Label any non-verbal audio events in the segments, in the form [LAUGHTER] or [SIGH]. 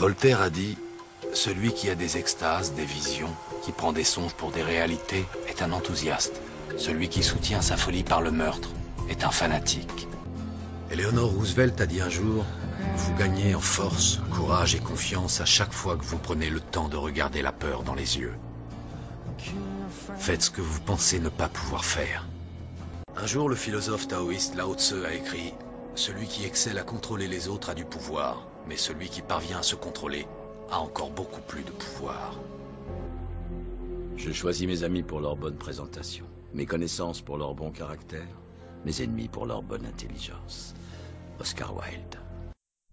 Voltaire a dit Celui qui a des extases, des visions, qui prend des songes pour des réalités, est un enthousiaste. Celui qui soutient sa folie par le meurtre est un fanatique. Eleanor Roosevelt a dit un jour Vous gagnez en force, courage et confiance à chaque fois que vous prenez le temps de regarder la peur dans les yeux. Faites ce que vous pensez ne pas pouvoir faire. Un jour, le philosophe taoïste Lao Tse a écrit Celui qui excelle à contrôler les autres a du pouvoir, mais celui qui parvient à se contrôler a encore beaucoup plus de pouvoir. Je choisis mes amis pour leur bonne présentation, mes connaissances pour leur bon caractère, mes ennemis pour leur bonne intelligence. Oscar Wilde.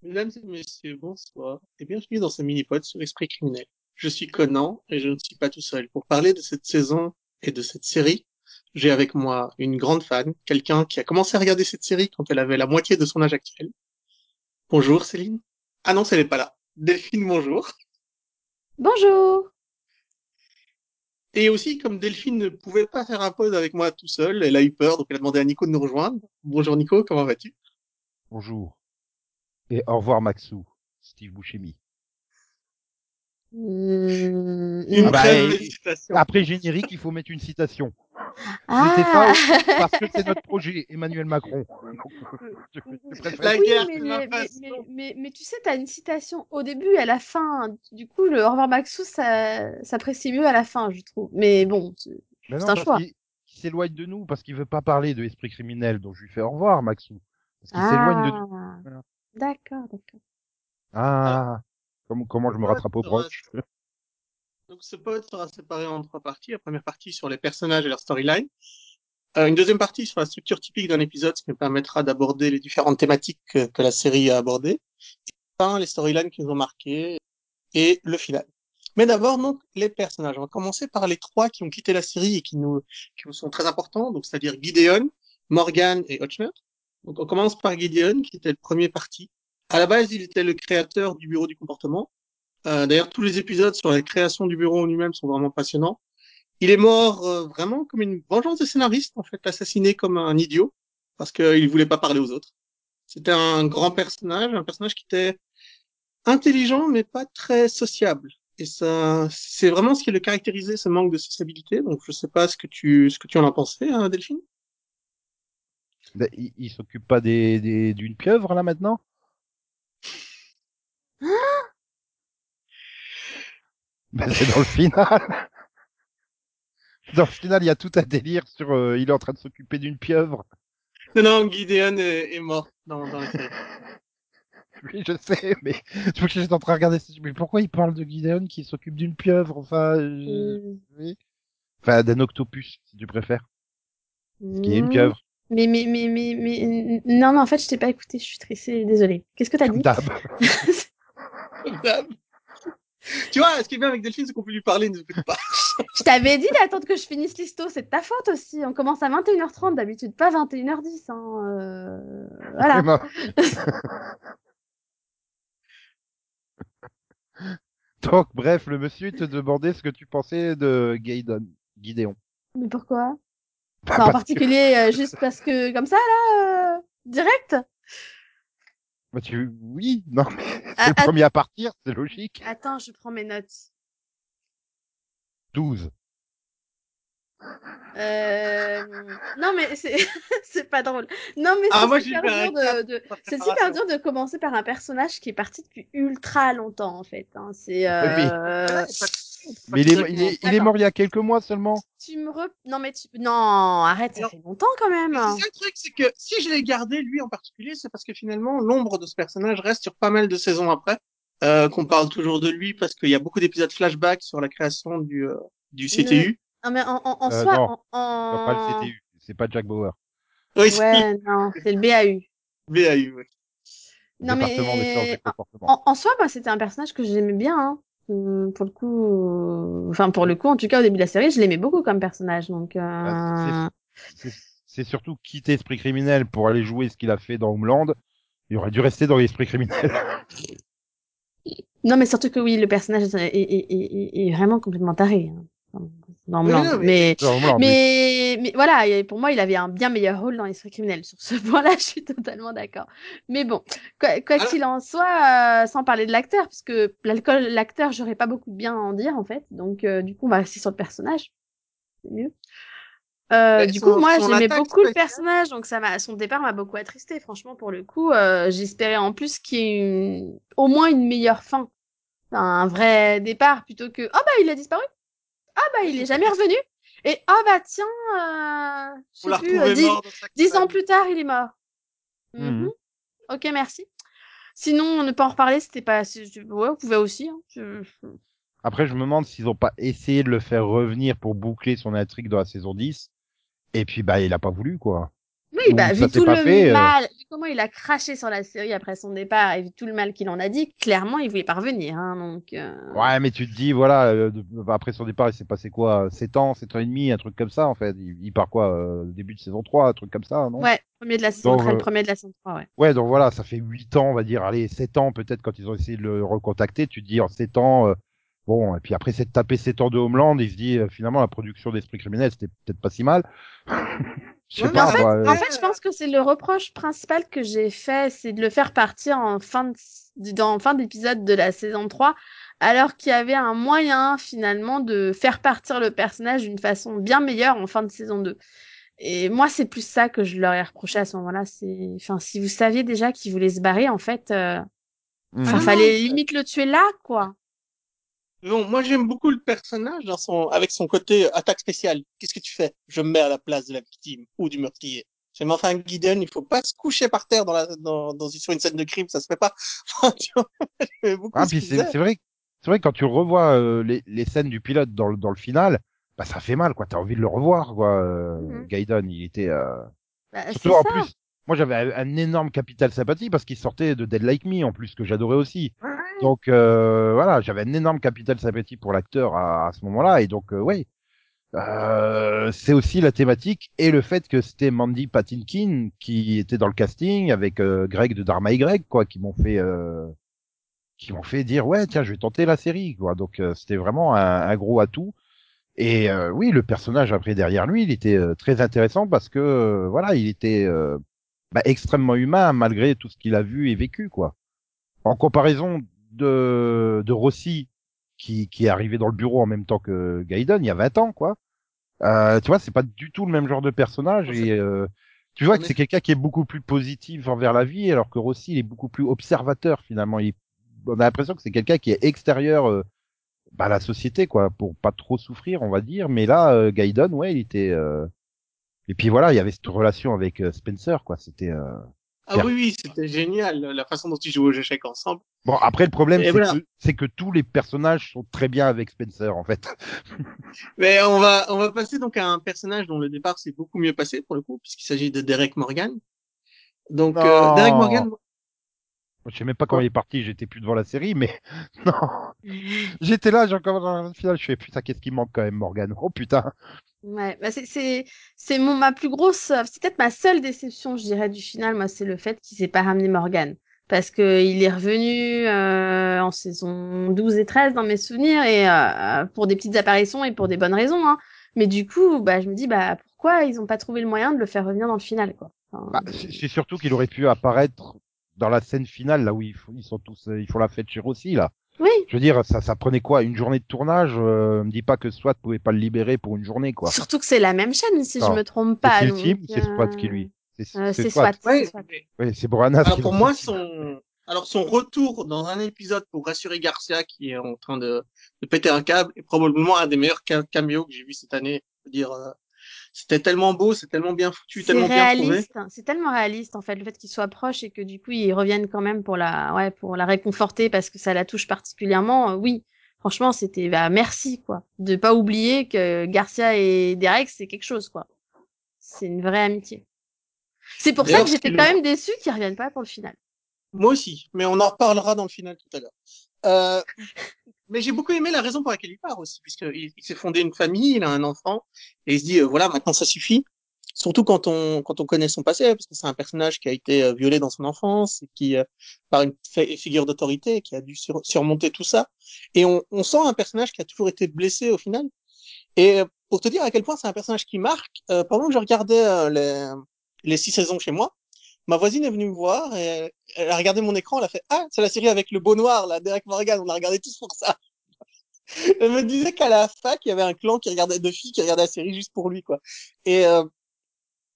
Mesdames et messieurs, bonsoir et bienvenue dans ce mini-pod sur Esprit criminel. Je suis Conan et je ne suis pas tout seul. Pour parler de cette saison et de cette série, j'ai avec moi une grande fan, quelqu'un qui a commencé à regarder cette série quand elle avait la moitié de son âge actuel. Bonjour Céline. Ah non, elle n'est pas là. Delphine, bonjour. Bonjour. Et aussi, comme Delphine ne pouvait pas faire un pause avec moi tout seul, elle a eu peur, donc elle a demandé à Nico de nous rejoindre. Bonjour Nico, comment vas-tu? Bonjour. Et au revoir Maxou, Steve Buscemi. Mmh, Une Ah bah, très et- belle citation. Après générique, il faut mettre une citation. Ah. C'était pas parce que c'est notre projet, Emmanuel Macron. [LAUGHS] [LAUGHS] Je- je préfère- La oui, guerre, mais, c'est ma mais, façon. mais, mais, mais tu sais, t'as une citation au début et à la fin. Du coup, le au revoir Maxou, ça s'apprécie mieux à la fin, je trouve. Mais bon, c'est un choix. il s'éloigne de nous, parce qu'il veut pas parler de esprit criminel, donc je lui fais au revoir Maxou. Parce qu'il s'éloigne de nous. Ah, Voilà. d'accord, d'accord. Ah, comment, comment je me rattrape au broche? Donc ce pod sera séparé en trois parties. La première partie sur les personnages et leur storyline. Euh, une deuxième partie sur la structure typique d'un épisode, ce qui me permettra d'aborder les différentes thématiques que, que la série a abordées. Enfin, les storylines qui nous ont marqués et le final. Mais d'abord, donc, les personnages. On va commencer par les trois qui ont quitté la série et qui nous, qui nous sont très importants. Donc, c'est-à-dire Gideon, Morgan et Hotchner. Donc, on commence par Gideon, qui était le premier parti. À la base, il était le créateur du bureau du comportement. Euh, D'ailleurs, tous les épisodes sur la création du bureau en lui-même sont vraiment passionnants. Il est mort euh, vraiment comme une vengeance des scénaristes, en fait, assassiné comme un idiot, parce qu'il voulait pas parler aux autres. C'était un grand personnage, un personnage qui était intelligent, mais pas très sociable. Et ça, c'est vraiment ce qui le caractérisait, ce manque de sociabilité. Donc, je sais pas ce que tu, ce que tu en as pensé, hein, Delphine. Ben, Il, il s'occupe pas des, des- d'une pieuvre là maintenant? Ben, c'est dans le final. [LAUGHS] Dans le final, il y a tout un délire sur euh, il est en train de s'occuper d'une pieuvre. Non, non, Gideon est, est mort dans, dans la [LAUGHS] série. Oui, je sais, mais je que j'étais en train de regarder. ce- Mais pourquoi il parle de Gideon qui s'occupe d'une pieuvre? Enfin, euh, Mmh. oui. enfin d'un octopus, si tu préfères, qui est une Mmh. pieuvre. Mais, mais, mais, mais, mais, non, mais en fait, je t'ai pas écouté, je suis tressée, désolée. Qu'est-ce que t'as dit? d'hab. [LAUGHS] [LAUGHS] tu vois, ce qui est bien avec Delphine, c'est qu'on peut lui parler, ne pas. [LAUGHS] Je t'avais dit d'attendre que je finisse l'histo, c'est de ta faute aussi. On commence à 21h30 d'habitude, pas 21h10. Hein. euh, Voilà. [LAUGHS] Donc, bref, le monsieur te demandait ce que tu pensais de Gaydon, Gideon. Mais pourquoi? Bah, Enfin, en parce que- particulier, euh, juste parce que, comme ça, là, euh, direct? Bah, tu... Oui, [LAUGHS] non, mais c'est Ah, le ah. premier à partir, c'est logique. Attends, je prends mes notes. 12. Euh... Non, mais c'est [LAUGHS] c'est pas drôle. Non, mais Ah, c'est moi, super dur de, C'est préparation. super dur de commencer par un personnage qui est parti depuis ultra longtemps, en fait. Hein. C'est... Euh... Mais il est, il est, il est Attends. mort il y a quelques mois seulement. Tu me re... Non, mais tu... Non, arrête, ça Alors- fait longtemps quand même. Mais c'est ça le truc, c'est que si je l'ai gardé, lui en particulier, c'est parce que finalement, l'ombre de ce personnage reste sur pas mal de saisons après, euh, qu'on parle toujours de lui parce qu'il y a beaucoup d'épisodes flashback sur la création du, euh, du CTU. Non, mais en, en, en Euh, soi... non. En, en- Non, pas le CTU, c'est pas Jack Bauer. Oui, c'est Ouais, non, c'est le BAU. BAU, ouais. Non, Département des sciences mais en, en soi, moi, c'était un personnage que j'aimais bien. Hein. Hum, Pour le coup, euh, enfin pour le coup, en tout cas au début de la série, je l'aimais beaucoup comme personnage. Donc, euh... Bah, C'est surtout quitter Esprit Criminel pour aller jouer ce qu'il a fait dans Homeland. Il aurait dû rester dans l'Esprit Criminel. non, mais surtout que oui, le personnage est, est, est, est- est vraiment complètement taré. hein. Non, mais oui. mais, mais voilà, pour moi, il avait un bien meilleur rôle dans l'esprit criminel. Sur ce [LAUGHS] point-là, je suis totalement d'accord. Mais bon, quoi quoi Alors- qu'il en soit, euh, sans parler de l'acteur, parce que l'alcool, l'acteur, j'aurais pas beaucoup de bien à en dire en fait. Donc du coup, on va rester sur le personnage. C'est mieux. Euh, Mais du son- coup, moi, j'aimais beaucoup le personnage, donc ça m'a, son départ m'a beaucoup attristé. Franchement, pour le coup, euh, j'espérais en plus qu'il y ait une- au moins une meilleure fin, Enfin, un vrai départ, plutôt que oh bah il a disparu, ah bah il est jamais revenu, et oh bah tiens, euh, je On l'a sais plus, retrouvé euh, dix, dix ans plus tard, il est mort. Mhm. Mhm. Ok, merci. Sinon, ne pas en reparler, c'était pas, c'est- ouais, vous pouvez aussi. Hein. Je- Après, je me demande s'ils ont pas essayé de le faire revenir pour boucler son intrigue dans la saison 10. Et puis, bah, il a pas voulu, quoi. Oui, Ou bah, vu tout le fait, euh. mal, vu comment il a craché sur la série après son départ et vu tout le mal qu'il en a dit, clairement, il voulait pas revenir, hein, donc. euh, Ouais, mais tu te dis, voilà, euh, de- après son départ, il s'est passé quoi 7 ans, 7 ans et demi, un truc comme ça, en fait. Il, il part quoi euh, Début de saison 3, un truc comme ça, non? Ouais, premier de la saison Donc, 3, le euh, premier de la saison 3, ouais. Ouais, donc voilà, ça fait 8 ans, on va dire, allez, 7 ans peut-être quand ils ont essayé de le recontacter, tu te dis en 7 ans, euh, bon, et puis après c'est de taper 7 ans de Homeland, il se dit euh, finalement la production d'Esprit criminel, c'était peut-être pas si mal. [LAUGHS] Je sais Ouais, Mais pas, en fait, euh, en fait, je pense que c'est le reproche principal que j'ai fait, c'est de le faire partir en fin de, dans fin d'épisode de la saison 3, alors qu'il y avait un moyen, finalement, de faire partir le personnage d'une façon bien meilleure en fin de saison 2. Et moi, c'est plus ça que je leur ai reproché à ce moment-là. C'est, enfin, si vous saviez déjà qu'il voulait se barrer, en fait, euh, hmm. enfin, Ah fallait limite le tuer là, quoi. Bon, moi j'aime beaucoup le personnage dans son, avec son côté euh, attaque spéciale. Qu'est-ce que tu fais? Je me mets à la place de la victime ou du meurtrier. J'aime enfin Guiden, il faut pas se coucher par terre dans la, dans, dans, sur une scène de crime, ça se fait pas. [LAUGHS] Enfin, tu vois, j'aimais beaucoup Ah, ce puis qu'il c'est c'est vrai, c'est vrai que quand tu revois euh, les, les scènes du pilote dans, le- dans le final, bah ça fait mal, quoi. T'as envie de le revoir, quoi. Euh. Gaiden, il était. Euh... Bah, c'est Surtout en ça. plus, moi j'avais un, un énorme capital sympathie parce qu'il sortait de Dead Like Me en plus que j'adorais aussi. Donc euh, voilà, j'avais un énorme capital sympathie pour l'acteur à, à ce moment-là. Et donc euh, ouais. Euh, c'est aussi la thématique et le fait que c'était Mandy Patinkin qui était dans le casting avec euh, Greg de Dharma Y quoi qui m'ont fait euh, qui m'ont fait dire ouais tiens je vais tenter la série quoi. Donc euh, c'était vraiment un, un gros atout. Et oui le personnage après derrière lui il était très intéressant parce que voilà il était bah, extrêmement humain malgré tout ce qu'il a vu et vécu quoi. En comparaison de de Rossi qui qui est arrivé dans le bureau en même temps que Gaiden il y a 20 ans quoi. Euh, tu vois c'est pas du tout le même genre de personnage et euh, tu vois que c'est quelqu'un qui est beaucoup plus positif envers la vie alors que Rossi il est beaucoup plus observateur finalement. Il on a l'impression que c'est quelqu'un qui est extérieur euh, bah, à la société quoi pour pas trop souffrir on va dire. Mais là euh, Gaiden ouais il était euh, et puis voilà il y avait cette relation avec Spencer quoi. C'était euh, Ah oui, oui, c'était génial, la façon dont ils jouent aux échecs ensemble. bon après le problème c'est voilà. que tous les personnages sont très bien avec Spencer en fait [LAUGHS] Mais on va, on va passer donc à un personnage dont le départ s'est beaucoup mieux passé pour le coup, puisqu'il s'agit de Derek Morgan. Donc, euh. Derek Morgan, je sais même pas quand il est parti j'étais plus devant la série mais [LAUGHS] non j'étais là j'ai encore dans le final je fais putain qu'est-ce qui manque quand même Morgan oh putain Ouais, bah c'est c'est c'est mon ma plus grosse euh, c'est peut-être ma seule déception je dirais du final moi c'est le fait qu'il s'est pas ramené Morgan parce que il est revenu euh, en saison 12 et 13 dans mes souvenirs et euh, pour des petites apparitions et pour des bonnes raisons hein. Mais du coup, bah je me dis bah pourquoi ils ont pas trouvé le moyen de le faire revenir dans le final quoi. Bah, c'est surtout qu'il aurait pu apparaître dans la scène finale là où ils, ils sont tous euh, ils font la fête chez Rossi là Oui, je veux dire ça ça prenait quoi une journée de tournage euh, me dis pas que Swat pouvait pas le libérer pour une journée quoi surtout que c'est la même chaîne si je Non. me trompe c'est pas. donc, team c'est euh, Swat qui lui? C'est euh, c'est c'est Swat SWAT. ouais, c'est SWAT. oui c'est Boranas Alors pour moi, son, alors son retour dans un épisode pour rassurer Garcia qui est en train de, de péter un câble est probablement un des meilleurs ca- caméos que j'ai vu cette année. Je veux dire, euh, c'était tellement beau, c'est tellement bien foutu, tellement bien trouvé. réaliste, hein. c'est tellement réaliste en fait le fait qu'il soit proche et que du coup ils reviennent quand même pour la ouais pour la réconforter parce que ça la touche particulièrement. euh, oui, franchement c'était bah merci quoi de pas oublier que Garcia et Derek c'est quelque chose quoi. C'est une vraie amitié. C'est pour ça que j'étais qu'ils quand même déçue qu'ils reviennent pas pour le final. Moi aussi, mais on en reparlera dans le final tout à l'heure. Euh, [LAUGHS] mais j'ai beaucoup aimé la raison pour laquelle il part aussi, puisqu'il il s'est fondé une famille, il a un enfant, et il se dit, euh, voilà, maintenant ça suffit. Surtout quand on, quand on connaît son passé, parce que c'est un personnage qui a été euh, violé dans son enfance, et qui, par une figure d'autorité, qui a dû sur- surmonter tout ça. Et on, on sent un personnage qui a toujours été blessé au final. Et pour te dire à quel point c'est un personnage qui marque, pendant que je regardais les, les six saisons chez moi, ma voisine est venue me voir et elle, elle a regardé mon écran, elle a fait ah c'est la série avec le beau noir là, Derek Morgan, on l'a regardé tous pour ça. [LAUGHS] elle me disait qu'à la fac il y avait un clan qui regardait de filles qui regardaient la série juste pour lui quoi. Et euh,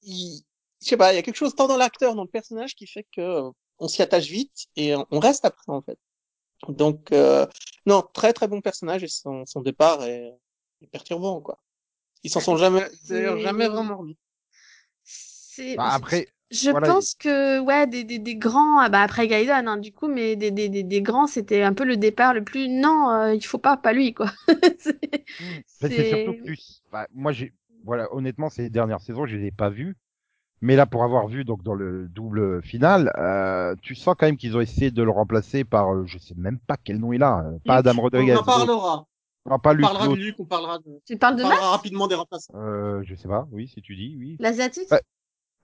il, je sais pas, il y a quelque chose tant dans l'acteur, dans le personnage qui fait que euh, on s'y attache vite et on reste après en fait. Donc euh, non, très très bon personnage et son, son départ est, est perturbant quoi. Ils s'en sont [LAUGHS] jamais, d'ailleurs jamais vraiment remis. C'est Bah, après, Je Voilà, pense que ouais des, des, des grands ah bah après Gaiden hein, du coup mais des, des, des, des grands c'était un peu le départ le plus non euh, il faut pas pas lui quoi. [LAUGHS] C'est- Mais c'est surtout que tu- bah, moi j'ai voilà honnêtement ces dernières saisons je les ai pas vues mais là pour avoir vu donc dans le double final euh, tu sens quand même qu'ils ont essayé de le remplacer par euh, je sais même pas quel nom il a euh, pas Adam Rodriguez On en parlera. non pas On Luc parlera de. Luc, on parlera de, Tu parles on de parlera Matt rapidement des remplaçants. euh, je sais pas oui si tu dis oui l'asiatique? Ouais.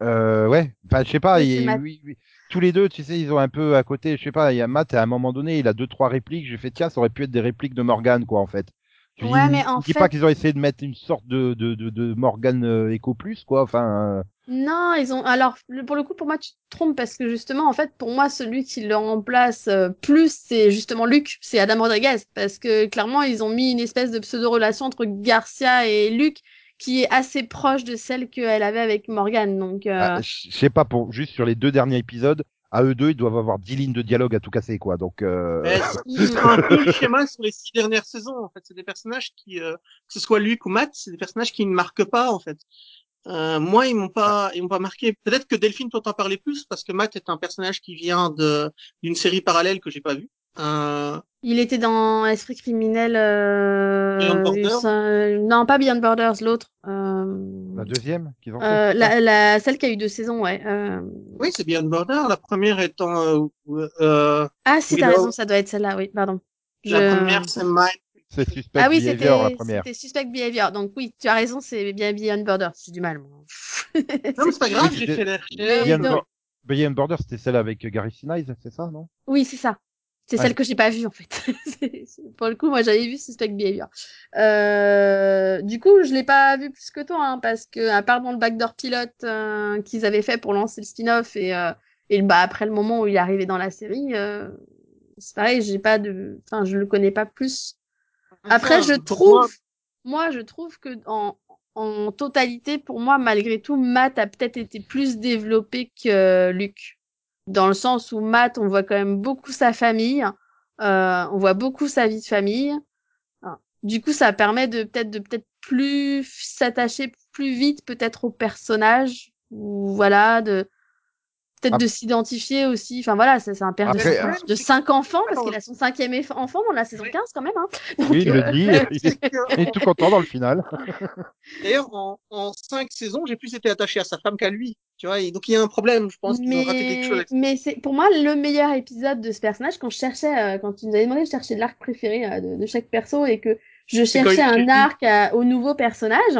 Euh, ouais enfin je sais pas Oui, il- oui, oui. tous les deux tu sais ils ont un peu à côté je sais pas il y a Matt à un moment donné il a deux trois répliques j'ai fait tiens ça aurait pu être des répliques de Morgan quoi en fait tu Ouais, dis, mais en dis fait- pas qu'ils ont essayé de mettre une sorte de de de, de Morgan euh, Echo Plus quoi enfin euh, Non, ils ont. Alors, pour le coup, pour moi, tu te trompes parce que justement, en fait, pour moi, celui qui le remplace euh, plus, c'est justement Luc, c'est Adam Rodriguez, parce que clairement, ils ont mis une espèce de pseudo-relation entre Garcia et Luc qui est assez proche de celle qu'elle avait avec Morgan. Donc, euh, Bah, je sais pas pour juste sur les deux derniers épisodes, à eux deux ils doivent avoir dix lignes de dialogue à tout casser quoi. Donc euh, Mais [LAUGHS] ce sera un peu le schéma sur les six dernières saisons, en fait. C'est des personnages qui, euh, que ce soit Luc ou Matt, c'est des personnages qui ne marquent pas, en fait. Euh, moi, ils m'ont pas, ils m'ont pas marqué. Peut-être que Delphine peut en parler plus parce que Matt est un personnage qui vient de d'une série parallèle que j'ai pas vue. Euh, il était dans Esprit criminel. Euh... Beyond Borders Non, pas Beyond Borders, l'autre. Euh... la deuxième qu'ils ont fait. euh, la, la, celle qui a eu deux saisons, ouais. Euh... oui, c'est Beyond Border. La première étant, euh, euh, Ah, si, t'as raison, ça doit être celle-là, oui, pardon. la Je- première, c'est Mine. C'est suspect Ah oui, behavior, la c'était première. c'était Suspect Behavior. Donc oui, tu as raison, c'est bien Beyond Borders. J'ai du mal, moi. Non, mais c'est pas [LAUGHS] grave, j'ai fait. Beyond, non. Bor- Beyond Border, c'était celle avec Gary Sinise, c'est ça, non? Oui, c'est ça. C'est Ouais. celle que j'ai pas vue en fait. [LAUGHS] Pour le coup, moi j'avais vu Suspect Behavior. Euh... Du coup, je l'ai pas vu plus que toi, hein, parce que à part dans le backdoor pilote euh, qu'ils avaient fait pour lancer le spin-off et euh, et bah après le moment où il est arrivé dans la série, euh, c'est pareil, j'ai pas de, enfin je le connais pas plus. Après, je trouve, moi, moi, je trouve que en, en totalité, pour moi, malgré tout, Matt a peut-être été plus développé que Luc. Dans le sens où Matt, on voit quand même beaucoup sa famille, euh, on voit beaucoup sa vie de famille. Hein. Du coup, ça permet de peut-être de peut-être plus s'attacher plus vite peut-être au personnage ou voilà de peut-être de s'identifier aussi. Enfin voilà, c'est un père de, Après, cinq, euh, de cinq enfants parce qu'il a son cinquième enfant dans la saison Oui. 15 quand même. Hein. Donc, Oui, il le euh, dit, [LAUGHS] il est, il est tout content dans le final. [LAUGHS] D'ailleurs, en, en cinq saisons, j'ai plus été attaché à sa femme qu'à lui. Tu vois, et donc il y a un problème. Je pense qu'ils ont raté quelque chose. Mais, mais c'est pour moi le meilleur épisode de ce personnage quand je cherchais, euh, quand tu nous avais demandé de chercher l'arc préféré euh, de, de chaque perso et que je cherchais un arc à- au nouveau personnage,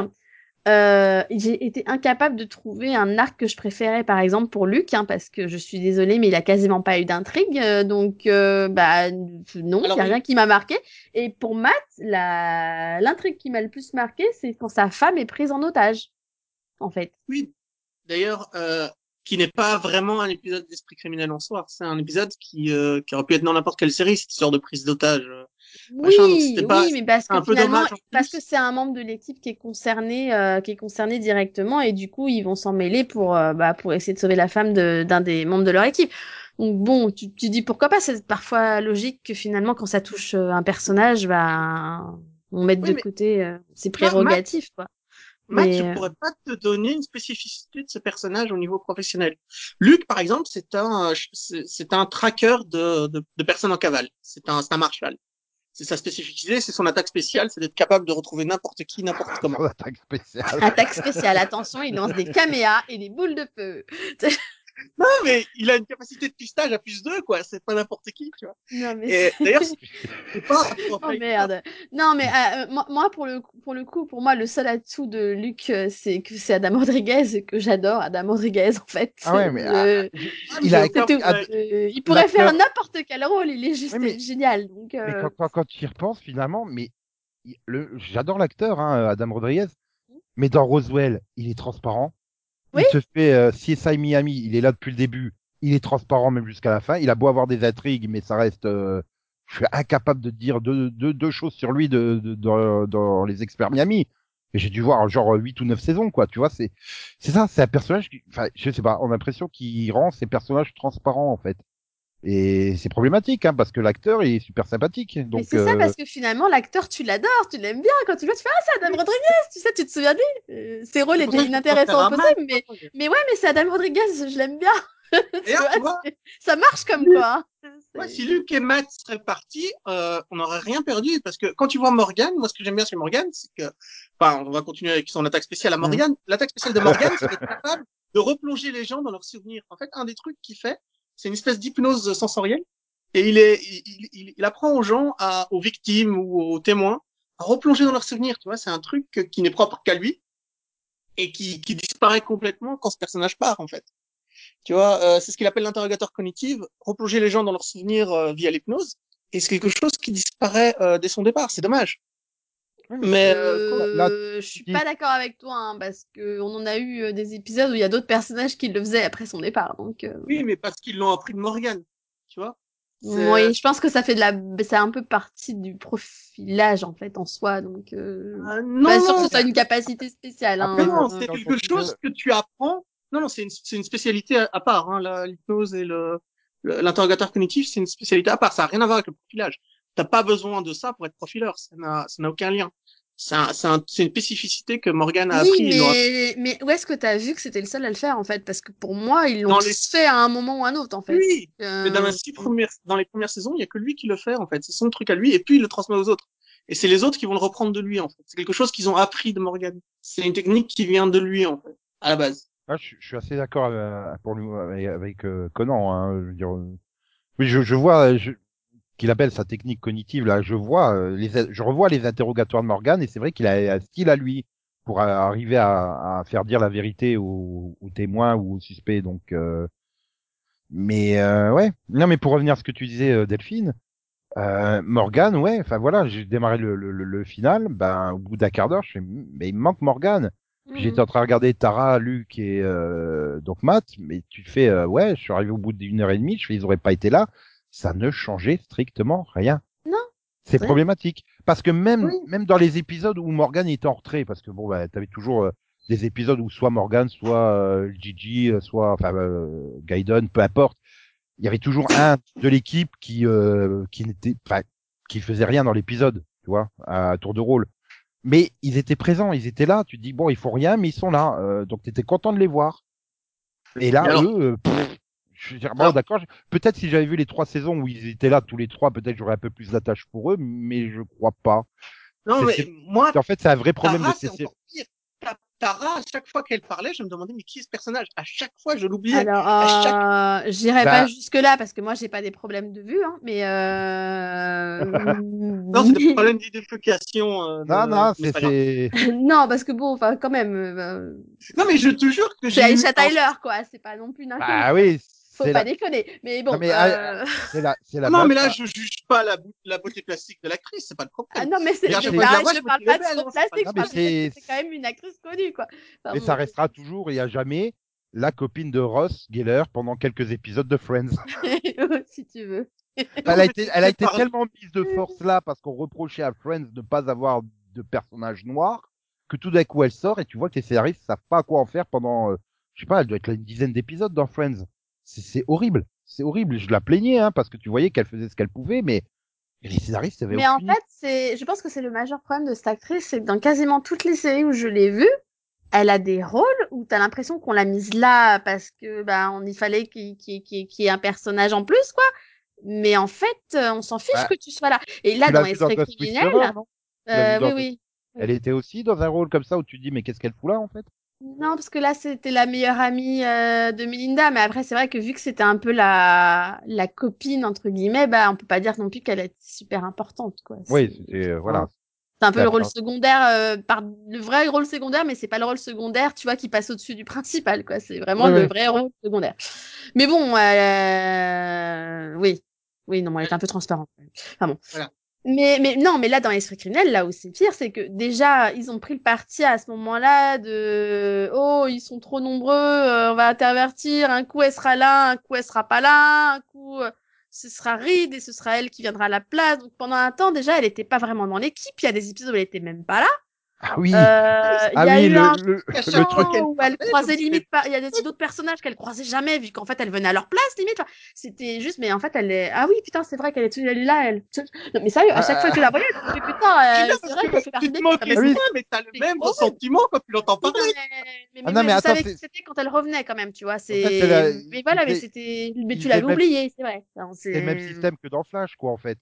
euh, j'ai été incapable de trouver un arc que je préférais par exemple pour Luc, hein, parce que je suis désolée mais il a quasiment pas eu d'intrigue, euh, donc euh, bah non, il y a rien qui m'a marqué. Et pour Matt, la l'intrigue qui m'a le plus marqué, c'est quand sa femme est prise en otage, en fait. Oui. D'ailleurs, euh, qui n'est pas vraiment un épisode d'Esprit criminel en soi. C'est un épisode qui, euh, qui aurait pu être dans n'importe quelle série, cette histoire de prise d'otage. Oui, donc pas- oui, mais parce que finalement, parce que c'est un membre de l'équipe qui est concerné, euh, qui est concerné directement, et du coup, ils vont s'en mêler pour, euh, bah, pour essayer de sauver la femme de, d'un des membres de leur équipe. Donc bon, tu, tu dis pourquoi pas, c'est parfois logique que finalement, quand ça touche euh, un personnage, bah, on mette Oui, de côté euh, ses prérogatives, quoi. Matt, Mais, je euh, pourrais pas te donner une spécificité de ce personnage au niveau professionnel. Luc, par exemple, c'est un, c'est c'est un tracker de, de, de personnes en cavale. C'est un, c'est un marshal. C'est sa spécificité, c'est son attaque spéciale, c'est d'être capable de retrouver n'importe qui, n'importe comment. [LAUGHS] Attaque spéciale. Attaque spéciale, attention, il lance des caméas et des boules de feu. [LAUGHS] Non, mais il a une capacité de pistage à plus 2, quoi. C'est pas n'importe qui, tu vois. Non, mais Et d'ailleurs, [LAUGHS] c'est pas, Oh merde. Non mais euh, euh, moi, pour le coup- pour le coup pour moi le seul atout de Luc euh, c'est que c'est Adam Rodriguez que j'adore Adam Rodriguez en fait. Ah ouais, mais Euh, il a j'ai aucun c'est tout. problème. Euh, il pourrait faire n'importe quel rôle, il est juste Oui, mais- génial. Donc Mais euh, quand, quand, quand tu y repenses, finalement, mais il- le, j'adore l'acteur, hein, Adam Rodriguez, mais dans Roswell, il est transparent. Oui. Il se fait euh, CSI Miami, il est là depuis le début, il est transparent même jusqu'à la fin. Il a beau avoir des intrigues, mais ça reste. euh, je suis incapable de dire deux, deux, deux choses sur lui de, de- dans, dans les experts Miami. Et j'ai dû voir genre 8 ou 9 saisons, quoi. Tu vois, c'est c'est ça, c'est un personnage. Qui, enfin, je sais pas, on a l'impression qu'il rend ses personnages transparents en fait. Et c'est problématique, hein, parce que l'acteur il est super sympathique. Donc, Mais c'est ça, euh, parce que finalement, l'acteur, tu l'adores, tu l'aimes bien. Quand tu le vois, tu fais Ah, c'est Adam Rodriguez, tu sais, tu te souviens de lui. Euh, ses rôles étaient inintéressants possible, mais, mais ouais, mais c'est Adam Rodriguez, je l'aime bien. [LAUGHS] Tu D'ailleurs, vois, tu vois, c'est- ça marche comme quoi. hein. Ouais, si Luc et Matt seraient partis, euh, on n'aurait rien perdu parce que quand tu vois Morgan, moi ce que j'aime bien chez Morgan, c'est que, enfin, on va continuer avec son attaque spéciale à Morgan. L'attaque spéciale de Morgan, c'est d'être capable de replonger les gens dans leurs souvenirs. En fait, un des trucs qu'il fait, c'est une espèce d'hypnose sensorielle et il est, il, il, il- apprend aux gens, à, aux victimes ou aux témoins, à replonger dans leurs souvenirs. Tu vois, c'est un truc qui n'est propre qu'à lui et qui, qui disparaît complètement quand ce personnage part, en fait. Tu vois, euh, c'est ce qu'il appelle l'interrogateur cognitif, replonger les gens dans leurs souvenirs euh, via l'hypnose. Et c'est quelque chose qui disparaît euh, dès son départ. C'est dommage. Mais euh, Euh, là, je suis dis- pas d'accord avec toi, hein, parce que on en a eu euh, des épisodes où il y a d'autres personnages qui le faisaient après son départ. Donc, euh, oui, mais parce qu'ils l'ont appris de Morgan. Tu vois? Oui, je pense que ça fait de la, c'est un peu partie du profilage en fait en soi. Donc, euh... Euh, non, pas sûr que non, ce soit une capacité spéciale. Hein, Après, non, euh, c'est quelque chose que tu apprends. Non, non, c'est une, c'est une spécialité à, à part. Hein, la- l'hypnose et le le- l'interrogateur cognitif, c'est une spécialité à part. Ça n'a rien à voir avec le profilage. T'as pas besoin de ça pour être profileur. Ça n'a ça n'a aucun lien. C'est un, c'est un- c'est une spécificité que Morgan a Oui, appris. mais, mais où est-ce que tu as vu que c'était le seul à le faire en fait? Parce que pour moi, ils l'ont les- fait à un moment ou à un autre en fait. Oui, Euh, mais dans, les six premières, dans les premières saisons, il y a que lui qui le fait, en fait. C'est son truc à lui, et puis il le transmet aux autres. Et c'est les autres qui vont le reprendre de lui, en fait. C'est quelque chose qu'ils ont appris de Morgan. C'est une technique qui vient de lui, en fait, à la base. Ah, je, je suis assez d'accord euh, pour lui, avec, avec, euh, Conan. Hein, je veux dire, euh, oui, je, je vois je, qu'il appelle sa technique cognitive. Là, je vois, euh, les, je revois les interrogatoires de Morgan et c'est vrai qu'il a un style à lui pour arriver à, à faire dire la vérité aux, aux témoins ou aux suspects. Donc, euh, mais euh, ouais. Non, mais pour revenir à ce que tu disais, euh, Delphine. Euh, Morgan, ouais, enfin voilà, j'ai démarré le, le, le, final, ben au bout d'un quart d'heure, je fais, mais il me manque Morgan. Mhm. J'étais en train de regarder Tara, Luc et euh, donc Matt, mais tu fais euh, ouais, je suis arrivé au bout d'une heure et demie, je fais ils auraient pas été là, ça ne changeait strictement rien. Non. C'est problématique parce que même Oui. même dans les épisodes où Morgan était en retrait, parce que bon bah t'avais toujours euh, des épisodes où soit Morgan, soit euh, Gigi, euh, soit enfin euh, Gaiden, peu importe, il y avait toujours un de l'équipe qui euh, qui n'était enfin qui faisait rien dans l'épisode, tu vois, à tour de rôle mais ils étaient présents, ils étaient là. Tu te dis bon, ils font rien, mais ils sont là, euh, donc t'étais content de les voir. Et là, alors- eux, euh, pff, je bon, d'accord. Peut-être si j'avais vu les trois saisons où ils étaient là tous les trois, peut-être j'aurais un peu plus d'attache pour eux, mais je crois pas. Non, C'est- mais c'est- moi, En fait, c'est un vrai problème Tara, de ces c'est Tara, à chaque fois qu'elle parlait, je me demandais, mais qui est ce personnage? À chaque fois, je l'oubliais. Alors, euh, j'irai Bah- pas jusque là parce que moi j'ai pas des problèmes de vue, hein, mais euh... [LAUGHS] Non, c'est des problèmes d'identification. Euh, de- Non, non, c'est c'est. [LAUGHS] non parce que bon, enfin quand même, euh, Non, mais je te jure que c'est j'ai eu- Aisha Tyler quoi, c'est pas non plus. Ah oui, Faut c'est pas la, déconner. Mais bon, Non, mais, euh, c'est la, c'est la. Non, mais là, ah, je juge pas la, la beauté plastique de l'actrice, c'est pas le problème. ah non mais c'est, Mais à mais chaque fois que je vois, je je parle pas de belle, hein, plastique, c'est pas quand même une actrice connue quoi. Enfin, mais bon. ça restera toujours et à jamais la copine de Ross Geller pendant quelques épisodes de Friends. [LAUGHS] si tu veux. Elle a été, elle a été tellement mise de force là parce qu'on reprochait à Friends de ne pas avoir de personnage noir que tout d'un coup elle sort et tu vois que les scénaristes savent pas quoi en faire pendant, euh, je sais pas, elle doit être là une dizaine d'épisodes dans Friends. C'est, horrible, c'est horrible. Je la plaignais hein parce que tu voyais qu'elle faisait ce qu'elle pouvait, mais les scénaristes avaient Mais en fait, c'est, je pense que c'est le majeur problème de cette actrice, c'est que dans quasiment toutes les séries où je l'ai vue, elle a des rôles où t'as l'impression qu'on l'a mise là parce que bah on y fallait qu'il qu'il y ait un personnage en plus quoi. Mais en fait, euh, on s'en fiche Ouais. que tu sois là. Et là, dans Esprit criminel, euh, oui oui. Elle était aussi dans un rôle comme ça où tu te dis mais qu'est-ce qu'elle fout là en fait? Non, parce que là, c'était la meilleure amie euh, de Melinda. Mais après, c'est vrai que vu que c'était un peu la, la copine, entre guillemets, bah, on peut pas dire non plus qu'elle est super importante, quoi. Oui, C'est- c'était euh, voilà. C'est un peu le rôle secondaire, euh, par le vrai rôle secondaire, mais c'est pas le rôle secondaire, tu vois, qui passe au-dessus du principal, quoi. C'est vraiment Oui, le oui. vrai rôle secondaire. Mais bon, euh, oui. Oui, non, elle est un peu transparente. Enfin bon. Voilà. Mais, mais non, mais là, dans l'esprit criminel, là où c'est pire, c'est que déjà, ils ont pris le parti à ce moment-là de oh, ils sont trop nombreux, euh, on va intervertir, un coup elle sera là, un coup elle sera pas là, un coup euh, ce sera Reed et ce sera elle qui viendra à la place. Donc pendant un temps, déjà, elle était pas vraiment dans l'équipe. Il y a des épisodes où elle était même pas là. Ah oui. Euh, il ah y a oui, eu le, un le, le truc. où elle croisait limite pas. Il y a des d'autres personnages qu'elle croisait jamais, vu qu'en fait elle venait à leur place limite. C'était juste, mais en fait elle est. Ah oui, putain, c'est vrai qu'elle est, elle est là, elle. Non, mais sérieux, à chaque fois que je la voyais, je me dis, putain, euh, c'est vrai que qu'elle fait partie tu te Mais Ah t'as le même ressentiment quand tu l'entends mais, parler. mais, Ah non, mais mais attends, c'était quand elle revenait quand même, tu vois. C'est. la- Mais voilà, il mais c'était. Mais il tu l'avais oublié, c'est vrai. C'est le même système que dans Flash, quoi, en fait.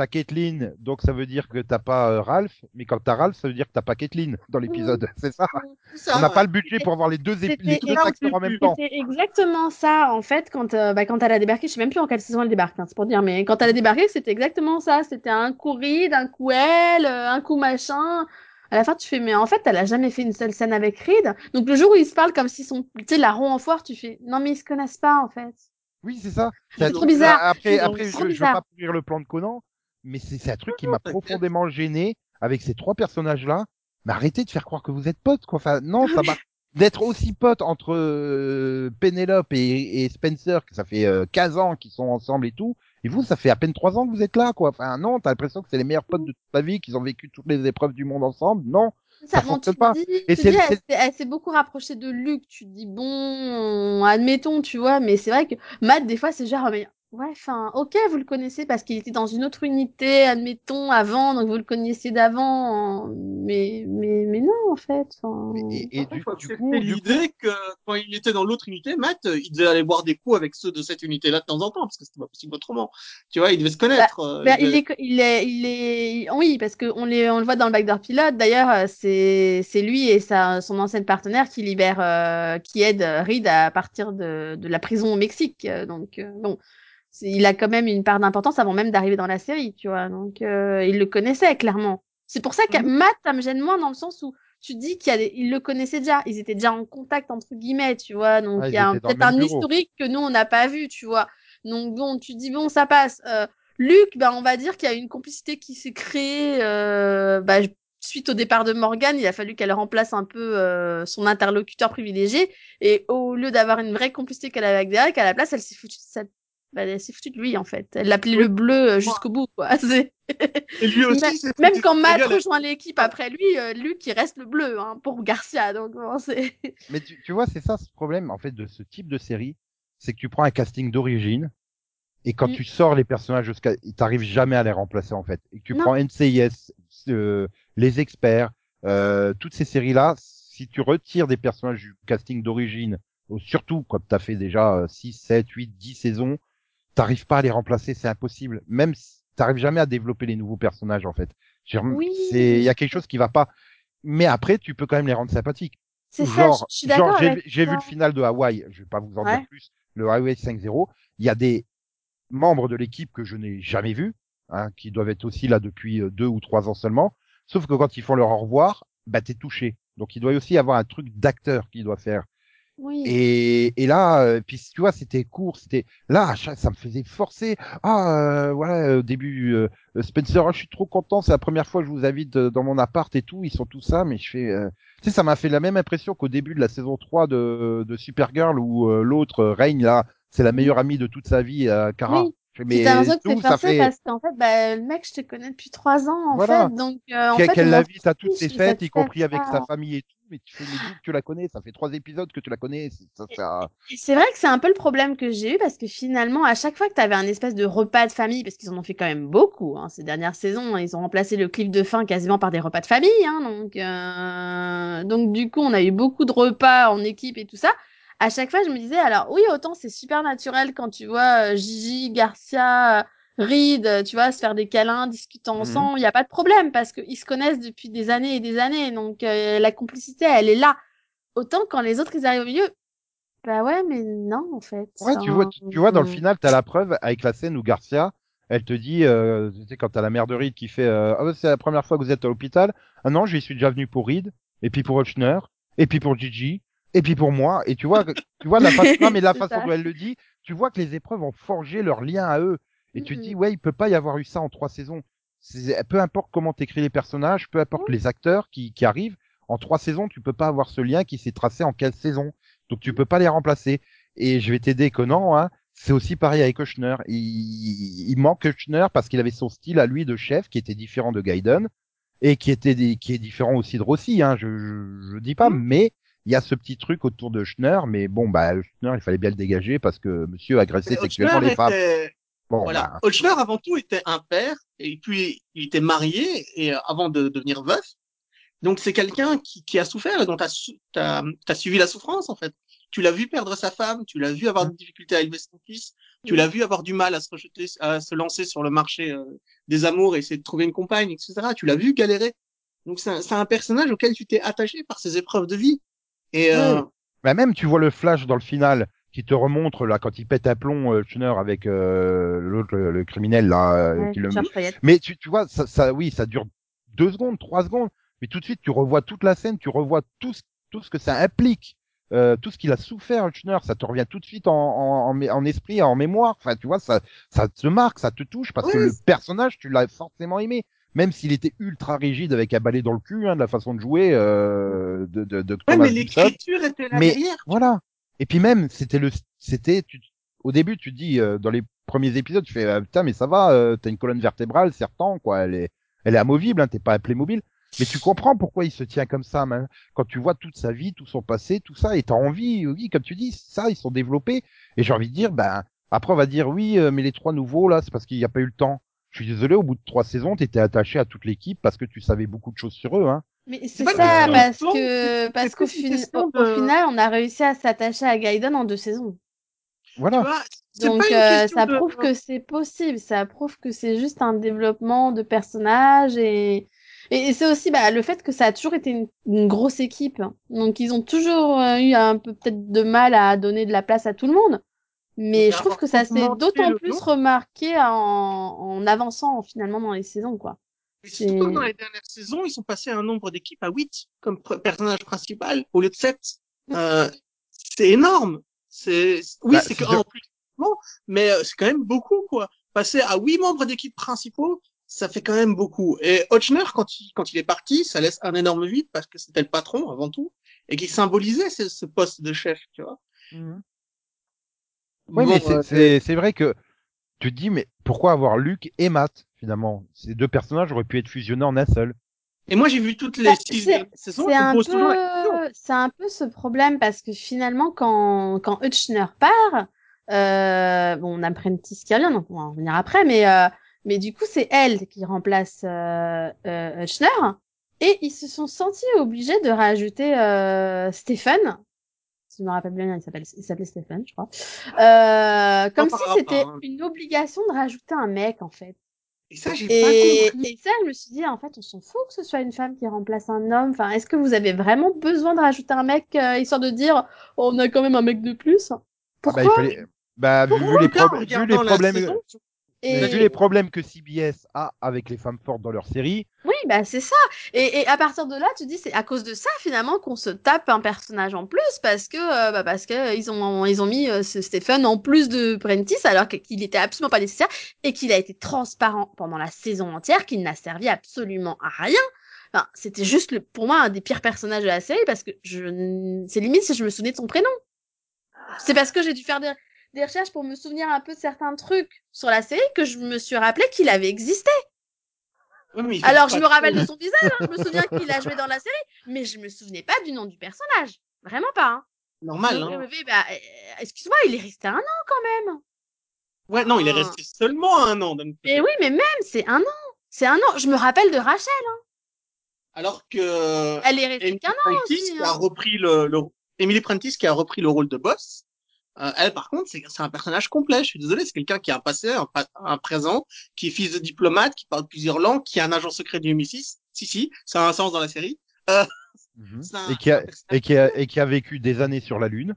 T'as Caitlyn, donc ça veut dire que t'as pas euh, Ralph, mais quand t'as Ralph, ça veut dire que t'as pas Caitlyn dans l'épisode. [LAUGHS] C'est ça. C'est ça, On n'a ouais. pas le budget pour avoir les deux, ép- C'était- les deux c'était- acteurs en même temps. C'était exactement ça, en fait, quand, euh, bah, quand elle a débarqué. Je sais même plus en quelle saison elle débarque, hein, c'est pour dire, mais quand elle a débarqué, c'était exactement ça. C'était un coup Reed, un coup elle, euh, un coup machin. À la fin, tu fais, mais en fait, elle a jamais fait une seule scène avec Reed. Donc, le jour où ils se parlent comme s'ils sont, tu sais, la roue en foire, tu fais, non, mais ils se connaissent pas, en fait. Oui, c'est ça. C'est trop bizarre. Après, C'est après, je, je veux pas pourrir le plan de Conan, mais c'est c'est un truc qui m'a profondément gêné avec ces trois personnages-là. Mais arrêtez de faire croire que vous êtes potes, quoi. Enfin, non, ça m'a [LAUGHS] d'être aussi potes entre euh, Penelope et, et Spencer, que ça fait euh, 15 ans qu'ils sont ensemble et tout. Et vous, ça fait à peine 3 ans que vous êtes là, quoi. Enfin, non, t'as l'impression que c'est les meilleurs potes de toute ta vie, qu'ils ont vécu toutes les épreuves du monde ensemble. Non. Ça bon, fonctionne pas. dis- Et c'est- dis, elle s'est- elle s'est beaucoup rapprochée de Luc. Tu te dis, bon, admettons, tu vois, mais c'est vrai que Matt, des fois, c'est genre, mais ouais, enfin, ok, vous le connaissez parce qu'il était dans une autre unité, admettons, avant, donc vous le connaissiez d'avant, mais, mais, mais non, en fait. enfin, Et, et Il du, faut du coup, coup, l'idée que quand il était dans l'autre unité, Matt, euh, il devait aller boire des coups avec ceux de cette unité-là de temps en temps, parce que c'était pas possible autrement. Tu vois, il devait se connaître. euh, Ben, il est, il est, il est, oui, parce que on les, on le voit dans le backdoor pilote. D'ailleurs, euh, c'est, c'est lui et sa, son ancienne partenaire qui libère, euh, qui aide Reed à partir de, de la prison au Mexique. Euh, Donc, euh, bon, il a quand même une part d'importance avant même d'arriver dans la série, tu vois. Donc, euh, il le connaissait clairement. C'est pour ça que. Matt, ça me gêne moins dans le sens où tu dis qu'il le connaissait déjà, ils étaient déjà en contact entre guillemets, tu vois. Donc, Ah, il y a peut-être un historique que nous on n'a pas vu, tu vois. Donc bon, tu dis bon, ça passe. Euh, Luc, ben on va dire qu'il y a une complicité qui s'est créée euh, bah, suite au départ de Morgan. Il a fallu qu'elle remplace un peu euh, son interlocuteur privilégié. Et au lieu d'avoir une vraie complicité qu'elle avait avec Derek, à la place, elle s'est foutue de sa- bah, elle s'est foutue de lui en fait. Elle l'appelait Oui. le bleu euh, jusqu'au bout. Quoi. [LAUGHS] C'est- Et lui [LAUGHS] aussi, Même- c'est- Même c'est- quand c'est Matt rejoint l'équipe après lui, euh, Luc il reste le bleu hein, pour Garcia. Donc bon, c'est Mais tu, tu vois, c'est ça ce problème en fait de ce type de série, c'est que tu prends un casting d'origine et quand Mm. tu sors les personnages jusqu'à, t'arrives jamais à les remplacer en fait. Et tu Non. prends NCIS, euh, les experts, euh, toutes ces séries là, si tu retires des personnages du casting d'origine, surtout quand t'as fait déjà euh, 6, 7, 8, 10 saisons, t'arrives pas à les remplacer, c'est impossible. Même si t'arrives jamais à développer les nouveaux personnages en fait. Oui. C'est, il y a quelque chose qui va pas. Mais après, tu peux quand même les rendre sympathiques. c'est ça. Genre, Je suis d'accord genre, j'ai vu le final de Hawaï, je vais pas vous en Ouais. dire plus, le Hawaii 5-0. Il y a des membres de l'équipe que je n'ai jamais vus, hein, qui doivent être aussi là depuis euh, deux ou trois ans seulement. Sauf que quand ils font leur au revoir, bah t'es touché. Donc il doit aussi y avoir un truc d'acteur qu'il doit faire. Oui. Et, et là, euh, puis tu vois, c'était court, c'était là, ça me faisait forcer. Ah, euh, voilà, au début, euh, Spencer, oh, je suis trop content, c'est la première fois que je vous invite euh, dans mon appart et tout, ils sont tous ça, mais je fais, euh, tu sais, ça m'a fait la même impression qu'au début de la saison 3 de, de Supergirl où euh, l'autre euh, Reign là, c'est la meilleure amie de toute sa vie, euh, Kara. Oui. T'as l'impression que ça forcé fait parce qu'en fait, bah, le mec, je te connais depuis trois ans, en Voilà. fait. Donc, euh, en fait, qu'elle la vite à toutes ça fêtes, te y compris avec sa famille et tout, mais tu fais, mais que tu la connais, ça fait trois épisodes que tu la connais, c'est- ça, ça, C'est vrai que c'est un peu le problème que j'ai eu parce que finalement, à chaque fois que tu avais un espèce de repas de famille, parce qu'ils en ont fait quand même beaucoup hein, ces dernières saisons, ils ont remplacé le clip de fin quasiment par des repas de famille. Hein, donc, euh, donc du coup, on a eu beaucoup de repas en équipe et tout ça. À chaque fois, je me disais, alors oui, autant c'est super naturel quand tu vois euh, Gigi, Garcia, euh, Reed, euh, tu vois, se faire des câlins, discuter Mhm. ensemble, il n'y a pas de problème parce qu'ils se connaissent depuis des années et des années. Donc euh, la complicité, elle est là. Autant quand les autres ils arrivent au milieu, bah ouais, mais non, en fait. Ouais, tu vois, tu, tu vois, dans le final, t'as la preuve avec la scène où Garcia, elle te dit, euh, tu sais, quand t'as la mère de Reed qui fait, euh, ah, bah, c'est la première fois que vous êtes à l'hôpital. Ah non, j'y suis déjà venu pour Reed, et puis pour Ochner, et puis pour Gigi, et puis pour moi. Et tu vois, tu vois la façon, non, mais la [LAUGHS] façon ça. dont elle le dit, tu vois que les épreuves ont forgé leur lien à eux. Et tu te dis, ouais, il peut pas y avoir eu ça en trois saisons. peu importe comment t'écris les personnages, peu importe les acteurs qui, qui arrivent, en trois saisons, tu peux pas avoir ce lien qui s'est tracé en quelle saison. Donc tu peux pas les remplacer. Et je vais t'aider, Conan, hein. C'est aussi pareil avec Kushner. Il, il manque Kushner parce qu'il avait son style à lui de chef qui était différent de Gaiden et qui était des- qui est différent aussi de Rossi. Hein. Je, je, je dis pas, mais il y a ce petit truc autour de Schner. Mais bon, bah Schner, il fallait bien le dégager parce que Monsieur agressait Mais sexuellement les femmes. était- Bon, Voilà. bah, avant tout, était un père, et puis il était marié, et euh, avant de devenir veuf. Donc c'est quelqu'un qui, qui a souffert, et dont tu as, suivi la souffrance, en fait. Tu l'as vu perdre sa femme, tu l'as vu avoir des difficultés à élever son fils, tu l'as vu avoir du mal à se rejeter, à se lancer sur le marché euh, des amours et essayer de trouver une compagne, etc. Tu l'as vu galérer. Donc c'est un, c'est un personnage auquel tu t'es attaché par ses épreuves de vie. Et euh, bah, même tu vois le flash dans le final qui te remontre là quand il pète un plomb euh, Schner avec euh, l'autre le, le criminel là euh, Ouais, qui le. Mais tu, tu vois, ça, ça, oui, ça dure deux secondes, trois secondes, mais tout de suite, tu revois toute la scène, tu revois tout ce, tout ce que ça implique, euh, tout ce qu'il a souffert, Hutchner, ça te revient tout de suite en, en, en, en esprit, en mémoire. Enfin, tu vois, ça, ça te marque, ça te touche, parce que le personnage, tu l'as forcément aimé. Même s'il était ultra rigide avec un balai dans le cul, hein, de la façon de jouer euh, de, de, de ouais, mais l'écriture était là Mais- derrière. Voilà. Et puis même, c'était le, c'était, tu, au début, tu dis, euh, dans les premiers épisodes, tu fais, ah, putain, mais ça va, euh, t'as une colonne vertébrale, serpent, quoi, elle est, elle est amovible, hein, t'es pas appelé mobile. Mais tu comprends pourquoi il se tient comme ça, man. Quand tu vois toute sa vie, tout son passé, tout ça, et t'as envie, oui, comme tu dis, ça, ils sont développés. Et j'ai envie de dire, ben, après, on va dire, oui, euh, mais les trois nouveaux, là, c'est parce qu'il n'y a pas eu le temps. Je suis désolé, au bout de trois saisons, t'étais attaché à toute l'équipe parce que tu savais beaucoup de choses sur eux, hein. Mais c'est ça, parce que, parce qu'au de- final, on a réussi à s'attacher à Gaiden en deux saisons. Tu Voilà. vois, Donc, euh, ça de- prouve que c'est possible, ça prouve que c'est juste un développement de personnages et, et, c'est aussi bah, le fait que ça a toujours été une, une grosse équipe. Donc, ils ont toujours euh, eu un peu peut-être de mal à donner de la place à tout le monde. Mais Mais je trouve que ça s'est d'autant plus remarqué en, en avançant finalement dans les saisons, quoi. Et surtout C'est- dans les dernières saisons, ils sont passés à un nombre d'équipes à 8 comme pr- personnage principal au lieu de 7. Euh, c'est énorme. C'est oui, Bah, c'est que en plus, bon, mais euh, c'est quand même beaucoup quoi. Passer à 8 membres d'équipe principaux, ça fait quand même beaucoup. Et Ochner, quand il quand il est parti, ça laisse un énorme vide parce que c'était le patron avant tout et qui symbolisait ce, ce poste de chef, tu vois. Oui, Bon, mais c'est- euh, c'est c'est vrai que tu te dis, mais pourquoi avoir Luc et Matt, finalement? Ces deux personnages auraient pu être fusionnés en un seul. Et moi, j'ai vu toutes les Bah, six c'est- saisons. Un peu, c'est un peu ce problème parce que finalement, quand, quand Hutchner part, euh, bon, on a Prentice qui revient, donc on va en revenir après, mais, euh, mais du coup, c'est elle qui remplace euh, euh, Hutchner et ils se sont sentis obligés de rajouter euh, Stephen. Si je me rappelle bien, il s'appelle, il s'appelait Stephen, je crois. Euh, comme si c'était hein. une obligation de rajouter un mec, en fait. Et ça, j'ai Et, pas compris. et ça, je me suis dit, en fait, on s'en fout que ce soit une femme qui remplace un homme. Enfin, est-ce que vous avez vraiment besoin de rajouter un mec, euh, histoire de dire, oh, on a quand même un mec de plus? Ah Pourquoi bah, il fallait... bah, vu, vu les, vu problèmes, saison, Et- vu les problèmes que CBS a avec les femmes fortes dans leur série, Oui, bah c'est ça. Et, et à partir de là, tu dis, c'est à cause de ça, finalement, qu'on se tape un personnage en plus, parce que, euh, bah, parce que euh, ils ont, ils ont mis euh, ce Stephen en plus de Prentice, alors qu'il était absolument pas nécessaire, et qu'il a été transparent pendant la saison entière, qu'il n'a servi absolument à rien. Enfin, c'était juste le, pour moi un des pires personnages de la série parce que je, c'est limite si je me souvenais de son prénom. C'est parce que j'ai dû faire des, des recherches pour me souvenir un peu de certains trucs sur la série que je me suis rappelé qu'il avait existé. Alors je me rappelle de son visage, hein, je me souviens qu'il a joué dans la série, mais je me souvenais pas du nom du personnage. Vraiment pas. Hein. Normal, Donc, hein. bah, euh, excuse-moi, il est resté un an quand même. Ouais, non, il est resté seulement un an. Mais oui, mais même, c'est un an. C'est un an. Je me rappelle de Rachel. Alors que Elle est restée qu'un an Prentice aussi. qui a repris le, le Emily Prentice qui a repris le rôle de boss. Euh, elle, par contre, c'est c'est un personnage complet. Je suis désolé, c'est quelqu'un qui a un passé, un, un présent, qui est fils de diplomate, qui parle plusieurs langues, qui est un agent secret du MI6. Si, si, ça a un sens dans la série. C'est un- et qui a, c'est un personnage et qui a, et qui a vécu des années sur la Lune.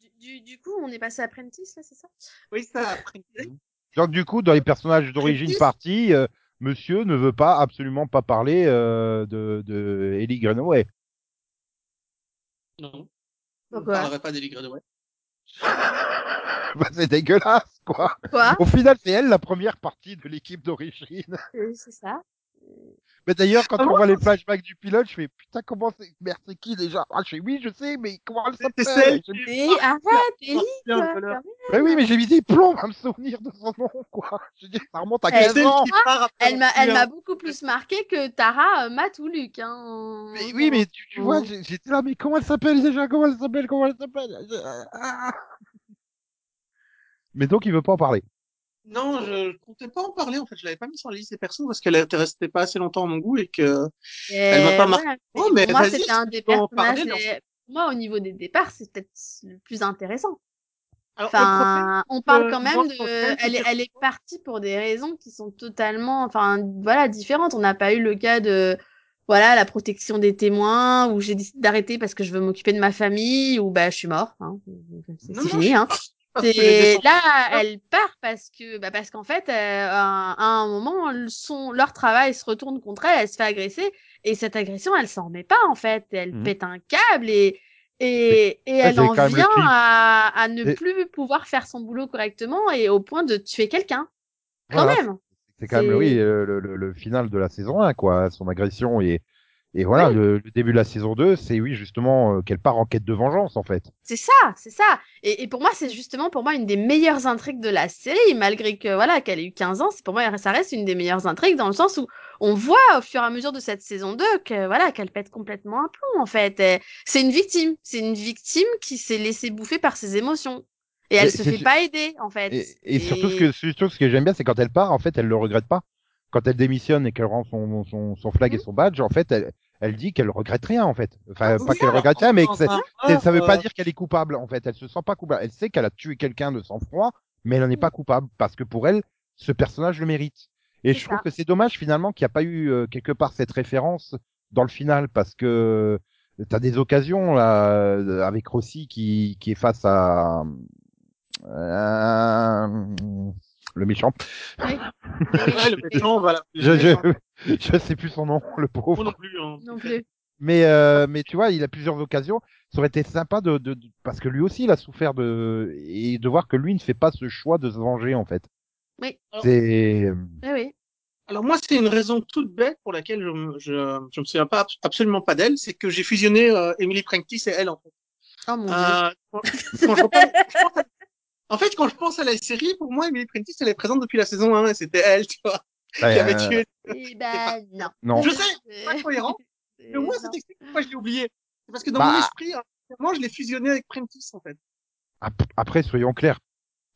Du, du, du coup, on est passé à Prentice, là, c'est ça? Oui, ça après. Donc du coup, dans les personnages d'origine partie, euh, Monsieur ne veut pas absolument pas parler euh, de, de Ellie Greenaway. Non. On ne Pourquoi parlerait pas d'Ellie Greenaway. Bah, c'est dégueulasse. quoi. Quoi? Au final, c'est elle la première partie de l'équipe d'origine. Euh, C'est ça. Mais d'ailleurs, quand Ah on bon voit les flashbacks du pilote, je fais putain, comment c'est. Merde, c'est qui déjà? Ah, je fais oui, je sais, mais comment elle C'est s'appelle? Mais arrête, Ellie, quand même. Mais oui, mais j'ai mis des plombs à me souvenir de son nom, quoi. Je veux dire, ça remonte à Elle- 15 Celle ans. Elle m'a, elle Vampire. m'a beaucoup plus marqué que Tara, euh, Matt ou Luc. Hein. Mais oui, mais tu, tu vois, j'étais là, mais comment elle s'appelle déjà? Comment elle s'appelle Comment elle s'appelle? Ah. Mais donc, il veut pas en parler. Non, je, comptais pas en parler en fait. Je l'avais pas mis sur la liste des persos parce qu'elle était restée pas assez longtemps à mon goût et que. Elle m'a pas marqué. Oh, mais pour moi, c'était un des personnages. parler, Pour moi, au niveau des départs, c'est peut-être le plus intéressant. Alors, problème, Enfin, on parle euh, quand même de, elle est, c'est- elle est partie pour des raisons qui sont totalement, enfin, voilà, différentes. On n'a pas eu le cas de, voilà, la protection des témoins, où j'ai décidé d'arrêter parce que je veux m'occuper de ma famille, ou bah, je suis mort, hein. C'est fini, hein. C'est descendants- là, elle part parce que, bah parce qu'en fait, euh, à, un moment, son, leur travail se retourne contre elle, elle se fait agresser, et cette agression, elle s'en remet pas en fait, elle Mhm. pète un câble et et, et elle en vient à, à ne Et- plus pouvoir faire son boulot correctement et au point de tuer quelqu'un. Quand Voilà, même. C'est quand même, oui, euh, le, le, le final de la saison 1, quoi. Son agression et, et voilà, Oui. le, le début de la saison 2, c'est oui, justement, euh, qu'elle part en quête de vengeance, en fait. C'est ça, c'est ça. Et, et pour moi, c'est justement pour moi une des meilleures intrigues de la série, malgré que voilà qu'elle ait eu 15 ans, c'est pour moi ça reste une des meilleures intrigues dans le sens où on voit au fur et à mesure de cette saison 2 que voilà qu'elle pète complètement un plomb en fait. Et C'est une victime, c'est une victime qui s'est laissée bouffer par ses émotions et elle Mais se fait su- pas aider en fait. Et, et surtout, ce que, surtout, ce que j'aime bien, c'est quand elle part, en fait, elle le regrette pas. Quand elle démissionne et qu'elle rend son, son, son flag et Mhm. son badge, en fait, elle, elle dit qu'elle regrette rien, en fait. Enfin, Ah, pas qu'elle regrette rien, mais que ah, c'est- ça veut pas euh, dire qu'elle est coupable, en fait. Elle se sent pas coupable. Elle sait qu'elle a tué quelqu'un de sang-froid, mais elle n'en est pas coupable parce que pour elle, ce personnage le mérite. Et je trouve ça. que c'est dommage finalement qu'il n'y a pas eu euh, quelque part cette référence dans le final parce que t'as des occasions là euh, avec Rossi qui qui est face à euh, le méchant. Oui. Ouais, le [LAUGHS] méchant, voilà. Je, je, je sais plus son nom, le Moi pauvre. non plus. hein. Non plus. Mais euh, mais tu vois, il a plusieurs occasions. Ça aurait été sympa de, de, de- parce que lui aussi il a souffert de et de voir que lui ne fait pas ce choix de se venger en fait. Oui. C'est Oui, oui. Alors moi, c'est une raison toute bête pour laquelle je je, je me souviens pas absolument pas d'elle, c'est que j'ai fusionné euh, Emily Prentice et elle en fait. Oh mon dieu. Euh, quand, quand je repense- je pense à- [LAUGHS] en fait, quand je pense à la série, pour moi, Emily Prentice, elle est présente depuis la saison 1, et c'était elle, tu vois, qui avait tué. Eh ben non. non. Je sais, c'est pas cohérent, C'est- mais au moins, non. ça t'explique pourquoi je l'ai oublié. C'est parce que dans Bah. mon esprit, hein, moi, je l'ai fusionné avec Prentice, en fait. Ap- Après, soyons clairs.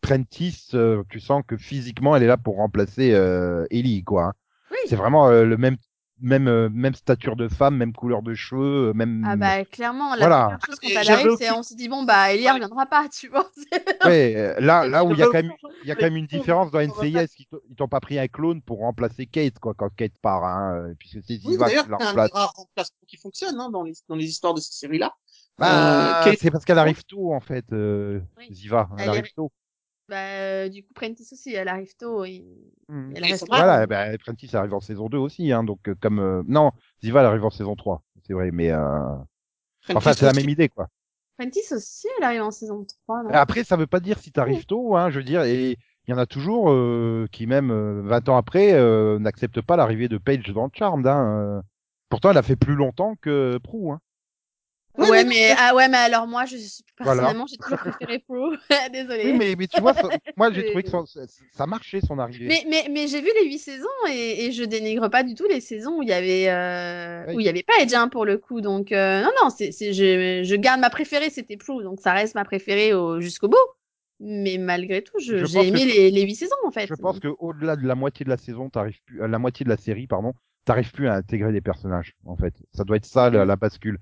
Prentice, euh, tu sens que physiquement, elle est là pour remplacer euh, Ellie, quoi. hein. Oui. C'est vraiment euh, le même, même, euh, même stature de femme, même couleur de cheveux, euh, même. Ah bah clairement, la Voilà. première chose quand elle arrive, c'est aucune- on se dit bon bah Ouais. reviendra pas, tu vois. [LAUGHS] Ouais, euh, là, là où il y a quand même, il y a quand même une différence dans NCIS, ils t'ont- ils t'ont pas pris un clone pour remplacer Kate, quoi, quand Kate part, hein, euh, puisque c'est Ziva qui la un remplace. des rares remplacements qui fonctionne hein, dans, les, dans les histoires de ces séries-là. Bah, Euh, Kate- c'est parce qu'elle arrive tôt, en fait, euh, Oui. Ziva, elle, Elle est- arrive tôt. Bah euh, du coup Prentice aussi, elle arrive tôt et Mhm. elle reste. Voilà, bah, Prentice arrive en saison 2 aussi, hein, donc euh, comme euh, non, Ziva elle arrive en saison 3, c'est vrai, mais euh... enfin c'est la même idée quoi. Prentice aussi, elle arrive en saison 3, non? Après ça veut pas dire si t'arrives tôt, hein, je veux dire, et il y en a toujours euh, qui même euh, 20 ans après euh, n'acceptent pas l'arrivée de Paige dans le Charmed. Hein, euh. Pourtant elle a fait plus longtemps que Prue. Hein. Ouais, mais- mais ah ouais, mais alors moi, je Voilà. personnellement, j'ai toujours préféré Pro. [LAUGHS] Désolée. Oui, mais, mais tu vois, ça- moi j'ai trouvé que ça, ça marchait son arrivée. Mais, mais, mais j'ai vu les huit saisons et, et je dénigre pas du tout les saisons où il y avait euh, Oui. où il y avait pas Edge hein, pour le coup. Donc euh, non non, c'est c'est je, je garde ma préférée, c'était Prue, donc ça reste ma préférée au, jusqu'au bout. Mais malgré tout, je- Je j'ai aimé que- les les huit saisons en fait. Je pense que au-delà de la moitié de la saison, t'arrives plus, à la moitié de la série, pardon, t'arrives plus à intégrer des personnages. En fait, ça doit être ça la, la bascule.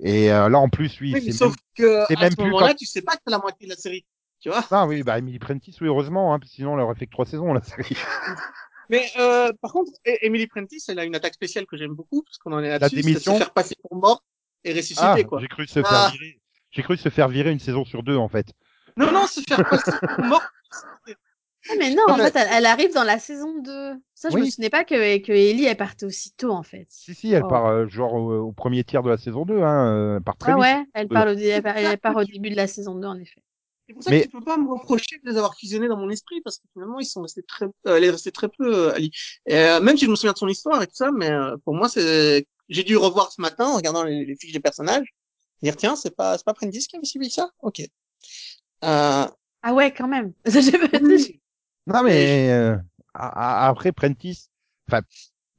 Et euh, là en plus, oui, Oui, c'est sauf que c'est à même ce plus moment-là, quand- tu sais pas que c'est la moitié de la série. Tu vois Ah oui, bah Emily Prentice, oui, heureusement, hein, que sinon elle aurait fait que trois saisons la série. [LAUGHS] Mais euh, par contre, E- Emily Prentice, elle a une attaque spéciale que j'aime beaucoup, parce qu'on en est là-dessus, c'est se faire passer pour mort et ressusciter, Ah, quoi. j'ai cru se Ah. faire virer. J'ai cru se faire virer une saison sur deux en fait. Non, non, se faire passer pour mort. Ah, mais non, Non, en mais- fait, elle, elle arrive dans la saison 2. Ça, je me souvenais pas que que Ellie elle partait aussitôt en fait. Si si, elle Oh. part euh, genre au, au premier tiers de la saison 2, hein, euh, elle part très Ah vite. ouais, elle Euh, part, au, elle part- elle part au début de la saison 2 en effet. C'est pour ça Mais- que tu peux pas me reprocher de les avoir fusionnés dans mon esprit parce que finalement ils sont restés très, euh, elle est restée très peu euh, Ali. Et, euh, même si je me souviens de son histoire et tout ça, mais euh, pour moi c'est, j'ai dû revoir ce matin en regardant les, les fiches des personnages, dire tiens c'est pas c'est pas Prentice qui avait suivi ça, ok. Euh, Ah ouais, quand même. [LAUGHS] Oui. Non mais euh, après Prentice, enfin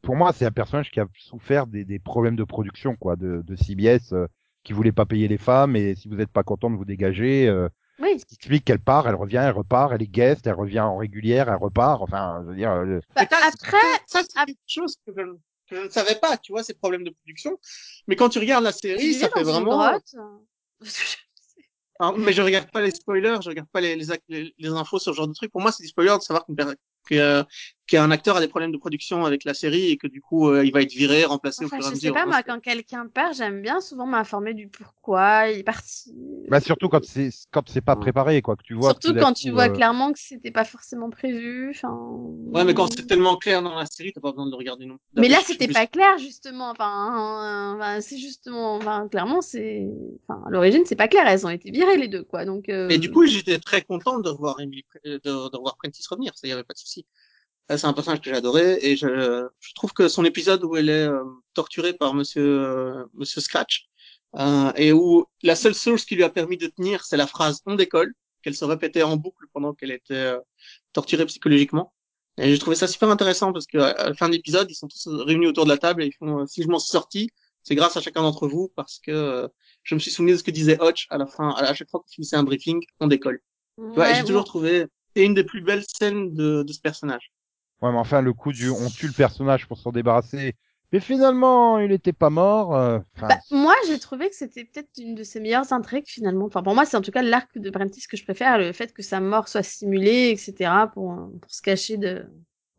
pour moi c'est un personnage qui a souffert des, des problèmes de production quoi de, de CBS euh, qui voulait pas payer les femmes et si vous n'êtes pas content de vous dégager, euh, Oui. ce qui explique qu'elle part, elle revient, elle repart, elle est guest, elle revient en régulière, elle repart. Enfin, je veux dire, euh, Bah, après, ça c'est quelque chose que je, que je ne savais pas, tu vois, ces problèmes de production. Mais quand tu regardes la série, ça fait une vraiment. [LAUGHS] Ah, mais je regarde pas les spoilers, je regarde pas les, infos sur ce genre de trucs. Pour moi, c'est des spoilers de savoir qu'une per- que, euh, qu'un acteur a des problèmes de production avec la série et que du coup, euh, il va être viré, remplacé Enfin, au fur et à je sais mesure. pas, hein, moi, quand quelqu'un part, j'aime bien souvent m'informer du pourquoi il est parti. bah surtout quand c'est quand c'est pas préparé quoi, que tu vois. Surtout quand tu vois euh, clairement que c'était pas forcément prévu. Enfin. Ouais, mais quand c'est tellement clair dans la série, t'as pas besoin de le regarder non plus. Mais là, c'était suis pas clair, justement. Enfin, euh, enfin, c'est justement, enfin, clairement, c'est, enfin, à l'origine, c'est pas clair. Elles ont été virées, les deux, quoi. Donc, euh... Et du coup, j'étais très content de revoir Emily, de, de revoir Prentice revenir. Ça y avait pas de souci. Euh, C'est un personnage que j'adorais et je, je trouve que son épisode où elle est euh, torturée par Monsieur euh, Monsieur Scratch euh, et où la seule source qui lui a permis de tenir, c'est la phrase "on décolle" qu'elle se répétait en boucle pendant qu'elle était euh, torturée psychologiquement. Et j'ai trouvé ça super intéressant parce que à la fin de l'épisode, ils sont tous réunis autour de la table et ils font euh, "si je m'en suis sorti, c'est grâce à chacun d'entre vous parce que euh, je me suis souvenu de ce que disait Hutch à la fin, à chaque fois qu'on finissait un briefing, on décolle." Et ouais, j'ai toujours trouvé c'est une des plus belles scènes de, de ce personnage. Ouais, mais enfin le coup du on tue le personnage pour s'en débarrasser. Mais finalement, il était pas mort. euh, enfin, Bah, moi, j'ai trouvé que c'était peut-être une de ses meilleures intrigues finalement. Enfin, pour moi, c'est en tout cas l'arc de Prentice que je préfère, le fait que sa mort soit simulée, etc., pour pour se cacher de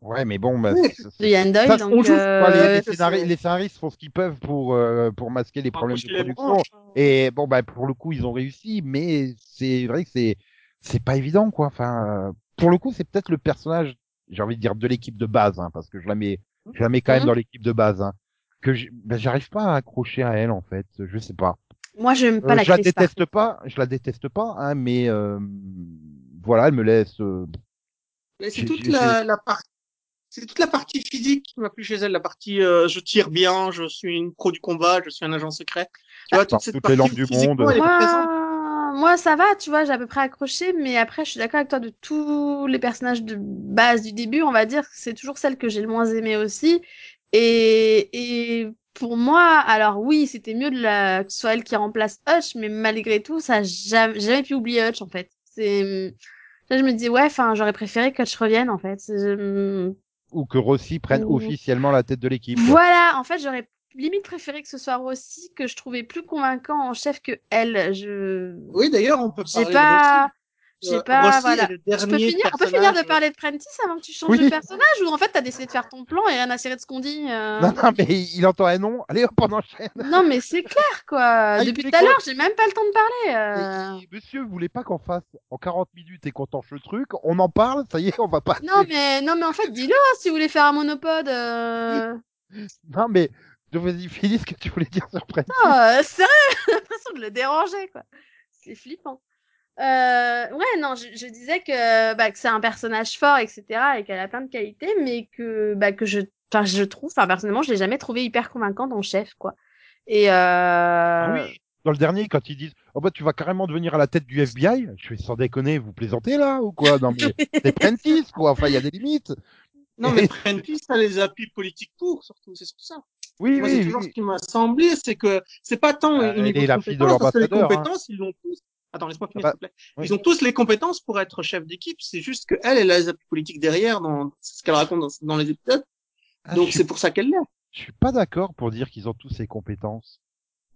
ouais, mais bon, bah, Oui. de Yann Doyle. Ça, donc, on joue, euh, les, les, c'est- scénari- c'est- les scénaristes font ce qu'ils peuvent pour euh, pour masquer les problèmes de production. branches. Et bon, bah pour le coup, ils ont réussi, mais c'est vrai que c'est c'est pas évident, quoi. Enfin, euh, pour le coup, c'est peut-être le personnage, j'ai envie de dire de l'équipe de base, hein, parce que je la mets, je la mets quand même Mhm. dans l'équipe de base, hein, que bah, j'arrive pas à accrocher à elle, en fait. Je sais pas. moi, j'aime pas Euh, la je la déteste pas, je la déteste pas, hein, mais euh, voilà, elle me laisse. euh, Mais c'est toute la, la partie. C'est toute la partie physique qui m'a plu chez elle, la partie euh, je tire bien, je suis une pro du combat, je suis un agent secret. Tu vois, toute cette toutes les partie langues du monde. elle est pas Moi, ça va, tu vois, j'ai à peu près accroché, mais après, je suis d'accord avec toi de tous les personnages de base du début, on va dire que c'est toujours celle que j'ai le moins aimée aussi. Et, et pour moi, alors oui, c'était mieux de la, que ce soit elle qui remplace Hutch, mais malgré tout, ça, jamais, jamais pu oublier Hutch, en fait. C'est, là, je me dis, ouais, enfin, j'aurais préféré que Hutch revienne, en fait. Je- Ou que Rossi prenne officiellement la tête de l'équipe. Voilà, en fait, j'aurais limite préféré que ce soit Rossi, que je trouvais plus convaincant en chef que elle. Je, Oui, d'ailleurs, on peut parler pas, de Rossi. j'ai Euh, pas, Rossi voilà. le Je peux finir, on peut finir de parler de Prentice avant que tu changes Oui. de personnage ou en fait t'as décidé de faire ton plan et rien à cirer de ce qu'on dit. euh? Non, non, mais il entend un nom. Allez, hop, on enchaîne. Non mais c'est clair quoi. Ah, Depuis tout à l'heure j'ai même pas le temps de parler. euh. Et monsieur, vous voulez pas qu'on fasse en 40 minutes et qu'on torche le truc? On en parle, ça y est, on va pas. Non mais non mais en fait dis-le hein, si vous voulez faire un monopode. Euh... [LAUGHS] Non, mais donc, vas-y, finis ce que tu voulais dire sur Prentice. Non, euh, sérieux, [LAUGHS] j'ai l'impression de le déranger quoi. C'est flippant. Euh, ouais non, je, je disais que bah que c'est un personnage fort etc et qu'elle a plein de qualités mais que bah que je enfin je trouve enfin personnellement je l'ai jamais trouvé hyper convaincante en chef quoi. Et euh... Ah oui. Dans le dernier, quand ils disent, oh bah tu vas carrément devenir à la tête du FBI, je fais sans déconner, vous plaisantez là ou quoi? Non mais [LAUGHS] c'est Prentice quoi. Enfin, il y a des limites. Non, mais Prentice a les appuis politiques pour, surtout, c'est ça. Oui, Moi, c'est oui, toujours oui. ce qui m'a semblé, c'est que c'est pas tant Euh, de la fille de compétences, parce que les hein. compétences, ils l'ont tous. Attends, laisse-moi finir, Ah bah, s'il te plaît. oui. Ils ont tous les compétences pour être chef d'équipe, c'est juste que elle, a les appuis politiques derrière, dans ce qu'elle raconte dans, dans les épisodes, Ah, donc suis c'est pour ça qu'elle l'est. Je suis pas d'accord pour dire qu'ils ont tous ces compétences.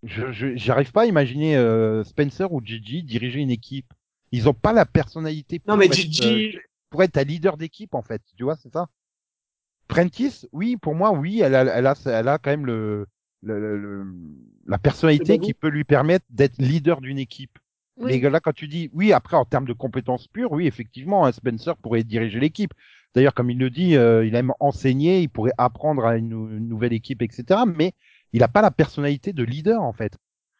Je, je, j'arrive pas à imaginer euh, Spencer ou Gigi diriger une équipe. Ils ont pas la personnalité pour, Non, mais être, Gigi, euh, pour être un leader d'équipe en fait. Tu vois, c'est ça? Prentice, oui, pour moi, oui, elle a, elle a, elle a quand même le, le, le- la personnalité qui peut lui permettre d'être leader d'une équipe. oui. Mais là, quand tu dis, oui, après, en termes de compétences pures, oui, effectivement, un Spencer pourrait diriger l'équipe. D'ailleurs, comme il le dit, euh, il aime enseigner, il pourrait apprendre à une, nou- une nouvelle équipe, etc. Mais il n'a pas la personnalité de leader, en fait.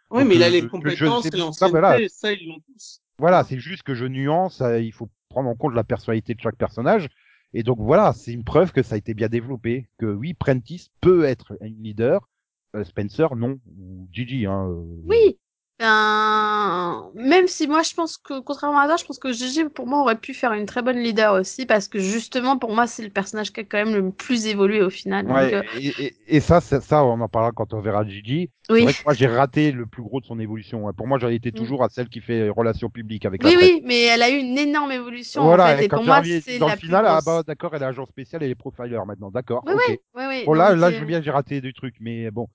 oui, donc, mais il a les compétences et l'ancienneté, voilà. ça, ils l'ont tous. Voilà, c'est juste que je nuance. euh, il faut prendre en compte la personnalité de chaque personnage. Et donc voilà, c'est une preuve que ça a été bien développé. Que oui, Prentice peut être une leader. euh, Spencer, non. Ou Gigi, hein. euh, Oui. Ben, même si moi je pense que, contrairement à ça, je pense que Gigi pour moi aurait pu faire une très bonne leader aussi parce que justement pour moi c'est le personnage qui a quand même le plus évolué au final. Ouais, euh, et, et- et ça, ça, on en parlera quand on verra Gigi. Oui. vrai que moi, j'ai raté le plus gros de son évolution. hein. Pour moi, j'en étais toujours à celle qui fait relations publiques avec Mm. Oui, la oui, mais elle a eu une énorme évolution Voilà, en fait, et et quand pour moi c'est dans la le plus final, ah grosse. bah d'accord, elle est agent spécial et elle est profiler maintenant, d'accord. Oui, oui, oui. Bon là, là, je veux bien, j'ai raté des trucs, mais bon.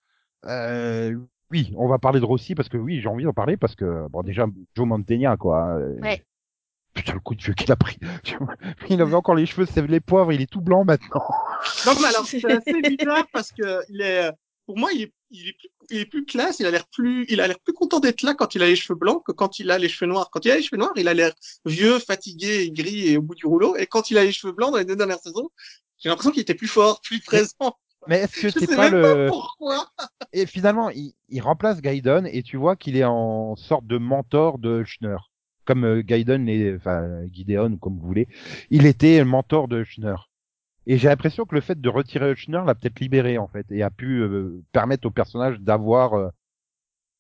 Euh, oui, on va parler de Rossi parce que oui, j'ai envie d'en parler parce que bon déjà Joe Mantegna quoi. euh, Ouais. Putain le coup de vieux qu'il a pris. [LAUGHS] il avait encore les cheveux, c'est les poivres, il est tout blanc maintenant. Non, mais alors, c'est assez bizarre parce que il est, pour moi, il est, il est plus, il est plus classe, il a l'air plus, il a l'air plus content d'être là quand il a les cheveux blancs que quand il a les cheveux noirs. Quand il a les cheveux noirs, il a l'air vieux, fatigué, gris et au bout du rouleau. Et quand il a les cheveux blancs dans les deux dernières saisons, j'ai l'impression qu'il était plus fort, plus présent. Mais est-ce que c'est pas le Pourquoi? [LAUGHS] et finalement il, il remplace Gaiden et tu vois qu'il est en sorte de mentor de Schner. Comme euh, Gaiden et enfin Gideon ou comme vous voulez, il était le mentor de Schner. Et j'ai l'impression que le fait de retirer Schner l'a peut-être libéré en fait et a pu euh, permettre au personnage d'avoir euh,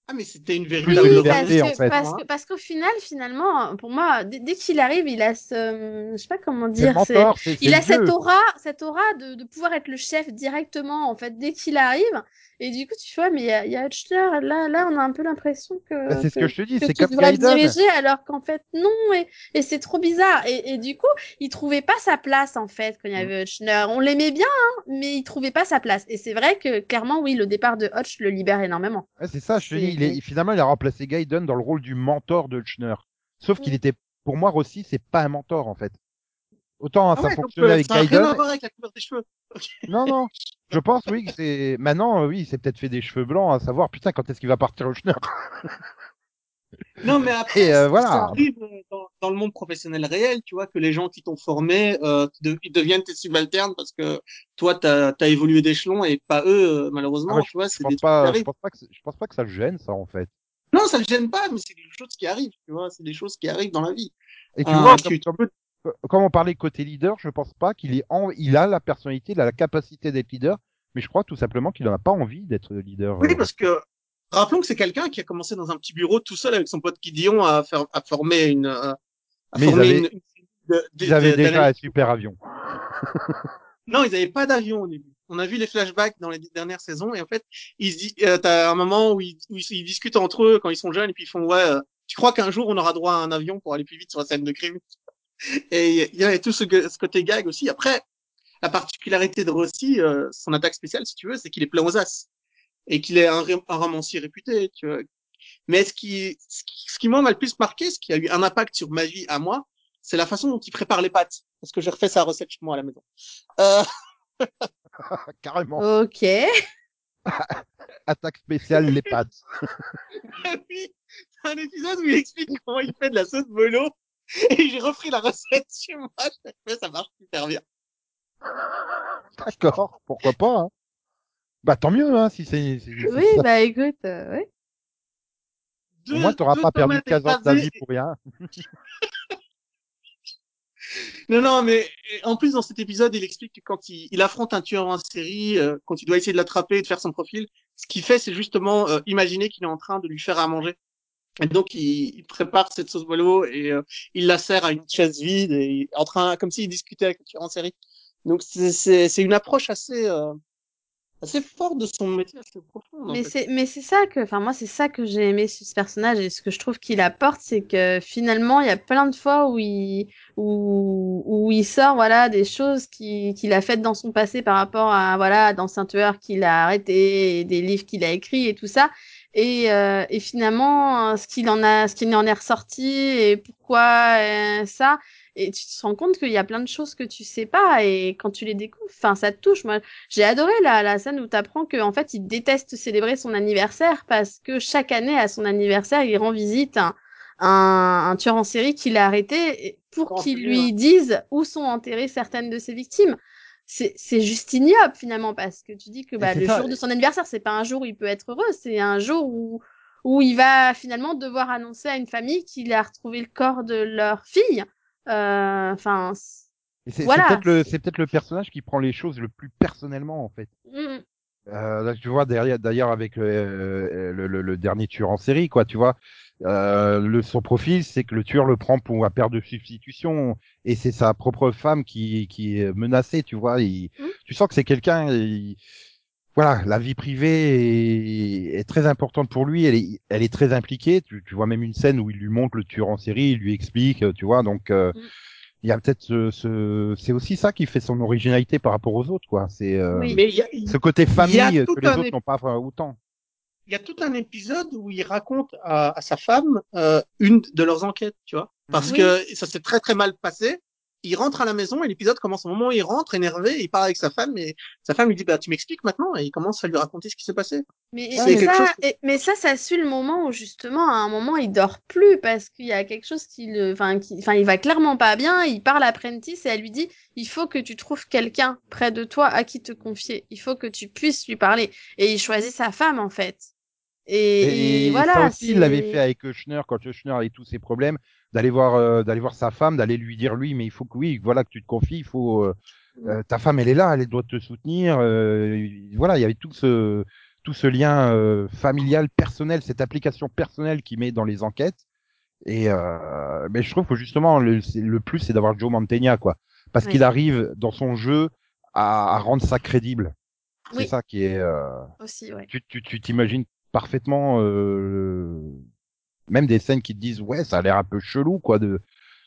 Ah, mais c'était une Plus Oui, véritable liberté, parce en que, fait. parce que, parce qu'au final, finalement, pour moi, dès, dès qu'il arrive, il a ce, je sais pas comment dire, c'est, mentor, c'est c'est il a cette aura, cette aura de, de pouvoir être le chef directement, en fait, dès qu'il arrive. Et du coup, tu vois, mais il y a, y a Hutchner, là, là, on a un peu l'impression que, Bah, c'est ce que je te dis, c'est comme diriger, alors qu'en fait, non, et, et c'est trop bizarre. Et, et du coup, il trouvait pas sa place, en fait, quand il y avait Hutchner. On l'aimait bien, hein, mais il trouvait pas sa place. Et c'est vrai que, clairement, oui, le départ de Hutch le libère énormément. Ouais, c'est ça, je te dis, il est, finalement, il a remplacé Gaiden dans le rôle du mentor de Schner. Sauf qu'il Mm. était, pour moi, Rossi, c'est pas un mentor, en fait. Autant Ah ça ouais, fonctionnait euh, avec ça a rien Gaiden. à voir avec la couleur des cheveux. [LAUGHS] Non, non. Je pense, oui, que c'est, maintenant, euh, oui, il s'est peut-être fait des cheveux blancs, à savoir, putain, quand est-ce qu'il va partir au Schner? Non, mais [LAUGHS] après, Et, euh, ça- voilà. ça arrive dans, dans le monde professionnel réel, tu vois, que les gens qui t'ont formé, euh, de- ils deviennent tes subalternes parce que toi, t'as as évolué d'échelon et pas eux, malheureusement, Ah, tu vois, Je c'est pense des trucs pas, je pense pas que, je pense pas que ça le gêne, ça, en fait. Non, ça ne gêne pas, mais c'est des choses qui arrivent, tu vois, c'est des choses qui arrivent dans la vie. Et tu Euh, vois, tu- tu peux- comme, comme on parlait côté leader, je pense pas qu'il est en, il a la personnalité, il a la capacité d'être leader, mais je crois tout simplement qu'il en a pas envie d'être leader. Oui, euh, parce que rappelons que c'est quelqu'un qui a commencé dans un petit bureau tout seul avec son pote Gideon à faire, à former une, euh, à Mais ils former avaient- une, de- Ils avaient de- déjà un super avion. [LAUGHS] Non, ils n'avaient pas d'avion au début. On a vu les flashbacks dans les dernières saisons et en fait, ils euh, t'as un moment où ils, où ils, ils discutent entre eux quand ils sont jeunes et puis ils font ouais, euh, tu crois qu'un jour on aura droit à un avion pour aller plus vite sur la scène de crime? Et il y a tout ce, côté gag aussi. Après, la particularité de Rossi, euh, son attaque spéciale, si tu veux, c'est qu'il est plein aux as et qu'il est un, un romancier réputé. Tu vois. Mais ce qui, ce qui, ce qui moi m'a le plus marqué, ce qui a eu un impact sur ma vie à moi, c'est la façon dont il prépare les pâtes. Parce que j'ai refait sa recette chez moi à la maison. Euh, [LAUGHS] Carrément. Ok. [LAUGHS] Attaque spéciale, les pattes. oui, c'est un épisode où il explique comment il fait de la sauce bolo. [LAUGHS] Et j'ai repris la recette chez moi. Fait, ça marche super bien. D'accord, pourquoi pas. Hein. Bah tant mieux, hein, si c'est. si- si Oui, ça. bah écoute, euh, ouais. Au moins, t'auras pas perdu tomates 15 ans de ta vie pour rien. [LAUGHS] Non, non, mais en plus dans cet épisode, il explique que quand il, il affronte un tueur en série, euh, quand il doit essayer de l'attraper et de faire son profil, ce qu'il fait, c'est justement euh, imaginer qu'il est en train de lui faire à manger. Et donc il, il prépare cette sauce bolo et euh, il la sert à une chaise vide et il- en train, comme s'il discutait avec un tueur en série. Donc c'est une approche assez euh, assez forte de son métier, assez profonde. Mais c'est, mais c'est ça que, enfin moi c'est ça que j'ai aimé sur ce personnage et ce que je trouve qu'il apporte, c'est que finalement il y a plein de fois où il, où, où il sort voilà des choses qui, qu'il a faites dans son passé par rapport à voilà d'anciens tueurs qu'il a arrêtés, et des livres qu'il a écrits et tout ça. Et, euh, et finalement, euh, ce qu'il en a, ce qu'il en est ressorti et pourquoi euh, ça. Et tu te rends compte qu'il y a plein de choses que tu sais pas et quand tu les découvres, enfin ça te touche. Moi, j'ai adoré la, la scène où tu apprends qu'en fait, il déteste célébrer son anniversaire parce que chaque année, à son anniversaire, il rend visite à un, un tueur en série qu'il a arrêté pour qu'il lui dise où sont enterrées certaines de ses victimes. C'est juste ignoble finalement parce que tu dis que bah, le jour de son anniversaire, c'est pas un jour où il peut être heureux, c'est un jour où, où il va finalement devoir annoncer à une famille qu'il a retrouvé le corps de leur fille. Euh, Enfin, Et c'est Voilà. c'est peut-être le, c'est peut-être le personnage qui prend les choses le plus personnellement en fait. mm, Euh, là, tu vois derrière, d'ailleurs avec euh, le, le- le dernier tueur en série, quoi, tu vois, euh, le son profil, c'est que le tueur le prend pour un père de substitution et c'est sa propre femme qui qui est menacée, tu vois. il- Mm. Tu sens que c'est quelqu'un. il- Voilà, la vie privée est, est très importante pour lui. Elle est, elle est très impliquée. Tu, tu vois même une scène où il lui montre le tueur en série, il lui explique, tu vois. Donc euh, Mm. il y a peut-être ce, ce- c'est aussi ça qui fait son originalité par rapport aux autres, quoi. C'est euh, Oui. Mais il y a, il ce côté famille y a que les autres n'ont pas euh, autant. y a tout un épisode où il raconte à, à sa femme euh, une de leurs enquêtes, tu vois, parce Oui. que ça s'est très très mal passé. Il rentre à la maison et l'épisode commence au moment où il rentre énervé, il parle avec sa femme et sa femme lui dit bah tu m'expliques maintenant? Et il commence à lui raconter ce qui s'est passé. Mais, ça, chose et- mais ça, ça suit le moment où justement, à un moment, il dort plus parce qu'il y a quelque chose qui le, enfin, qui, enfin, il va clairement pas bien. Il parle à Prentice et elle lui dit, il faut que tu trouves quelqu'un près de toi à qui te confier. Il faut que tu puisses lui parler. Et il choisit sa femme en fait. Et, et voilà. ça aussi, il l'avait fait avec Schner quand Schner avait tous ses problèmes, d'aller voir, euh, d'aller voir sa femme, d'aller lui dire lui, mais il faut que oui, voilà, que tu te confies, il faut, euh, Mm. euh, ta femme, elle est là, elle doit te soutenir, euh, voilà, il y avait tout ce, tout ce lien euh, familial, personnel, cette application personnelle qu'il met dans les enquêtes. Et euh, mais je trouve que justement le, plus, c'est d'avoir Joe Mantegna, quoi, parce Oui. qu'il arrive dans son jeu à, à rendre ça crédible. C'est Oui. ça qui est. euh, Aussi, ouais. tu tu tu t'imagines parfaitement euh, même des scènes qui te disent ouais ça a l'air un peu chelou quoi de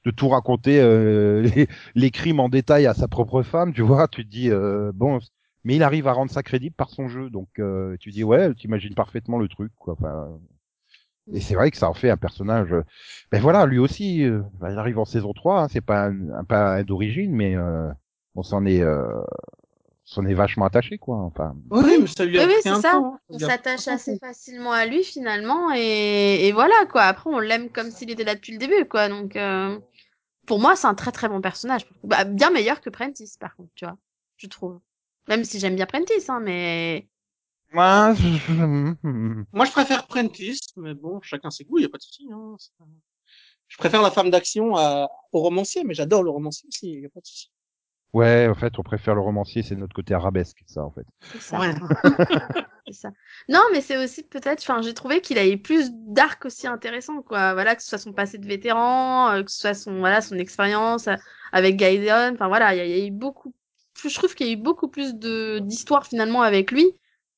de tout raconter euh, [LAUGHS] les, les crimes en détail à sa propre femme tu vois tu te dis euh, bon mais il arrive à rendre ça crédible par son jeu donc euh, tu dis ouais tu imagines parfaitement le truc quoi enfin et c'est vrai que ça en fait un personnage euh, ben voilà lui aussi euh, ben, il arrive en saison 3 hein, c'est pas un, un pas d'origine mais euh, on s'en est euh, s'en est vachement attaché quoi enfin Oui, mais ça lui a Oui, oui, pris c'est un ça. temps. hein. On s'attache assez facilement à lui finalement et, et voilà quoi. Après, on l'aime comme s'il était là depuis le début quoi. Donc, euh, pour moi, c'est un très très bon personnage. Bah, bien meilleur que Prentice par contre, tu vois. Je trouve. Même si j'aime bien Prentice, hein, mais moi je- Moi, je préfère Prentice, mais bon, chacun ses goûts, il y a pas de souci. Hein. Je préfère la femme d'action à... au romancier, mais j'adore le romancier aussi, il y a pas de souci. Ouais, en fait, on préfère le romancier, c'est notre côté arabesque, ça, en fait. c'est ça. Ouais. [LAUGHS] [LAUGHS] c'est ça. Non, mais c'est aussi peut-être. Enfin, j'ai trouvé qu'il avait plus d'arcs aussi intéressants quoi. Voilà, que ce soit son passé de vétéran, euh, que ce soit son voilà son expérience euh, avec Gaiden. Enfin voilà, il y, a- il y a eu beaucoup. Je trouve qu'il y a eu beaucoup plus de d'histoires finalement avec lui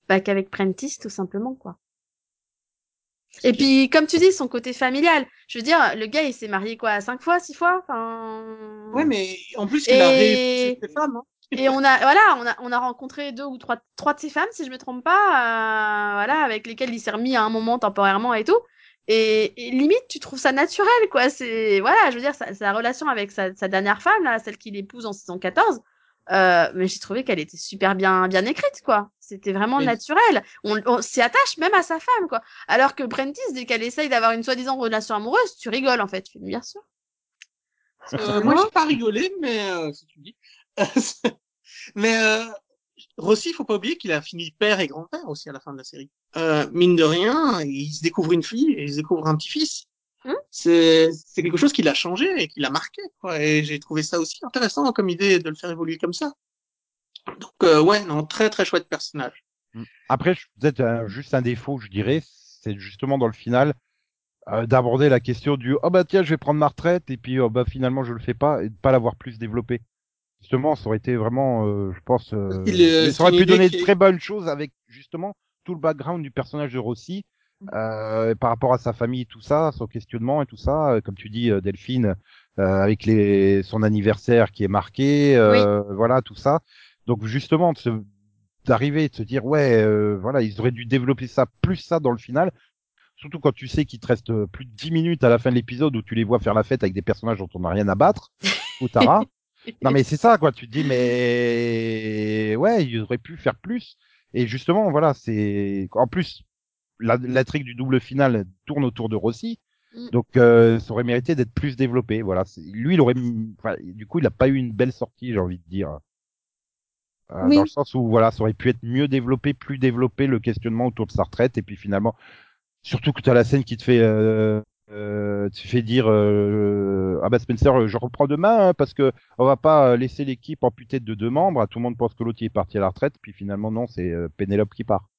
bah, qu'avec Prentice tout simplement quoi. Et puis, comme tu dis, son côté familial. Je veux dire, le gars, il s'est marié quoi, cinq fois, six fois, enfin. Ouais, mais en plus, il a Et- réépousé ses femmes. Hein. Et on a, voilà, on a, on a rencontré deux ou trois, trois de ses femmes, si je me trompe pas, euh, voilà, avec lesquelles il s'est remis à un moment temporairement et tout. Et, et limite, tu trouves ça naturel, quoi. C'est, voilà, je veux dire, sa, sa relation avec sa, sa dernière femme, là, celle qu'il épouse en saison 14, euh, mais j'ai trouvé qu'elle était super bien, bien écrite, quoi. C'était vraiment naturel. On, on s'y attache même à sa femme, quoi. Alors que Prentice, dès qu'elle essaye d'avoir une soi-disant relation amoureuse, tu rigoles, en fait. Bien sûr. Euh, moi, j'ai pas rigolé, mais euh, si tu dis. [LAUGHS] mais euh, Rossi, faut pas oublier qu'il a fini père et grand-père aussi à la fin de la série. Euh, mine de rien, il se découvre une fille et il se découvre un petit-fils. Hmm. c'est c'est quelque chose qui l'a changé et qui l'a marqué. Quoi. Et j'ai trouvé ça aussi intéressant comme idée de le faire évoluer comme ça. Donc euh, ouais, non, très très chouette personnage. Après, je- peut-être euh, juste un défaut, je dirais, c'est justement dans le final euh, d'aborder la question du oh bah tiens, je vais prendre ma retraite et puis oh bah finalement je le fais pas et de pas l'avoir plus développé. Justement, ça aurait été vraiment, euh, je pense, euh, c'est ça aurait pu donner de très bonnes choses avec justement tout le background du personnage de Rossi euh, par rapport à sa famille, tout ça, son questionnement et tout ça, euh, comme tu dis, euh, Delphine, euh, avec les son anniversaire qui est marqué, euh, voilà tout ça. Donc justement, d'arriver et de se dire ouais, euh, voilà, ils auraient dû développer ça plus ça dans le final. Surtout quand tu sais qu'il te reste plus de 10 minutes à la fin de l'épisode où tu les vois faire la fête avec des personnages dont on n'a rien à battre, [LAUGHS] ou Tara. non mais c'est ça quoi, tu te dis mais ouais, ils auraient pu faire plus. Et justement, voilà, c'est en plus l'intrigue du double final tourne autour de Rossi. Mm. Donc euh, ça aurait mérité d'être plus développé. Voilà, lui il aurait, enfin, du coup il a pas eu une belle sortie, j'ai envie de dire. Euh, Oui. Dans le sens où voilà, ça aurait pu être mieux développé, plus développé le questionnement autour de sa retraite et puis finalement Surtout que t'as la scène qui te fait, euh, euh, te fait dire, euh, ah bah Spencer, euh, je reprends demain hein, parce que on va pas laisser l'équipe amputée de deux membres. Tout le monde pense que l'autre est parti à la retraite, puis finalement non, c'est euh, Pénélope qui part.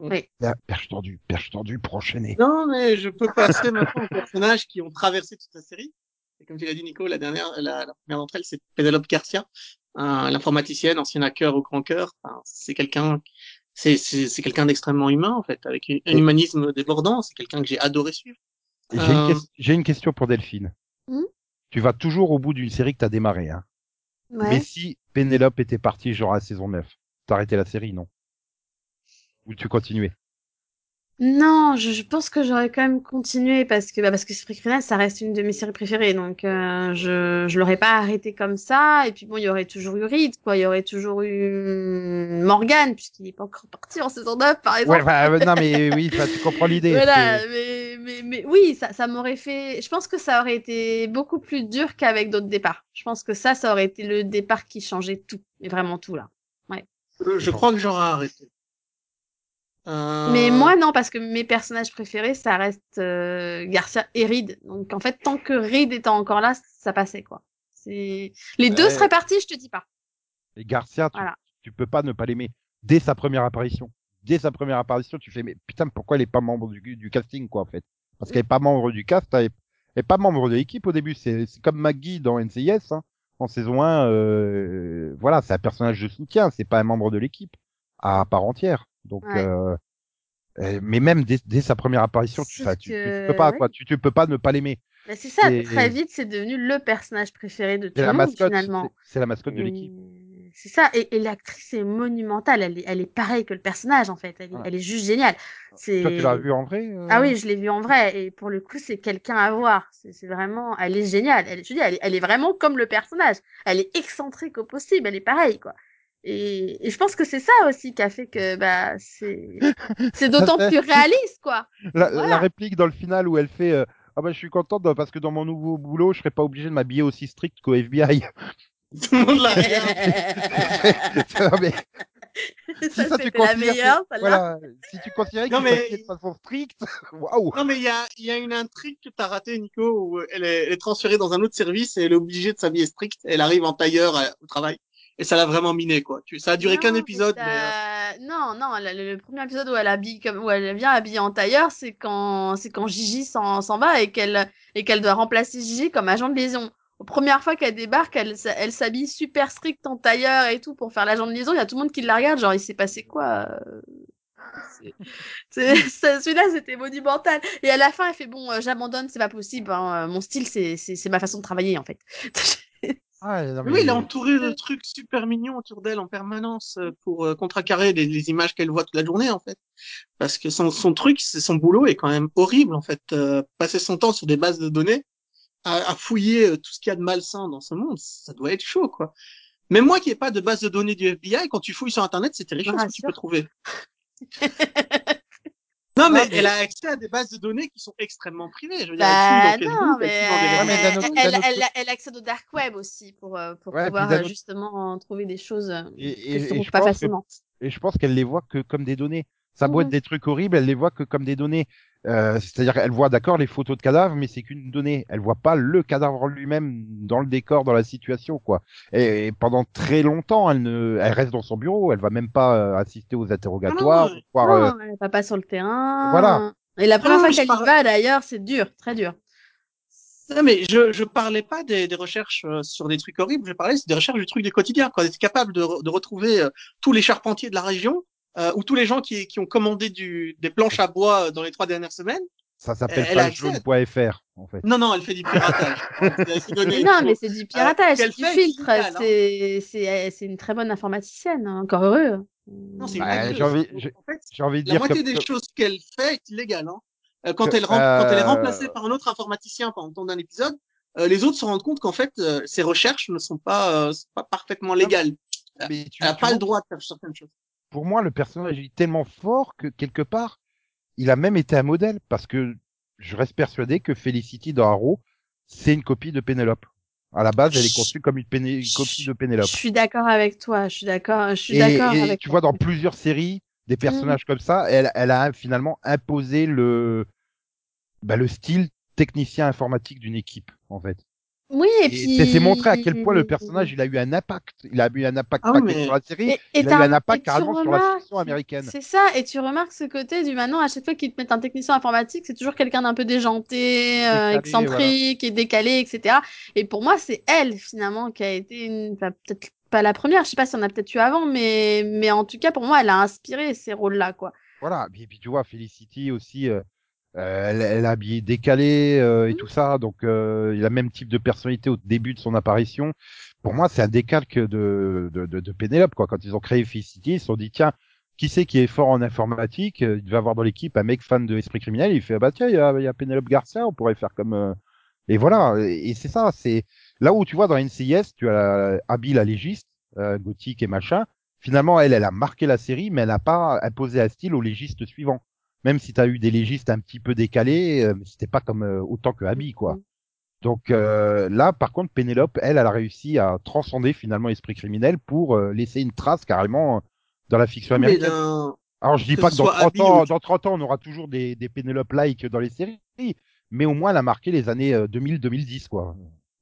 Oui. Ah, perche tendue, perche tendue pour enchaîner. Non, mais je peux passer maintenant aux personnages qui ont traversé toute la série. Et comme tu l'as dit, Nico, la dernière, la, la première d'entre elles, c'est Penelope Garcia, un- l'informaticienne, ancien hacker au grand cœur. Enfin, c'est quelqu'un, c'est, c'est, c'est quelqu'un d'extrêmement humain, en fait, avec un Et- humanisme débordant. C'est quelqu'un que j'ai adoré suivre. Et J'ai une, Euh. j'ai une question pour Delphine. Hmm? Tu vas toujours au bout d'une série que t'as démarré, hein. Ouais. Mais si Pénélope était partie genre à la saison 9, t'arrêtais la série, non? Ou tu continuais Non, je, je pense que j'aurais quand même continué parce que bah, parce que Esprit criminel ça reste une de mes séries préférées donc euh, je je l'aurais pas arrêté comme ça et puis bon il y aurait toujours eu Reed quoi il y aurait toujours eu Morgan puisqu'il est pas encore parti en saison 9 par exemple. Ouais, enfin, euh, non mais [LAUGHS] oui, tu comprends l'idée. Voilà, mais, mais, mais oui, ça, ça m'aurait fait. Je pense que ça aurait été beaucoup plus dur qu'avec d'autres départs. Je pense que ça, ça aurait été le départ qui changeait tout, mais vraiment tout là. Euh, Je crois que j'aurais arrêté. Euh, Mais moi, non, parce que mes personnages préférés, ça reste euh, Garcia et Reed. Donc en fait, tant que Reed était encore là, ça passait quoi. C'est les deux seraient partis, je te dis pas. Et Garcia, tu, Voilà. tu peux pas ne pas l'aimer. Dès sa première apparition. Dès sa première apparition, tu fais, mais putain, pourquoi elle est pas membre du, du casting, quoi, en fait? Parce qu'elle est pas membre du cast, elle est, elle est pas membre de l'équipe au début. C'est c'est comme Maggie dans NCIS, hein. En saison 1, euh, voilà, c'est un personnage de soutien, c'est pas un membre de l'équipe à part entière. Donc, Ouais. euh, euh, mais même dès, dès sa première apparition, tu, enfin, tu, peux pas, ouais. quoi. Tu, tu peux pas ne pas l'aimer. Mais c'est ça, très vite, c'est devenu le personnage préféré de tout le monde mascotte, finalement. c'est- la mascotte de l'équipe. C'est ça, et, et l'actrice est monumentale, elle est, elle est pareille que le personnage en fait, elle est, Ouais. elle est juste géniale. Toi, tu l'as vu en vrai? euh? Ah oui, je l'ai vue en vrai, et pour le coup, c'est quelqu'un à voir. C'est vraiment, elle est géniale. Elle, je dis, elle est, elle est vraiment comme le personnage. Elle est excentrique au possible, elle est pareille quoi. Et, et je pense que c'est ça aussi qui a fait que bah c'est [LAUGHS] c'est d'autant fait- plus réaliste quoi. La, Voilà. la réplique dans le final où elle fait euh, ah bah je suis contente parce que dans mon nouveau boulot je serai pas obligée de m'habiller aussi strict qu'au FBI. Tout le monde l'a ça, ça, tu la considères que- meilleure, voilà, si tu considérais qu'il mais- de façon stricte, [LAUGHS] waouh. Non, mais il y a, il y a une intrigue que t'as ratée, Nico, où elle est, elle est transférée dans un autre service et elle est obligée de s'habiller strict. Elle arrive en tailleur euh, au travail. Et ça l'a vraiment miné, quoi. Tu, ça a duré qu'un épisode, mais, euh, Non, non, le, le premier épisode où elle habille comme où elle vient habillée en tailleur, c'est quand c'est quand Gigi s'en s'en va et qu'elle et qu'elle doit remplacer Gigi comme agent de liaison. La première fois qu'elle débarque, elle, elle s'habille super strict en tailleur et tout pour faire l'agent de liaison. Il y a tout le monde qui la regarde, genre il s'est passé quoi euh, c'est- [LAUGHS] c'est- c'est- Celui-là, c'était monumental. Et à la fin, elle fait bon, euh, j'abandonne, c'est pas possible. hein, euh, Mon style, c'est c'est c'est ma façon de travailler en fait. [LAUGHS] Ah, non, mais- Oui, il est entouré de trucs super mignons autour d'elle en permanence euh, pour euh, contrecarrer les, les images qu'elle voit toute la journée, en fait. Parce que son, son truc, c'est son boulot est quand même horrible, en fait. Euh, passer son temps sur des bases de données, à, à fouiller euh, tout ce qu'il y a de malsain dans ce monde, ça doit être chaud, quoi. Mais moi qui n'ai pas de base de données du FBI, quand tu fouilles sur Internet, c'est terrifiant ce que tu peux trouver? [LAUGHS] non, mais elle a accès à des bases de données qui sont extrêmement privées. Je veux dire, Bah elle dans non, mais, elle, elle accède au dark web aussi pour, euh, pour Ouais, puis pouvoir euh, autre- justement trouver des choses euh, Et- et- je trouve je pas que- facilement. et je pense qu'elle les voit que comme des données. Ça Mhm. être des trucs horribles, elle les voit que comme des données. Euh, C'est-à-dire qu'elle voit d'accord les photos de cadavres, mais c'est qu'une donnée. Elle voit pas le cadavre lui-même dans le décor, dans la situation, quoi. Et, et pendant très longtemps, elle ne, elle reste dans son bureau. Elle va même pas euh, assister aux interrogatoires, Ah non, voir. euh, Non, elle va pas sur le terrain. Voilà. Et la première Non, fois qu'elle y va, d'ailleurs, c'est dur, très dur. Non, mais je, je parlais pas des, des recherches euh, sur des trucs horribles, je parlais des recherches du truc du quotidien, quoi. D'être capable de, de retrouver euh, tous les charpentiers de la région, euh, ou tous les gens qui, qui ont commandé du, des planches à bois euh, dans les trois dernières semaines. Ça s'appelle accès. pagejaune.fr, en fait. Non, non, elle fait du piratage. [LAUGHS] Mais non, mais c'est du piratage, c'est du filtre. hein. C'est c'est c'est une très bonne informaticienne, hein, encore heureux. Non, c'est une Bah, j'ai envie- en fait, envie de la dire moitié que- des choses qu'elle fait est illégale. Hein. Euh, Quand, Que- elle rem- quand elle est euh, remplacée par un autre informaticien pendant le temps d'un épisode, euh, les autres se rendent compte qu'en fait, euh, ses recherches ne sont pas, euh, sont pas parfaitement légales. mais tu- Elle n'a pas vois, le droit de faire certaines choses. Pour moi, le personnage est tellement fort que quelque part, il a même été un modèle parce que je reste persuadé que Felicity dans Arrow, c'est une copie de Pénélope. À la base, elle est conçue comme une, Péné- une copie de Pénélope. Je suis d'accord avec toi. Je suis d'accord. Je suis d'accord avec tu toi. vois, dans plusieurs séries, des personnages comme ça, elle, elle a finalement imposé le, bah, le style technicien informatique d'une équipe, en fait. Oui, et, Et puis. c'est c'est montré à quel point le personnage, il a eu un impact. Il a eu un impact Ah mais- sur la série, Et- et il a eu un impact carrément sur la fiction américaine. C'est ça, et tu remarques ce côté du maintenant, à chaque fois qu'ils te mettent un technicien informatique, c'est toujours quelqu'un d'un peu déjanté, euh, Décalé, excentrique et décalé, etc. Et pour moi, c'est elle, finalement, qui a été une, enfin, peut-être pas la première, je sais pas si on a peut-être eu avant, mais, mais en tout cas, pour moi, elle a inspiré ces rôles-là, quoi. Voilà. Et puis tu vois, Felicity aussi, euh, elle, elle est habillée décalée euh, et Mhm. tout ça. Donc euh, il a le même type de personnalité au début de son apparition. Pour moi, c'est un décalque de, de, de, de Pénélope. Quoi. Quand ils ont créé Felicity, ils se sont dit tiens, qui c'est qui est fort en informatique Il devait avoir dans l'équipe un mec fan de Esprit criminel. Il fait ah bah tiens, il y a, y a Pénélope Garcia, on pourrait faire comme. euh, Et voilà. Et, c'est ça. C'est là où tu vois dans NCIS, tu as la, Abby la légiste, euh, gothique et machin. Finalement, elle, elle a marqué la série, mais elle n'a pas imposé un style aux légistes suivants. Même si tu as eu des légistes un petit peu décalés, euh, c'était pas comme euh, autant que Abby, quoi. Donc euh, là, par contre, Pénélope, elle, elle a réussi à transcender finalement l'esprit criminel pour euh, laisser une trace carrément euh, dans la fiction américaine. Alors je dis que pas que dans soit 30 Abby ans, ou- dans 30 ans, on aura toujours des, des Pénélope-like dans les séries, mais au moins elle a marqué les années euh, 2000-2010, quoi.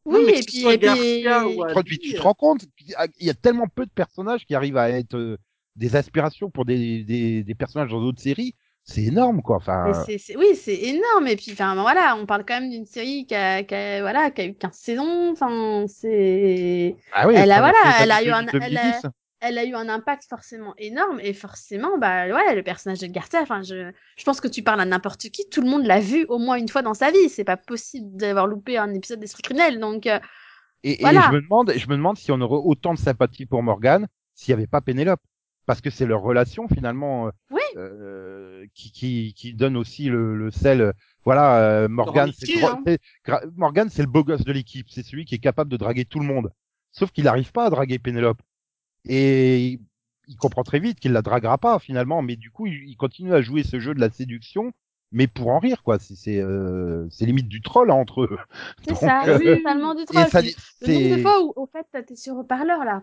Non, Oui, mais et puis, et puis... Garcia ou Tu te- Abby, tu te rends compte, il y a tellement peu de personnages qui arrivent à être euh, des inspirations pour des, des, des personnages dans d'autres séries, c'est énorme, quoi. Enfin, c'est- oui, c'est énorme. Et puis, enfin, voilà, on parle quand même d'une série qui a, qui a- voilà, qui a eu 15 saisons. Enfin, c'est, ah oui, elle a- voilà, elle a eu un- 2010. elle a- elle a eu un impact forcément énorme. Et forcément, bah, ouais, le personnage de Garcia, enfin, je, je pense que tu parles à n'importe qui, tout le monde l'a vu au moins une fois dans sa vie. C'est pas possible d'avoir loupé un épisode d'Esprit criminel. Donc, euh, Et, je me demande, je me demande si on aurait autant de sympathie pour Morgan s'il n'y avait pas Pénélope, parce que c'est leur relation finalement euh, Oui. euh, qui, qui qui donne aussi le, le sel. Voilà, euh, Morgan, c'est hein. Morgan, c'est le beau gosse de l'équipe, c'est celui qui est capable de draguer tout le monde. Sauf qu'il n'arrive pas à draguer Pénélope, et il, comprend très vite qu'il la draguera pas finalement, mais du coup, il, il continue à jouer ce jeu de la séduction. Mais pour en rire, quoi. C'est c'est euh, c'est limite du troll hein, entre eux. c'est Donc, ça, euh, c'est totalement du Et troll. ça, Le nombre de fois où, au fait, t'es sur haut-parleur, là.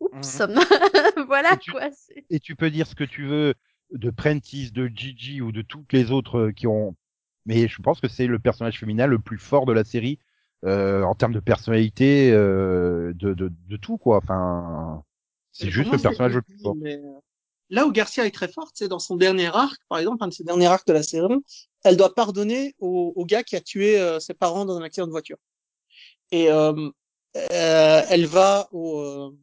Oups. [LAUGHS] voilà, Et tu- quoi. et tu peux dire ce que tu veux de Prentice, de Gigi ou de toutes les autres qui ont, mais je pense que c'est le personnage féminin le plus fort de la série euh, en termes de personnalité, euh, de, de, de tout quoi. Enfin, c'est juste le personnage le plus fort. mais, Là où Garcia est très forte, c'est dans son dernier arc, par exemple, un de ses derniers arcs de la saison, elle doit pardonner au, au gars qui a tué euh, ses parents dans un accident de voiture. Et euh, euh, elle va au, euh,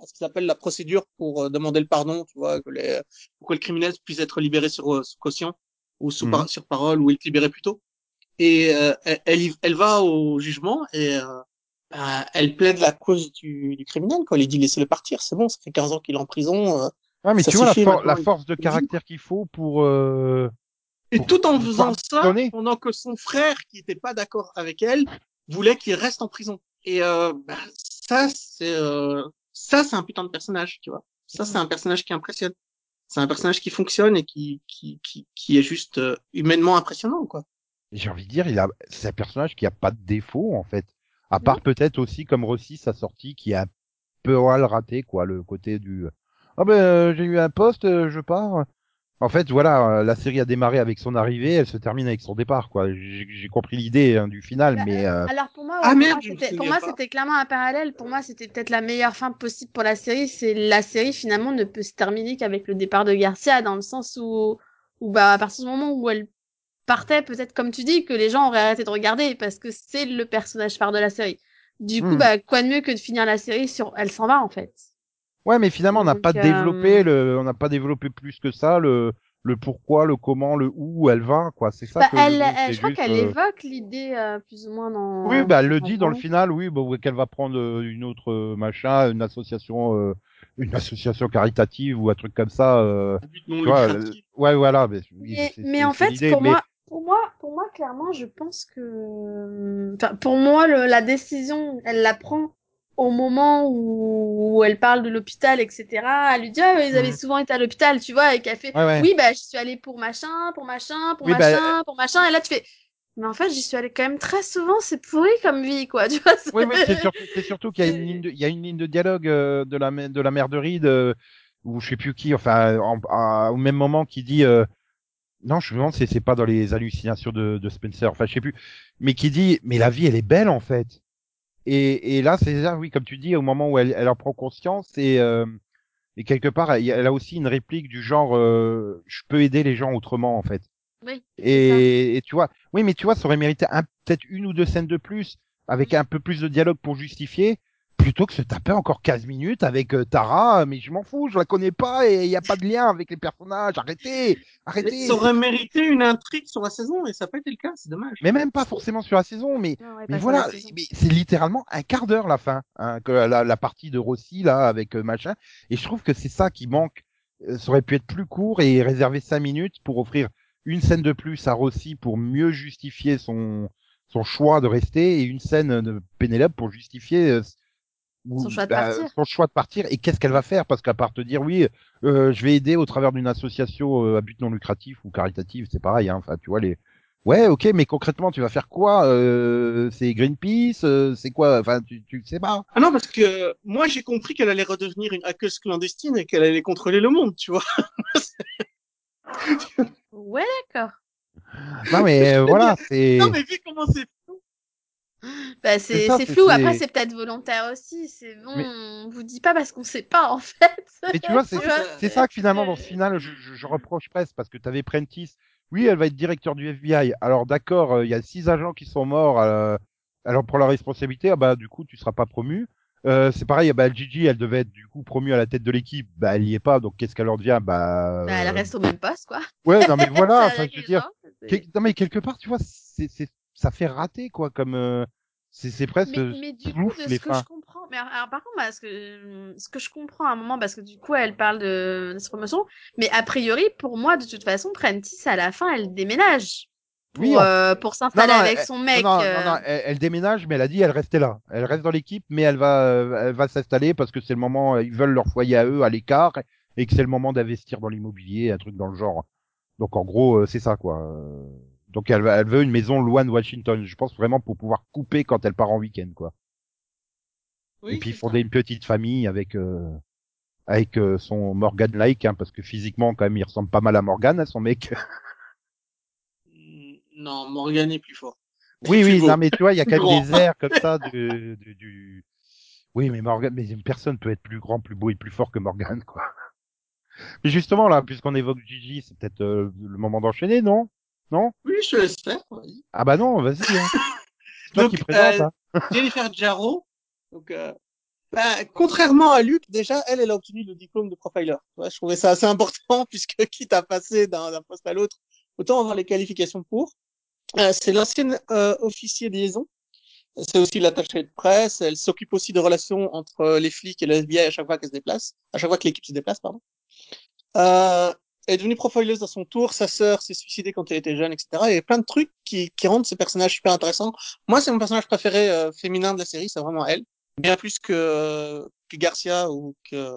à ce qu'ils appellent la procédure pour euh, demander le pardon, tu vois, que les, pour que le criminel puisse être libéré sur, euh, sous caution ou sous Mhm. par- sur parole ou être libéré plus tôt. Et euh, elle, elle, va au jugement et euh, bah, elle plaide la cause du, du criminel. Quoi. Elle lui dit laissez-le partir, c'est bon, ça fait 15 ans qu'il est en prison. euh. Ouais, mais tu vois la, for- il- force de il- caractère qu'il faut pour. euh, Et Pour- tout en faisant ça, pendant que son frère, qui n'était pas d'accord avec elle, voulait qu'il reste en prison. Et euh, bah, ça, c'est euh, ça, c'est un putain de personnage, tu vois. Ça, c'est un personnage qui impressionne. C'est un personnage qui fonctionne et qui qui qui, qui est juste euh, humainement impressionnant, quoi. J'ai envie de dire, il a, c'est un personnage qui a pas de défaut en fait. À part peut-être aussi comme Rossi sa sortie qui a un peu mal raté quoi, le côté du. Ah ben euh, j'ai eu un poste, euh, je pars. En fait, voilà, euh, la série a démarré avec son arrivée, elle se termine avec son départ, quoi. J'ai j'ai compris l'idée hein, du final, Bah, mais euh, Alors pour moi, Ah, pour merde, moi, c'était clairement un parallèle. Pour moi, c'était peut-être la meilleure fin possible pour la série. C'est la série finalement ne peut se terminer qu'avec le départ de Garcia, dans le sens où, où bah à partir du moment où elle partait, peut-être comme tu dis, que les gens auraient arrêté de regarder parce que c'est le personnage phare de la série. Du coup, Hmm. bah quoi de mieux que de finir la série sur elle s'en va en fait. Ouais, mais finalement on n'a pas euh, développé le, on n'a pas développé plus que ça le le pourquoi, le comment, le où elle va, quoi. C'est ça Bah, que elle, je, elle- je crois qu'elle euh, évoque l'idée euh, plus ou moins dans. Oui, bah elle le dit dans le final, oui, bah, qu'elle va prendre euh, une autre euh, machin, une association, euh, une association caritative ou un truc comme ça. euh, non tu vois, euh, ouais, voilà. Mais, oui, Mais, en fait, pour mais- moi, pour moi, pour moi, clairement, je pense que, enfin, pour moi, le, la décision, elle la prend au moment où, où elle parle de l'hôpital, etc. Elle lui dit, ah, ils avaient Mhm. souvent été à l'hôpital, tu vois, et qu'elle fait, Ouais, ouais. oui, bah, je suis allée pour machin, pour machin, pour Oui, bah, machin, pour machin, et là, tu fais, mais en fait, j'y suis allée quand même très souvent, c'est pourri comme vie, quoi, tu vois. Oui, oui, c'est surtout, surtout qu'il y a une ligne de, il y a une ligne de dialogue euh, de la, de la mère de Reed. euh, ou je sais plus qui, enfin, en- à- au même moment qui dit, euh, non, je me demande si c'est pas dans les hallucinations de, de Spencer, enfin, je sais plus, mais qui dit, mais la vie, elle est belle en fait. Et, et là, ça, oui, comme tu dis, au moment où elle, elle en prend conscience et, euh, et quelque part, elle, elle a aussi une réplique du genre, euh, je peux aider les gens autrement en fait. Oui. Et, et tu vois, oui, mais tu vois, ça aurait mérité un- peut-être une ou deux scènes de plus, avec un peu plus de dialogue pour justifier, plutôt que se taper encore 15 minutes avec euh, Tara, mais je m'en fous, je la connais pas et il n'y a pas de lien avec les personnages, arrêtez, arrêtez. Ça aurait mérité une intrigue sur la saison et ça n'a pas été le cas, c'est dommage. Mais même pas forcément sur la saison, mais, Non, ouais, mais voilà, c'est littéralement un quart d'heure la fin, hein, que la, la partie de Rossi là avec euh, machin, et je trouve que c'est ça qui manque. Euh, Ça aurait pu être plus court et réserver cinq minutes pour offrir une scène de plus à Rossi pour mieux justifier son son choix de rester et une scène de Pénélope pour justifier euh, ou- Son choix de bah, partir. son choix de partir et qu'est-ce qu'elle va faire? Parce qu'à part te dire oui euh, je vais aider au travers d'une association euh, à but non lucratif ou caritative c'est pareil hein. enfin tu vois les ouais ok mais concrètement tu vas faire quoi euh, c'est Greenpeace euh, c'est quoi enfin tu tu sais pas Ah non, parce que moi j'ai compris qu'elle allait redevenir une hackeuse clandestine et qu'elle allait contrôler le monde, tu vois. [LAUGHS] Ouais, d'accord. non mais [LAUGHS] euh, voilà c'est Non, mais vu comment c'est. [GASPS] Bah, C'est flou. Après, c'est peut-être volontaire aussi. C'est bon, Mais- on vous dit pas parce qu'on sait pas, en fait. Mais tu vois, [LAUGHS] c'est ça que finalement dans ce final, je, je, je reproche presque parce que tu avais Prentice. Oui, elle va être directeur du FBI. Alors d'accord, euh, il y a six agents qui sont morts. euh, alors pour la responsabilité, ah bah du coup tu seras pas promu. Euh, c'est pareil, bah Gigi, elle devait être du coup promue à la tête de l'équipe. Bah elle y est pas, donc qu'est-ce qu'elle leur devient Bah, Bah, elle euh, reste au même poste, quoi. ouais, non mais [LAUGHS] voilà. Enfin, je veux dire, non mais quelque part, tu vois, c'est ça fait rater quoi, comme euh, c'est presque Mais, mais du coup, de ce que fins. je comprends, mais alors, alors, par contre, parce que euh, ce que je comprends à un moment, parce que du coup, elle parle de, de sa promotion, mais a priori, pour moi, de toute façon, Prentice, à la fin, elle déménage pour, Oui, en- euh, pour s'installer avec elle- son mec. Non, non, euh, non, non, elle, elle déménage, mais elle a dit elle restait là. Elle reste dans l'équipe, mais elle va, euh, elle va s'installer parce que c'est le moment, ils veulent leur foyer à eux, à l'écart, et que c'est le moment d'investir dans l'immobilier, un truc dans le genre. Donc en gros, c'est ça quoi. Donc elle, elle veut une maison loin de Washington, je pense vraiment pour pouvoir couper quand elle part en week-end quoi. Oui, et puis ça. fonder une petite famille avec euh, avec euh, son Morgan like, hein, parce que physiquement quand même il ressemble pas mal à Morgan, hein, son mec. [LAUGHS] Non, Morgan est plus fort. [LAUGHS] Oui, oui, beau. non, mais tu vois, il y a quand même des airs comme ça du, du, du- Oui, mais Morgan, mais une personne peut être plus grand, plus beau et plus fort que Morgan, quoi. Mais justement, là, puisqu'on évoque Gigi, c'est peut-être euh, le moment d'enchaîner, non? Non? Oui, je te laisse faire. vas-y. Ah bah non, vas-y. Hein. C'est toi Donc, qui présente, euh, hein. [LAUGHS] Jennifer Jarrow. Donc, euh, bah, contrairement à Luc, déjà, elle, elle a obtenu le diplôme de profiler. Tu vois, je trouvais ça assez important [LAUGHS] puisque quitte à passer d'un d'un poste à l'autre, autant avoir les qualifications pour. Euh, c'est l'ancienne euh, officier de liaison. C'est aussi l'attaché de presse. Elle s'occupe aussi de relations entre euh, les flics et le FBI à chaque fois qu'elle se déplace, à chaque fois que l'équipe se déplace, pardon. Euh, est devenue profileuse à son tour. Sa sœur s'est suicidée quand elle était jeune, etc. Il y a plein de trucs qui, rendent ce personnage super intéressant. Moi, c'est mon personnage préféré euh, féminin de la série, c'est vraiment elle. Bien plus que, Garcia ou que...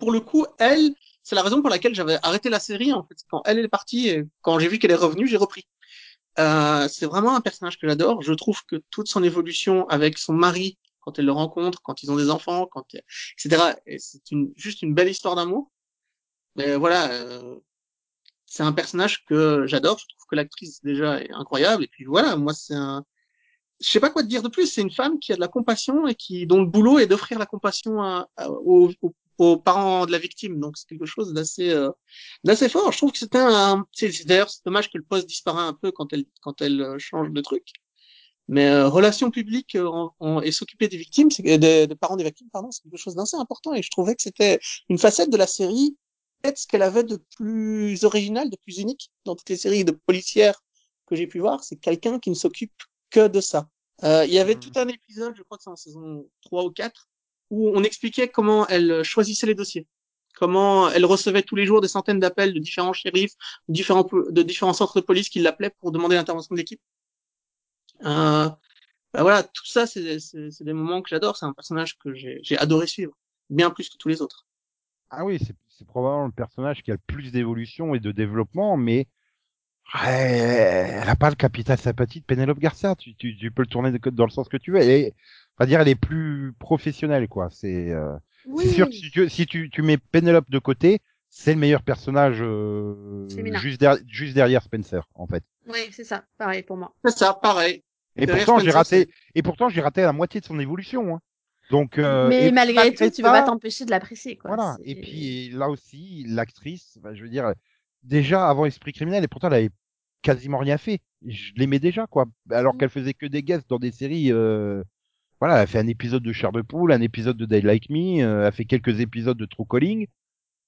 Pour le coup, elle, c'est la raison pour laquelle j'avais arrêté la série, en fait. Quand elle est partie et quand j'ai vu qu'elle est revenue, j'ai repris. Euh, c'est vraiment un personnage que j'adore. Je trouve que toute son évolution avec son mari, quand elle le rencontre, quand ils ont des enfants, etc. et C'est juste une belle histoire d'amour. Mais voilà, euh, c'est un personnage que j'adore. Je trouve que l'actrice déjà est incroyable. Et puis voilà, moi c'est un, je sais pas quoi te dire de plus. C'est une femme qui a de la compassion et qui dont le boulot est d'offrir la compassion aux, aux- parents de la victime. Donc c'est quelque chose d'assez euh, d'assez fort. Je trouve que c'était un. C'est d'ailleurs c'est dommage que le poste disparaît un peu quand elle quand elle change de truc. Mais euh, relations publiques en- en- et s'occuper des victimes, des, des parents des victimes, pardon, c'est quelque chose d'assez important. Et je trouvais que c'était une facette de la série, peut-être ce qu'elle avait de plus original, de plus unique dans toutes les séries de policières que j'ai pu voir, c'est quelqu'un qui ne s'occupe que de ça. Euh, il y avait Mhm. tout un épisode, je crois que c'est en saison 3 ou 4, où on expliquait comment elle choisissait les dossiers. Comment elle recevait tous les jours des centaines d'appels de différents shérifs, de différents, po- de différents centres de police qui l'appelaient pour demander l'intervention de l'équipe. Euh, bah voilà, tout ça, c'est des moments que j'adore. C'est un personnage que j'ai j'ai adoré suivre, bien plus que tous les autres. Ah oui, c'est probablement le personnage qui a le plus d'évolution et de développement, mais elle a pas le capital sympathie de Penelope Garcia. Tu, tu, tu peux le tourner dans le sens que tu veux. Elle est, on va dire, elle est plus professionnelle, quoi. C'est, euh, C'est sûr que si tu, si tu, tu mets Penelope de côté, c'est le meilleur personnage euh, juste, derrière, juste derrière Spencer, en fait. Oui, c'est ça, pareil pour moi. C'est ça, pareil. Et Derrière pourtant, j'ai Spencer, raté, et pourtant, j'ai raté la moitié de son évolution. Hein. Donc, euh, mais malgré tout, tu peux ça, pas t'empêcher de l'apprécier, quoi. Voilà. Et puis là aussi, l'actrice, bah, je veux dire, déjà avant Esprit criminel, et pourtant elle avait quasiment rien fait. Je l'aimais déjà, quoi. Alors Mm. qu'elle faisait que des guests dans des séries. Euh... Voilà, elle a fait un épisode de Chair de poule, un épisode de Day Like Me, euh, elle a fait quelques épisodes de True Calling.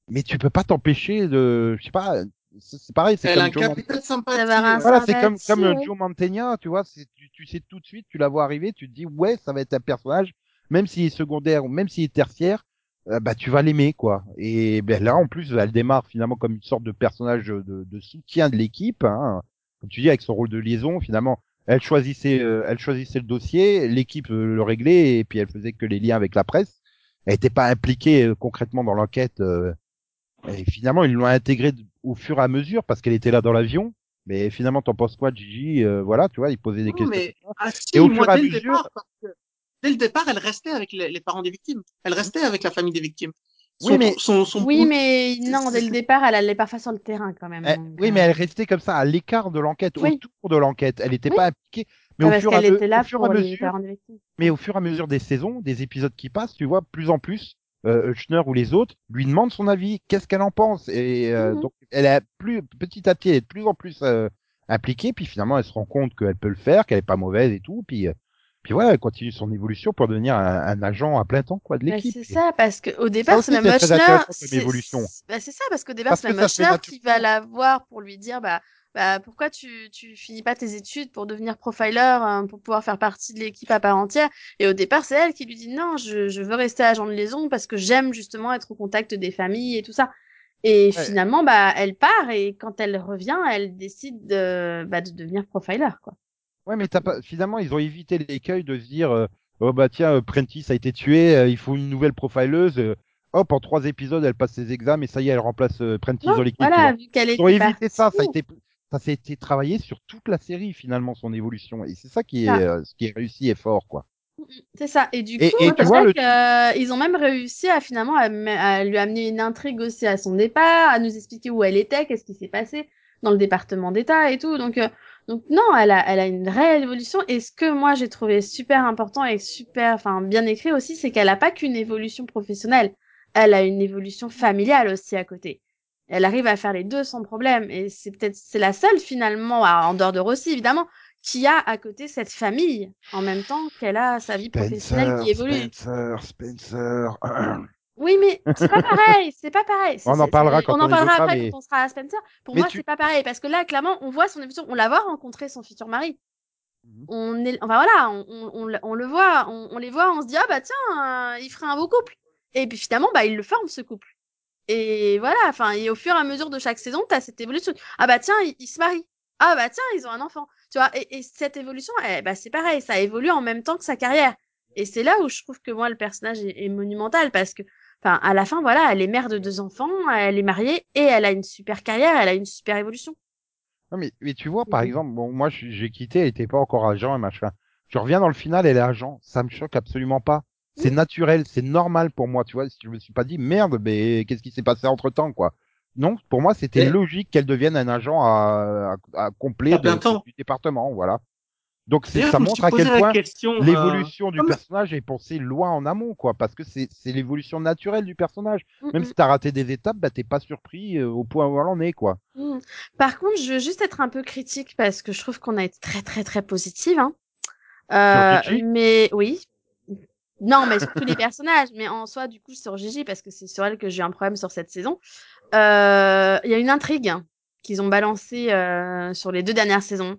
Mais tu peux pas t'empêcher de, je sais pas, c'est c'est pareil, c'est Elle a un comme Joe ouais. voilà, c'est comme comme euh, ouais. Joe Mantegna, tu vois, tu, tu sais tout de suite, tu la vois arriver, tu te dis ouais, ça va être un personnage, même s'il est secondaire ou même s'il est tertiaire, euh, bah tu vas l'aimer quoi. Et ben là en plus, elle démarre finalement comme une sorte de personnage de, de soutien de l'équipe, hein. comme tu dis avec son rôle de liaison. Finalement, elle choisissait, euh, elle choisissait le dossier, l'équipe euh, le réglait et puis elle faisait que les liens avec la presse. Elle n'était pas impliquée euh, concrètement dans l'enquête. euh, et finalement, ils l'ont intégrée au fur et à mesure parce qu'elle était là dans l'avion. Mais finalement, t'en penses quoi, Gigi? Euh, Voilà, tu vois, il posait des Non, questions. mais- Ah, si, Et au fur et à mesure- départ, parce que dès le départ, elle restait avec les, les parents des victimes. Elle restait avec la famille des victimes. Oui, mais- son, son Oui, mais non, dès le départ, elle allait parfois sur le terrain quand même. Elle- donc, oui, euh, mais elle restait comme ça, à l'écart de l'enquête, Oui. autour de l'enquête. Elle n'était Oui. pas impliquée. Mais ah, au fur, et à qu'elle me- était là au fur et pour à les mesure, mais au fur et à mesure des saisons, des épisodes qui passent, tu vois, plus en plus, euh, Schner ou les autres lui demandent son avis, qu'est-ce qu'elle en pense? Et euh, Mhm. donc, elle est plus petit à petit, elle est de plus en plus euh, impliquée. Puis finalement, elle se rend compte qu'elle peut le faire, qu'elle est pas mauvaise et tout. Puis, euh, puis voilà, elle continue son évolution pour devenir un, un agent à plein temps quoi de Bah, l'équipe. c'est ça, parce qu'au départ, c'est intéressant comme c'est- évolution. bah, c'est ça, parce qu'au départ, c'est Mushner qui va la voir pour lui dire, bah, bah, pourquoi tu, tu finis pas tes études pour devenir profiler, hein, pour pouvoir faire partie de l'équipe à part entière? Et au départ, c'est elle qui lui dit, non, je, je veux rester agent de liaison parce que j'aime justement être au contact des familles et tout ça. Et Ouais. finalement, bah, elle part et quand elle revient, elle décide de, bah, de devenir profiler, quoi. Ouais, mais t'as pas... finalement, ils ont évité l'écueil de se dire, euh, oh bah tiens, euh, Prentice a été tué, euh, il faut une nouvelle profileuse. euh, hop, en trois épisodes, elle passe ses examens et ça y est, elle remplace Prentice Non, dans l'équipe. voilà, vu qu'elle Ils ont évité ça, ça a partie. été, ça s'est été travaillé sur toute la série finalement son évolution et c'est ça qui est, euh, ce qui est réussi et fort quoi. C'est ça. Et du Et- coup, et c'est tu vois, vrai le- que, euh, ils ont même réussi à finalement à, lui amener une intrigue aussi à son départ, à nous expliquer où elle était, qu'est-ce qui s'est passé dans le département d'État et tout. Donc, euh, donc non, elle a, elle a une réelle évolution. Et ce que moi j'ai trouvé super important et super, enfin bien écrit aussi, c'est qu'elle a pas qu'une évolution professionnelle, elle a une évolution familiale aussi à côté. Elle arrive à faire les deux sans problème. Et c'est peut-être, c'est la seule finalement, à- en dehors de Rossi évidemment, qui a à côté cette famille en même temps qu'elle a sa vie professionnelle qui évolue. Spencer, Spencer. [CLEARS THROAT] Oui, mais c'est pas pareil, c'est pas pareil. On en parlera quand on en parlera après mais- quand on sera à Spencer. Pour Mais moi, tu- c'est pas pareil parce que là, clairement, on voit son évolution, on la voit rencontrer son futur mari. Mhm. On est, enfin voilà, on, on, on le- voit, on, les voit, on se dit ah bah tiens, euh, il ferait un beau couple. Et puis finalement, bah il le forme ce couple. Et voilà, enfin, et au fur et à mesure de chaque saison, t'as cette évolution. Ah bah tiens, ils, ils se marient. Ah bah tiens, ils ont un enfant. Tu vois, et, et cette évolution, eh, bah c'est pareil, ça évolue en même temps que sa carrière. Et c'est là où je trouve que moi le personnage est, est monumental parce que, enfin, à la fin, voilà, elle est mère de deux enfants, elle est mariée et elle a une super carrière, elle a une super évolution. Non, mais, mais tu vois, par Mhm. exemple, bon, moi, je- j'ai quitté, elle était pas encore agent et machin. Je reviens dans le final, elle est agent. Ça me choque absolument pas. C'est naturel, c'est normal pour moi, tu vois. Si je me suis pas dit, merde, mais qu'est-ce qui s'est passé entre temps, quoi. Non, pour moi, c'était Mais- logique qu'elle devienne un agent à, à, à complet de- du département, voilà. Donc, ça montre à quel point euh, l'évolution du personnage est pensée loin en amont, quoi, parce que c'est, l'évolution naturelle du personnage. Même Mm, si t'as raté des étapes, bah, t'es pas surpris euh, au point où elle en est, quoi. mm. Par contre, je veux juste être un peu critique parce que je trouve qu'on a été très très très positive. Hein. Euh, Gigi? mais oui. Non, mais sur tous les [LAUGHS] personnages. Mais en soi, du coup, sur Gigi, parce que c'est sur elle que j'ai un problème sur cette saison. Il y a une intrigue hein, qu'ils ont balancée sur les deux dernières saisons,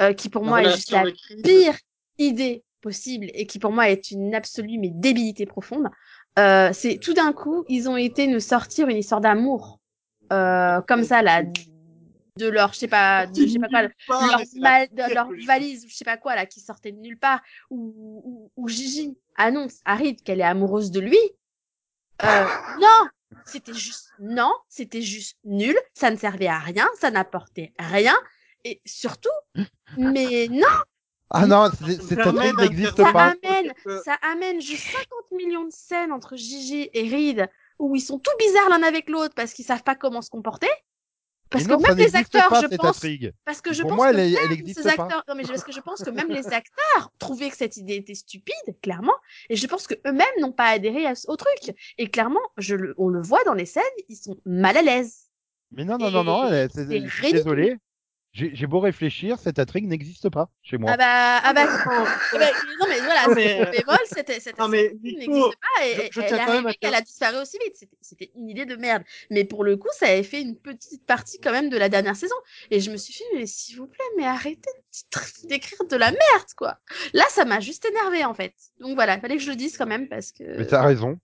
euh, qui pour la moi est juste la crise. pire idée possible et qui pour moi est une absolue mais débilité profonde. Euh, c'est tout d'un coup, ils ont été nous sortir une histoire d'amour, euh, comme ça là, de leur, je sais pas, de, je sais pas quoi, [LAUGHS] part, leur, mal- de leur valise ou je sais pas quoi là qui sortait de nulle part ou, ou, ou Gigi annonce à Reed qu'elle est amoureuse de lui. Euh, [LAUGHS] non! C'était juste non c'était juste nul ça ne servait à rien ça n'apportait rien et surtout mais non Ah non, permet intrigue n'existe pas. Ça amène, ça amène juste 50 millions de scènes entre Gigi et Reed où ils sont tout bizarres l'un avec l'autre parce qu'ils savent pas comment se comporter. Parce que non, même les acteurs, pas, je pense, intrigue. parce que je Pour pense moi, que elle, même ces acteurs, non mais parce que je pense que même les acteurs trouvaient que cette idée était stupide, clairement, et je pense que eux-mêmes n'ont pas adhéré à au truc. Et clairement, je le, on le voit dans les scènes, ils sont mal à l'aise. Mais non, non, non, non, Et suis ridicule. désolé. J'ai beau réfléchir, cette intrigue n'existe pas chez moi. Ah bah, ah bah, [LAUGHS] non, ah bah, non mais voilà, c'est le bémol, c'était, c'était, Non, mais cette Nico, n'existe pas et, je- je elle, à a disparu aussi vite. C'était, une idée de merde. Mais pour le coup, ça avait fait une petite partie quand même de la dernière saison. Et je me suis fait, mais s'il vous plaît, mais arrêtez d'écrire de la merde, quoi. Là, ça m'a juste énervé en fait. Donc voilà, fallait que je le dise quand même parce que. Mais t'as raison.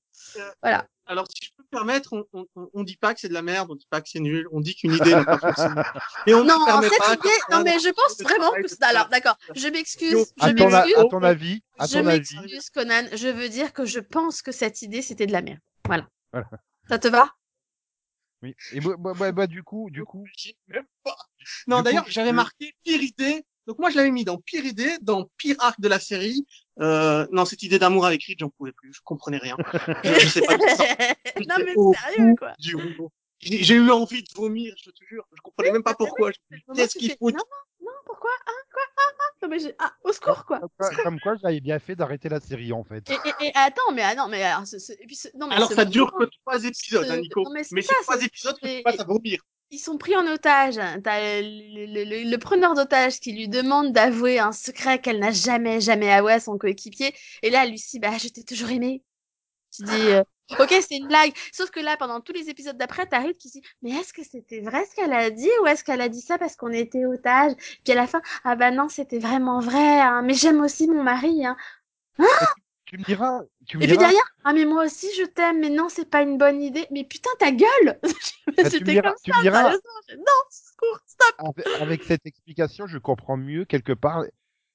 Alors, si je peux me permettre, on, on, on- on dit pas que c'est de la merde, on dit pas que c'est nul, on dit qu'une idée n'a pas fonctionné. Et on Non, permet cette pas idée, non mais je pense vraiment que, alors d'accord, je m'excuse, À je m'excuse. à ton avis, à Je ton avis, m'excuse, Conan. Je veux dire que je pense que cette idée, c'était de la merde. Voilà. Voilà. Ça te va? Oui. Et moi, moi, du coup, du coup, même pas. Non, Du d'ailleurs, coup, j'avais je- marqué pire idée. Donc moi, je l'avais mis dans pire idée, dans pire arc de la série. Euh, non, cette idée d'amour avec Reed, j'en pouvais plus. Je comprenais rien. Je, sais pas ça. [LAUGHS] Non mais sérieux quoi. J'ai eu envie de vomir, je te jure. Je comprenais même pas pourquoi. Qu'est-ce qu'il faut Non, non, non, pourquoi? Ah, quoi? Ah, ah. Non mais j'ai... Ah, au secours quoi. comme quoi, comme quoi j'avais bien fait d'arrêter la série en fait. Et, et, et attends, mais ah, non, mais alors, ce, ce- et puis ce- non mais Alors ça dure que trois épisodes, hein, Nico. non, mais c'est trois épisodes que tu passes à vomir. Ils sont pris en otage. T'as le, le, le, le preneur d'otage qui lui demande d'avouer un secret qu'elle n'a jamais, jamais avoué à son coéquipier. Et là, Lucie, bah, je t'ai toujours aimé. Tu dis, euh, [GASPS] ok, c'est une blague. Sauf que là, pendant tous les épisodes d'après, t'as Ruth qui dit, mais est-ce que c'était vrai ce qu'elle a dit ou est-ce qu'elle a dit ça parce qu'on était otage? Puis à la fin, ah bah non, c'était vraiment vrai. Hein, mais j'aime aussi mon mari. Hein. Tu me diras, tu me Et puis derrière, ah mais moi aussi je t'aime, mais non, c'est pas une bonne idée. Mais putain, ta gueule [LAUGHS] Bah, diras- comme tu ça, me diras- Non, secours, stop avec, avec cette explication, je comprends mieux quelque part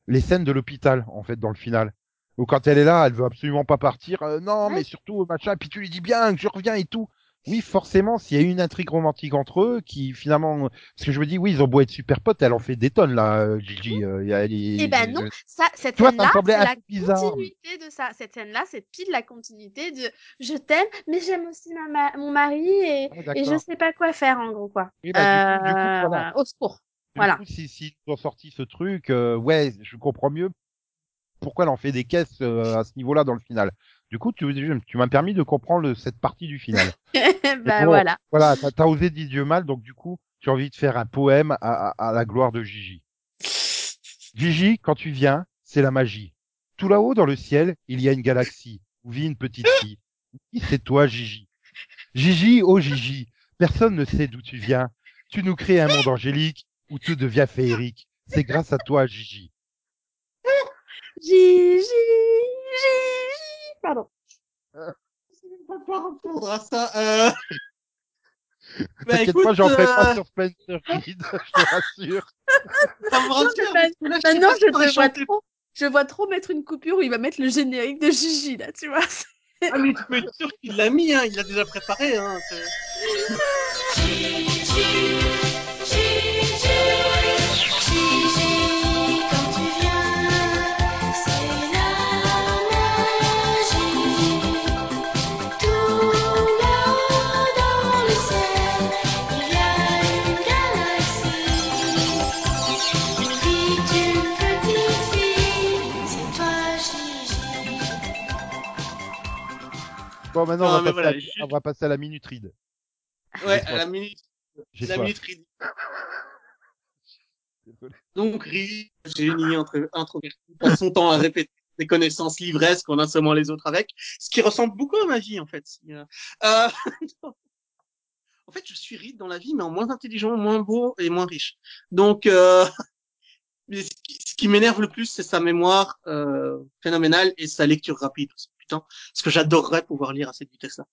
les scènes de l'hôpital en fait dans le final. Ou quand elle est là, elle veut absolument pas partir. euh, non, Ouais. mais surtout machin. Puis tu lui dis bien que je reviens et tout. Oui, forcément, s'il y a une intrigue romantique entre eux, qui finalement, parce que je me dis, oui, ils ont beau être super potes, elle en fait des tonnes là, euh, Gigi. euh, y a- Eh ben non, ça, cette scène-là, c'est la bizarre. continuité de ça. Cette scène-là, c'est pile la continuité de je t'aime, mais j'aime aussi ma ma- mon mari et, Ah, et je sais pas quoi faire en gros quoi. Oui, bah, du coup- du coup, Euh, voilà. Au secours. Du Voilà. coup, si, si ils ont sorti ce truc, euh, ouais, je comprends mieux pourquoi elle en fait des caisses à ce niveau-là dans le final. Du coup, tu, tu m'as permis de comprendre cette partie du final. [LAUGHS] bah voilà. voilà, t'as as osé dire Dieu mal, donc du coup, tu as envie de faire un poème à, à- à la gloire de Gigi. Gigi, quand tu viens, c'est la magie. Tout là-haut dans le ciel, il y a une galaxie où vit une petite [LAUGHS] fille. C'est toi, Gigi. Gigi, oh Gigi, personne ne sait d'où tu viens. Tu nous crées un monde angélique où tout devient féerique. C'est grâce à toi, Gigi. Gigi, Gigi. Pardon. Je sais même pas quoi répondre à ça. Euh... Bah, T'inquiète écoute, pas, j'en fais pas euh, sur Spencer Kid, [LAUGHS] je te rassure. Ça me rassure, je sais Maintenant, je t'aurais te vois trop. Je vois trop mettre une coupure où il va mettre le générique de Gigi là, tu vois. Ah, mais tu peux être sûr qu'il l'a mis, hein. Il l'a déjà préparé, hein. [LAUGHS] Bon, maintenant, Non, on, va voilà, à, juste- on va passer à la minute read. Ouais, à la minute, la minute. [LAUGHS] Désolé. Donc, Ri, génie entre, introverti, passe son temps à répéter des connaissances livresques qu'on assommant les autres avec, ce qui ressemble beaucoup à ma vie, en fait. euh, [LAUGHS] en fait, je suis Reed dans la vie, mais en moins intelligent, moins beau et moins riche. Donc, euh, [LAUGHS] ce qui, m'énerve le plus, c'est sa mémoire euh, phénoménale et sa lecture rapide. Putain, parce que j'adorerais pouvoir lire à cette vitesse-là.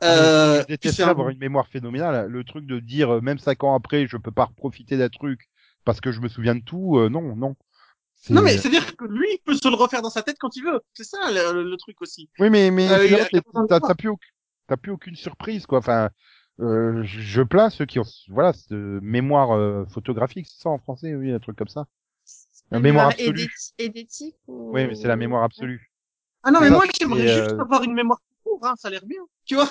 Ah, Euh, je détesterais un- avoir une mémoire phénoménale. Le truc de dire, euh, même cinq ans après, je peux pas profiter d'un truc parce que je me souviens de tout, euh, non, non. Non, mais c'est-à-dire que lui, il peut se le refaire dans sa tête quand il veut. C'est ça le, le truc aussi. Oui, mais, mais Euh, t'as plus, aucune- t'as plus aucune surprise, quoi. Enfin, euh, je plains ceux qui ont, voilà, cette mémoire euh, photographique, c'est ça en français, oui, un truc comme ça. La mémoire absolue. d'éthique ou... Oui, mais c'est la mémoire absolue. Ah non, mais moi, j'aimerais euh, juste avoir une mémoire courte, hein, ça a l'air bien. Tu vois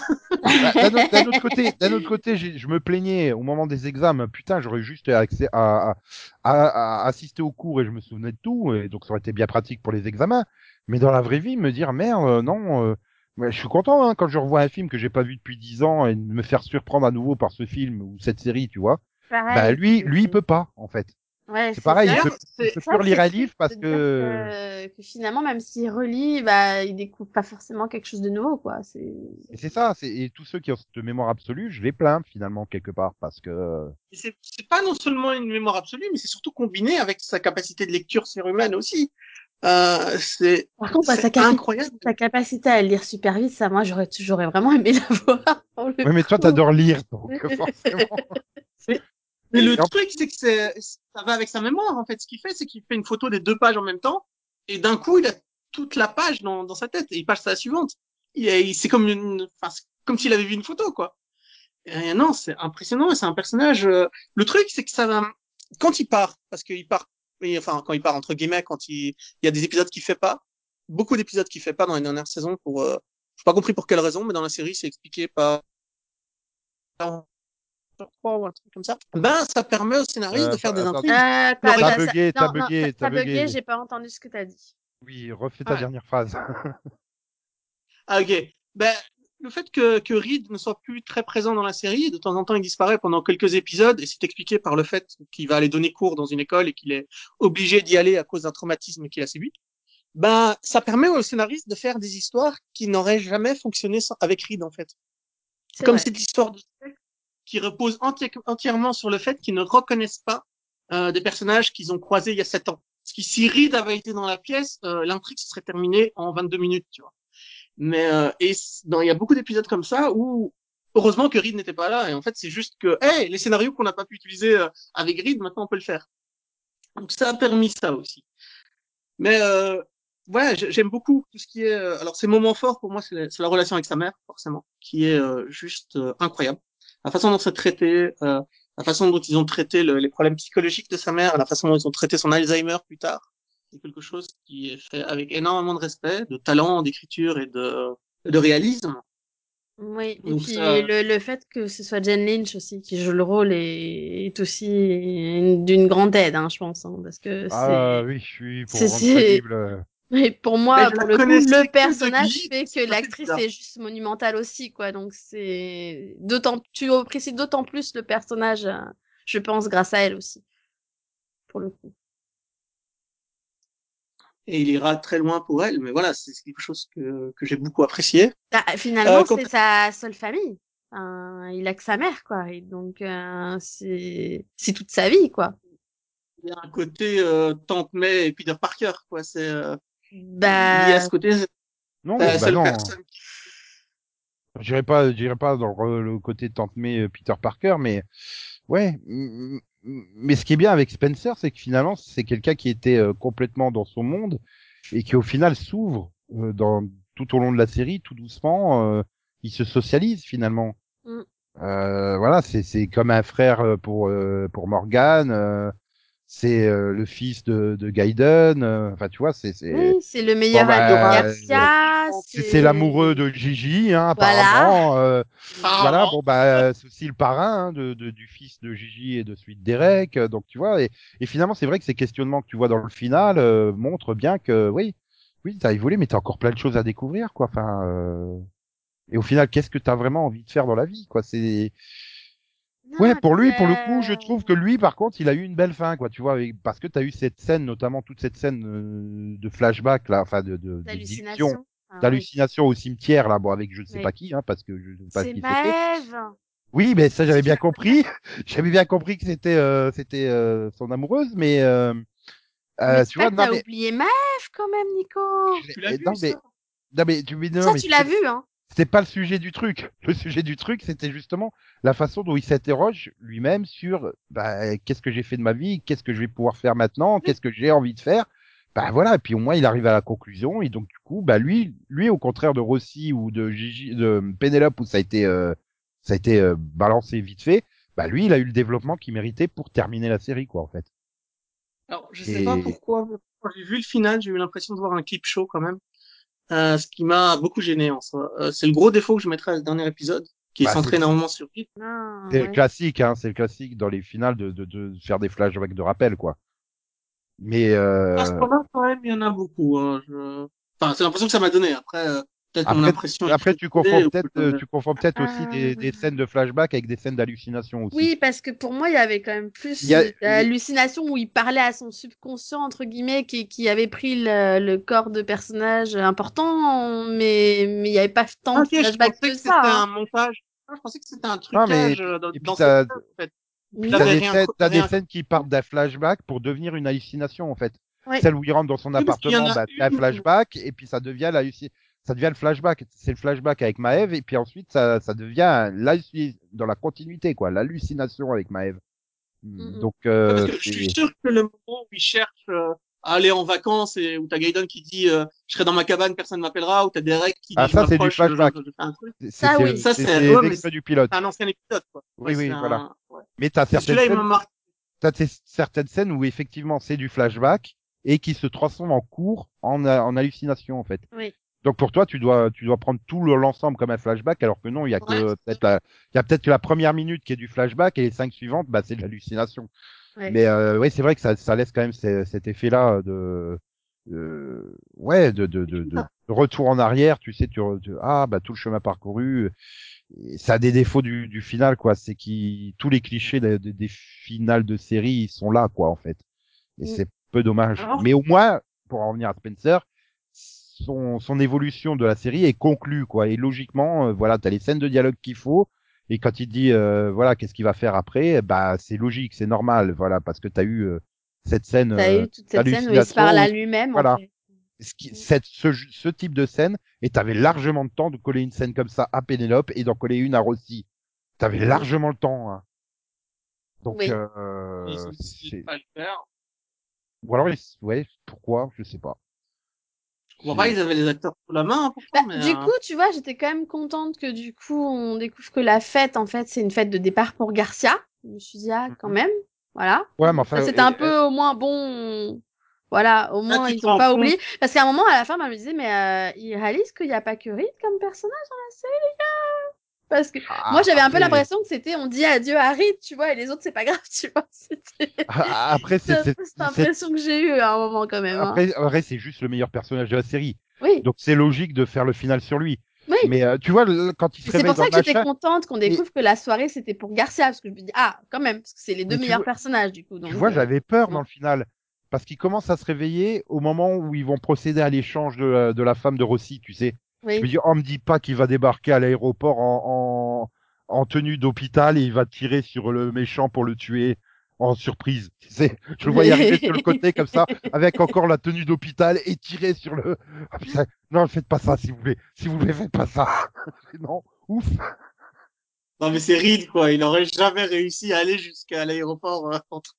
Bah, d'un autre- [LAUGHS] côté, d'un autre côté, je me plaignais au moment des examens. Putain, j'aurais juste accès à, à, à- à assister aux cours et je me souvenais de tout, et donc ça aurait été bien pratique pour les examens. Mais dans la vraie vie, me dire merde, euh, non, euh, je suis content hein, quand je revois un film que j'ai pas vu depuis dix ans et de me faire surprendre à nouveau par ce film ou cette série, tu vois. Pareil, bah lui, lui, il peut pas en fait. Ouais, C'est pareil, D'ailleurs, il relire c'est un livre parce que que... que finalement, même s'il relit, bah, il découvre pas forcément quelque chose de nouveau, quoi. C'est ça. C'est et tous ceux qui ont cette mémoire absolue, je les plains finalement quelque part parce que c'est pas non seulement une mémoire absolue, mais c'est surtout combiné avec sa capacité de lecture surhumaine aussi. Euh, c'est Par contre, bah, sa, incroyable. sa capacité à lire super vite, ça, moi, j'aurais, j'aurais vraiment aimé la voir. pour le oui, mais toi t'adores lire donc [LAUGHS] forcément. Mais le Et en- truc, c'est que c'est, ça va avec sa mémoire, en fait. Ce qu'il fait, c'est qu'il fait une photo des deux pages en même temps, et d'un coup, il a toute la page dans, dans sa tête, et il passe à la suivante. Il, est- il- c'est comme une, enfin, comme s'il avait vu une photo, quoi. Et non, c'est impressionnant, et c'est un personnage, euh, le truc, c'est que ça va, quand il part, parce qu'il part, enfin, quand il part, entre guillemets, quand il, il y a des épisodes qu'il fait pas, beaucoup d'épisodes qu'il fait pas dans les dernières saisons pour, euh, j'ai pas compris pour quelle raison, mais dans la série, c'est expliqué par, je crois, ou un truc comme ça. Ben, ça permet au scénariste Euh, de faire des intrigues. Euh, T'as bugué, t'as bugué, t'as bugué. j'ai pas entendu ce que t'as dit. Oui, refais ta Ouais. dernière phrase. [LAUGHS] Ah, ok. Ben, le fait que, que Reed ne soit plus très présent dans la série, de temps en temps il disparaît pendant quelques épisodes, et c'est expliqué par le fait qu'il va aller donner cours dans une école et qu'il est obligé d'y aller à cause d'un traumatisme qu'il a subi. Ben, ça permet au scénariste de faire des histoires qui n'auraient jamais fonctionné sans, avec Reed, en fait. C'est Comme vrai. cette histoire de secte qui repose enti- entièrement sur le fait qu'ils ne reconnaissent pas euh, des personnages qu'ils ont croisés il y a sept ans. Parce que si Reed avait été dans la pièce, euh, l'intrigue se serait terminée en 22 minutes, tu vois. Mais euh, il y a beaucoup d'épisodes comme ça où heureusement que Reed n'était pas là et en fait c'est juste que hey, les scénarios qu'on n'a pas pu utiliser euh, avec Reed maintenant on peut le faire. Donc ça a permis ça aussi. Mais euh, ouais, j'ai- j'aime beaucoup tout ce qui est euh, alors ces moments forts pour moi c'est la, la relation avec sa mère forcément qui est euh, juste euh, incroyable. La façon dont c'est traité, euh, la façon dont ils ont traité le- les problèmes psychologiques de sa mère, la façon dont ils ont traité son Alzheimer plus tard, c'est quelque chose qui est fait avec énormément de respect, de talent, d'écriture et de, de réalisme. Oui, et Donc puis ça- le, le fait que ce soit Jen Lynch aussi qui joue le rôle est, est aussi une- d'une grande aide, hein, je pense, hein, parce que Ah c'est. oui, je suis pour c'est- rendre c'est- crédible. [LAUGHS] Et pour moi, pour le coup, personnage fait que l'actrice est juste monumentale aussi, quoi. Donc c'est d'autant, tu apprécies d'autant plus le personnage, euh, je pense, grâce à elle aussi, pour le coup. Et il ira très loin pour elle, mais voilà, c'est quelque chose que, que j'ai beaucoup apprécié. Bah, finalement, Euh, quand- c'est sa seule famille. Il a que sa mère, quoi. Et donc euh, c'est c'est toute sa vie, quoi. Il y a un côté Tante May et Peter Parker, quoi. C'est euh, il y Bah, a ce côté, Non, la bah seule non. personne qui pas, j'irai pas dans le, côté Tante May, euh, Peter Parker, mais ouais. Mais ce qui est bien avec Spencer, c'est que finalement, c'est quelqu'un qui était euh, complètement dans son monde et qui au final s'ouvre euh, dans tout au long de la série, tout doucement. il se socialise finalement. Mm. Euh, voilà, c'est c'est comme un frère pour euh, pour Morgan. Euh, c'est euh, le fils de, de Gaiden. euh, Enfin, tu vois, c'est c'est oui, c'est le meilleur Bon, bah, ami de euh, Garcia. c'est c'est l'amoureux de Gigi, hein, Voilà. apparemment. euh, Ah, voilà, bon bah c'est aussi le parrain hein, de, de- du fils de Gigi et de celui de Derek, euh, donc tu vois. Et, et finalement, c'est vrai que ces questionnements que tu vois dans le final euh, montrent bien que oui, oui, t'as évolué, mais t'as encore plein de choses à découvrir, quoi. Enfin, euh, et au final, qu'est-ce que t'as vraiment envie de faire dans la vie, quoi C'est Non, ouais, pour lui, pour le coup, je euh, trouve que lui, par contre, il a eu une belle fin, quoi. Tu vois, avec- parce que t'as eu cette scène, notamment toute cette scène euh, de flashback là, enfin de de, d'hallucination. Oui. d'hallucination au cimetière là, bon avec je ne sais Oui. pas qui, hein, parce que je ne sais pas C'est qui c'était. Maëve. Oui, mais ça j'avais bien [LAUGHS] compris. [LAUGHS] J'avais bien compris que c'était euh, c'était euh, son amoureuse, mais euh, euh, Mais tu vois, tu non t'as mais, oublié Maëve quand même, Nico. tu l'as eh, vu, non, mais ça non mais tu mais non, Ça, mais tu l'as vu, hein. C'était pas le sujet du truc. Le sujet du truc, c'était justement la façon dont il s'interroge lui-même sur bah, qu'est-ce que j'ai fait de ma vie, qu'est-ce que je vais pouvoir faire maintenant, qu'est-ce que j'ai envie de faire? Bah voilà, et puis au moins il arrive à la conclusion et donc du coup, bah lui, lui au contraire de Rossi ou de Gigi, de Pénélope où ça a été euh, ça a été euh, balancé vite fait, bah lui il a eu le développement qu'il méritait pour terminer la série quoi en fait. Alors, je sais pas pourquoi, quand j'ai vu le final, j'ai eu l'impression de voir un clip show quand même, euh, ce qui m'a beaucoup gêné en soi. Euh, c'est le gros défaut que je mettrais à ce dernier épisode, qui Bah, est centré c'est- énormément sur Pete. Ah, C'est ouais. le classique, hein, c'est le classique dans les finales de, de, de faire des flashbacks de rappel, quoi. Mais euh, À ce moment quand même, il y en a beaucoup. Hein. Je... Enfin, c'est l'impression que ça m'a donné. Après, euh, après, après tu confonds ou peut-être, que- euh, tu confonds peut-être aussi Ah. des, des scènes de flashback avec des scènes d'hallucination aussi. Oui, parce que pour moi, il y avait quand même plus a- d'hallucinations où il parlait à son subconscient, entre guillemets, qui, qui avait pris le, le corps de personnages importants, mais mais il n'y avait pas tant Ah, de pensais que que ça. c'était hein. un montage. Ah, je pensais que c'était un Non, mais- trucage euh, dans, et puis dans scène, en fait. Oui. T'as des, scènes, t'as des scènes qui partent d'un flashback pour devenir une hallucination en fait. Ouais. Celle où il rentre dans son Oui, appartement, bah, t'as un flashback et puis ça devient la ça devient le flashback. C'est le flashback avec Maëv et puis ensuite ça, ça devient l'halluci- dans la continuité quoi, l'hallucination avec Maëv. Mhm. Donc Ouais, euh, parce que je suis sûr que le moment où il cherche euh, à aller en vacances et où t'as Gaiden qui dit euh, je serai dans ma cabane, personne ne m'appellera, ou t'as Derek qui dit Ah, je ça, c'est du flashback. je- je- je fais un truc. c'est Ça, oui. Ça, c'est- ouais, du pilote. C'est un ancien épisode, quoi. Oui, Ouais, oui, un- voilà. ouais. Mais t'as certaines scènes certaines scènes où effectivement c'est du flashback et qui se transforme en cours en, en hallucination en fait. Oui. Donc pour toi tu dois tu dois prendre tout le- l'ensemble comme un flashback alors que non il y a que peut-être la il y a peut-être que la première minute qui est du flashback et les cinq suivantes bah c'est de l'hallucination. Ouais. Mais euh, oui c'est vrai que ça, ça laisse quand même ce- cet effet là de euh, ouais de, de, de, de, de retour en arrière tu sais tu, tu- ah bah tout le chemin parcouru et ça a des défauts du, du final quoi c'est qui tous les clichés des, des, des finales de série ils sont là quoi en fait et Mm. c'est peu dommage Alors- mais au moins pour en revenir à Spencer son, son évolution de la série est conclue quoi et logiquement euh, voilà t'as les scènes de dialogue qu'il faut et quand il dit euh, voilà qu'est-ce qu'il va faire après bah c'est logique c'est normal voilà parce que t'as eu euh, cette scène T'as euh, eu toute cette scène où il se parle à lui-même. voilà. En fait. ce, qui, cette, ce, ce type de scène, et t'avais largement le temps de coller une scène comme ça à Pénélope et d'en coller une à Rossi. T'avais largement le temps. Hein. Donc, Oui. euh, Ils pas le faire. ou alors, ouais, pourquoi, je sais pas. Bon, bah, ils avaient les acteurs sous la main, hein, pourtant, Bah, mais, du euh, coup, tu vois, j'étais quand même contente que du coup, on découvre que la fête, en fait, c'est une fête de départ pour Garcia. Je me suis dit, ah, quand même, voilà. Ouais, mais enfin, C'était et- un peu au moins bon. Voilà, au moins ils te ont rends pas oublié. Parce qu'à un moment, à la fin, elle me disait, mais euh, ils réalisent qu'il n'y a pas que Reed comme personnage dans la série, les gars. Parce que Ah, moi, j'avais un peu l'impression que c'était on dit adieu à Reed, tu vois, et les autres, c'est pas grave, [LAUGHS] tu vois. C'était Ah, Après, c'est cette impression que j'ai eue à un moment quand même. hein. après, après, c'est juste le meilleur personnage de la série. Oui. Donc, c'est logique de faire le final sur lui. Oui. Mais euh, tu vois, le- quand il se C'est pour ça que j'étais contente qu'on découvre que la soirée c'était pour Garcia parce que je me dis ah quand même parce que c'est les deux meilleurs vois- personnages du coup. Donc, Tu vois, euh, j'avais peur dans le final. Parce qu'il commence à se réveiller au moment où ils vont procéder à l'échange de, de la femme de Rossi, tu sais. Oui. Je me dis, oh, me dis pas qu'il va débarquer à l'aéroport en, en, en tenue d'hôpital et il va tirer sur le méchant pour le tuer en surprise. Tu sais, je le voyais arriver sur le côté comme ça, avec encore la tenue d'hôpital et tirer sur le. Ah, putain, non, faites pas ça, si vous voulez. Si vous voulez, faites pas ça. [LAUGHS] non, ouf. Non, mais c'est Reed, quoi. Il aurait jamais réussi à aller jusqu'à l'aéroport euh, entre-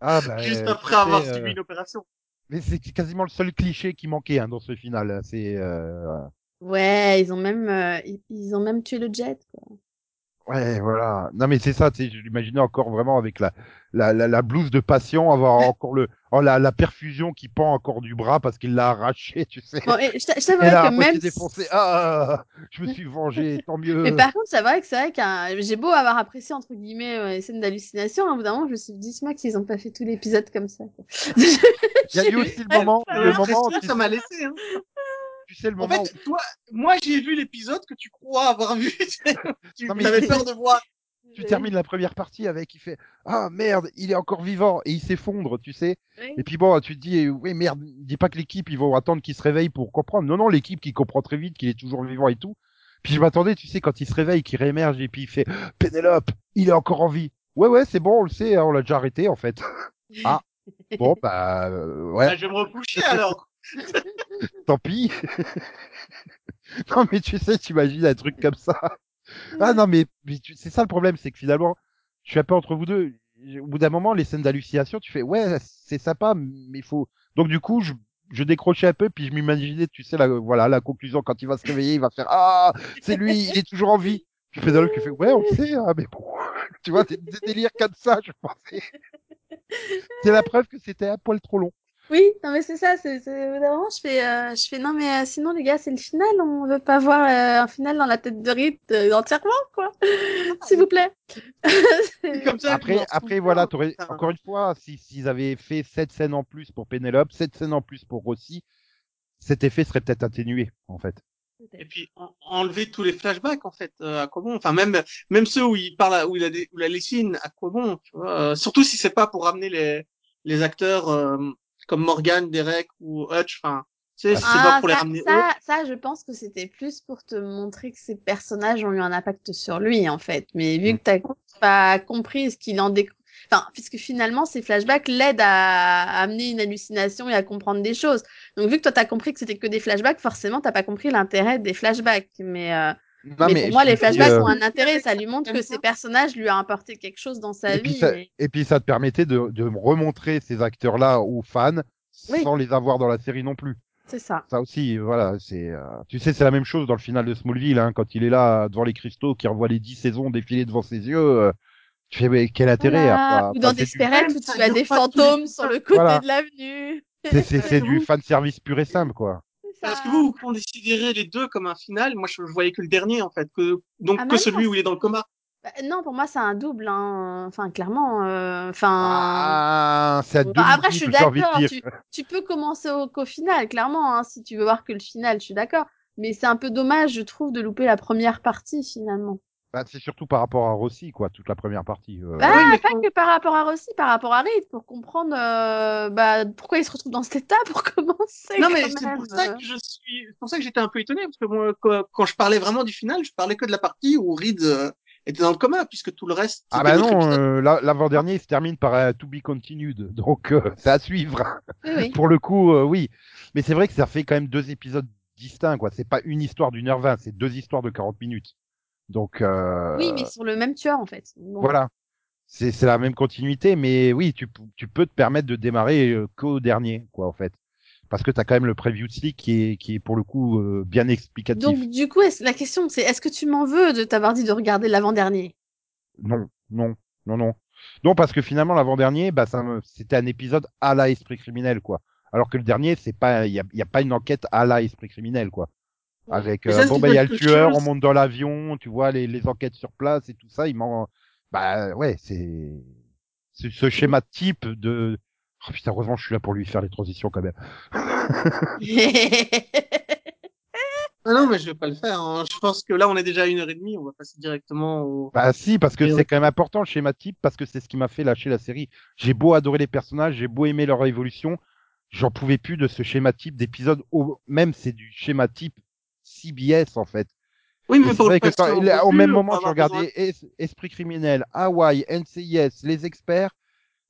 Ah, bah, juste euh, après avoir c'est, euh, subi une opération. Mais c'est quasiment le seul cliché qui manquait hein, dans ce final. C'est euh, Ouais, ils ont même euh, ils, ils ont même tué le jet. Quoi. Ouais, voilà. Non, mais c'est ça, tu sais, je l'imaginais encore vraiment avec la, la, la, la blouse de patient, avoir encore le, oh, la, la perfusion qui pend encore du bras parce qu'il l'a arraché, tu sais. Bon, et je je Et t'avouerais là, à que même défoncé. Ah, je me [LAUGHS] suis vengé, tant mieux. mais par contre c'est vrai que c'est vrai qu'un j'ai beau avoir apprécié entre guillemets euh, les scènes d'hallucination, hein, au bout d'un moment je me suis dit moi qu'ils ont pas fait tout l'épisode comme ça. quoi. [LAUGHS] Il y a eu aussi le moment, le moment, que ça m'a laissé, hein. Tu sais, le En moment fait, toi, moi, j'ai vu l'épisode que tu crois avoir vu. [LAUGHS] tu Non, mais avais peur de voir. tu termines la première partie avec, il fait, ah merde, il est encore vivant, et il s'effondre, tu sais. Oui. Et puis bon, tu te dis, oui merde, dis pas que l'équipe, ils vont attendre qu'il se réveille pour comprendre. Non, non, l'équipe qui comprend très vite qu'il est toujours vivant et tout. Puis je m'attendais, tu sais, quand il se réveille, qu'il réémerge et puis il fait, Pénélope, il est encore en vie. Ouais, ouais, c'est bon, on le sait, hein, on l'a déjà arrêté en fait. [LAUGHS] Ah. Bon, bah, euh, ouais, Bah, je vais me recoucher alors. Tant pis. [LAUGHS] non, mais tu sais, t'imagines un truc comme ça. Ah non, mais, tu- c'est ça le problème, c'est que finalement, je suis un peu entre vous deux. Au bout d'un moment, les scènes d'hallucination, tu fais, ouais, c'est sympa, mais il faut. Donc du coup, je, je décrochais un peu, puis je m'imaginais, tu sais, la, voilà, la conclusion, quand il va se réveiller, il va faire, ah, c'est lui, il est toujours en vie. Puis Pénélope qui fait, ouais, on le sait, hein, mais bon, [LAUGHS] tu vois, des délires comme ça, je pensais. C'est la preuve que c'était un poil trop long. Oui, non mais c'est ça, c'est je fais euh, je fais non mais euh, sinon les gars, c'est le final, on veut pas voir euh, un final dans la tête de Reed euh, entièrement quoi. S'il vous plaît. [LAUGHS] [LAUGHS] Comme ça, Après, voilà, encore une fois, si s'ils avaient fait sept scènes en plus pour Pénélope, sept scènes en plus pour Rossi, cet effet serait peut-être atténué, en fait. Et puis en- enlever tous les flashbacks en fait, euh, à quoi bon Enfin même même ceux où il parle, à- où il a des, où il a les signes, à quoi bon tu vois euh, Surtout si c'est pas pour ramener les les acteurs euh, comme Morgan, Derek ou Hutch. Enfin, tu sais, c'est pas pour les ça, ramener eux. ça, ça, je pense que c'était plus pour te montrer que ces personnages ont eu un impact sur lui, en fait. Mais vu Mm. que t'as pas compris ce qu'il en découle, enfin, puisque finalement, ces flashbacks l'aident à, à amener une hallucination et à comprendre des choses. Donc, vu que toi, t'as compris que c'était que des flashbacks, forcément, t'as pas compris l'intérêt des flashbacks. Mais, euh, Non, mais, pour moi, les flashbacks euh, ont un intérêt. Ça lui montre que ces personnages lui ont apporté quelque chose dans sa et, puis vie. ça, mais- et puis ça te permettait de, de remontrer ces acteurs-là aux fans Oui. sans les avoir dans la série non plus. C'est ça. Ça aussi, voilà, c'est. euh, Tu sais, c'est la même chose dans le final de Smallville, hein, quand il est là devant les cristaux, qui revoit les dix saisons défiler devant ses yeux. euh, tu fais mais quel intérêt à Voilà. pas- Ou dans passer du- Desperate, où tu as des fantômes sur le côté Voilà. de l'avenue. C'est c'est- [LAUGHS] c'est du fan service pur et simple, quoi. Ça. que vous, vous considérez les deux comme un final. Moi, je, je voyais que le dernier en fait, que donc Ah, que bah celui non, où il est dans le coma. Bah, non, pour moi, c'est un double. Hein. Enfin, clairement. euh, Enfin. Ah, c'est à Bah, après, je suis d'accord. tu peux commencer au, qu'au final, clairement. Hein, si tu veux voir que le final, je suis d'accord. Mais c'est un peu dommage, je trouve, de louper la première partie finalement. Bah, c'est surtout par rapport à Rossi, quoi, toute la première partie. euh. Bah, Oui, mais pas quand- que par rapport à Rossi, par rapport à Reed, pour comprendre euh, bah, pourquoi il se retrouve dans cet état, [LAUGHS] pour commencer. Non, mais c'est pour ça que je suis, c'est pour ça que j'étais un peu étonné, parce que moi, quand, quand je parlais vraiment du final, je parlais que de la partie où Reed euh, était dans le coma, puisque tout le reste. Ah bah non, euh, la- l'avant-dernier il se termine par euh, To Be Continued, donc euh, c'est à suivre. Oui, oui. Pour le coup, euh, oui. Mais c'est vrai que ça fait quand même deux épisodes distincts, quoi. C'est pas une histoire d'une heure vingt, c'est deux histoires de 40 minutes. Donc euh, Oui, mais sur le même tueur, en fait. Bon. voilà. C'est la même continuité, mais oui, tu, tu peux te permettre de démarrer qu'au dernier, quoi, en fait. Parce que t'as quand même le preview slick qui est, qui est pour le coup euh, bien explicatif. Donc, du coup, la question, c'est est-ce que tu m'en veux de t'avoir dit de regarder l'avant-dernier? Non, non, non, non. Non, parce que finalement, l'avant-dernier, bah, ça me- c'était un épisode à la esprit criminel, quoi. Alors que le dernier, c'est pas, il y a, y a pas une enquête à la esprit criminel, quoi. Avec, euh, ça, bon, bah, il y a le tueur, chose- on monte dans l'avion, tu vois, les, les enquêtes sur place et tout ça, il m'en, bah, ouais, c'est, c'est ce schéma type de, oh putain, heureusement, je suis là pour lui faire les transitions quand même. [LAUGHS] [LAUGHS] Ah non, mais je vais pas le faire. hein. Je pense que là, on est déjà à une heure et demie. On va passer directement au. Bah si, parce que c'est quand même important le schéma type, parce que c'est ce qui m'a fait lâcher la série. J'ai beau adorer les personnages, j'ai beau aimer leur évolution, j'en pouvais plus de ce schéma type d'épisode. au- Même c'est du schéma type CBS en fait. Oui, mais pour vrai que quand- au même moment, je regardais Es- Esprit criminel, Hawaii, NCIS, les experts.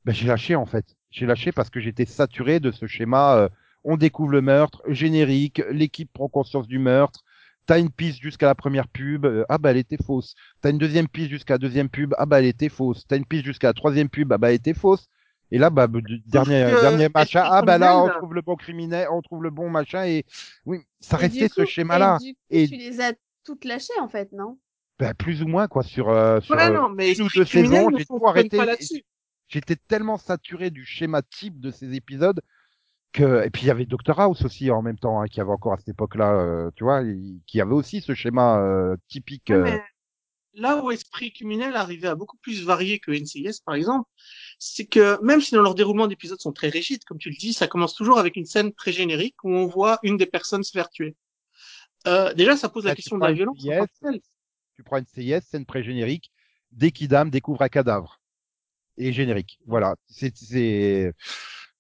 Ben, j'ai lâché en fait. J'ai lâché parce que j'étais saturé de ce schéma. euh, on découvre le meurtre, générique, l'équipe prend conscience du meurtre. T'as une piste jusqu'à la première pub, euh, ah bah elle était fausse. T'as une deuxième piste jusqu'à la deuxième pub, ah bah elle était fausse. T'as une piste jusqu'à la troisième pub, ah bah elle était fausse. Et là, bah, dernier, que dernier machin, ah bah là, on trouve le bon criminel, on trouve le bon machin, et oui, ça Et restait ce schéma-là. Et tu les as toutes lâchées, en fait, non? Bah, plus ou moins, quoi, sur, euh, sur Ouais, euh, non, mais une ou deux saisons, j'ai tout arrêté. J'étais tellement saturé du schéma type de ces épisodes que, et puis il y avait Dr House aussi en même temps, hein, qui avait encore à cette époque-là, euh, tu vois, qui avait aussi ce schéma euh, typique. Ouais, euh, mais là où Esprit criminel arrivait à beaucoup plus varier que NCIS, par exemple, c'est que même si dans leur déroulement d'épisodes sont très rigides, comme tu le dis, ça commence toujours avec une scène très générique où on voit une des personnes se faire tuer. Euh, déjà, ça pose Là, la question de la violence. tant tu prends une CIS, scène pré-générique, dès qu'Idam découvre un cadavre. Et générique. Voilà. C'est, c'est,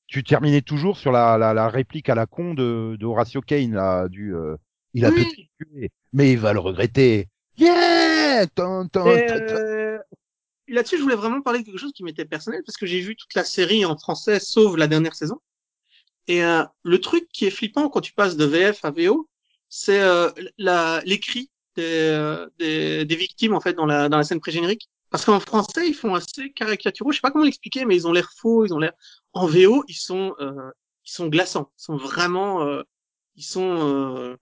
tu terminais toujours sur la, la, la réplique à la con de, de Horatio Kane, là, du, euh, il a Oui. peut-être tué, mais il va le regretter. Yeah! Tan, tan, Et, tan, tan. euh, Là-dessus, je voulais vraiment parler de quelque chose qui m'était personnel parce que j'ai vu toute la série en français, sauf la dernière saison. Et euh, le truc qui est flippant quand tu passes de VF à VO, c'est euh, la l'écrit des, euh, des, des victimes en fait dans la dans la scène pré-générique. Parce qu'en français, ils font assez caricaturaux. Je sais pas comment l'expliquer, mais ils ont l'air faux, ils ont l'air. En VO, ils sont euh, ils sont glaçants. Ils sont vraiment euh, ils sont euh,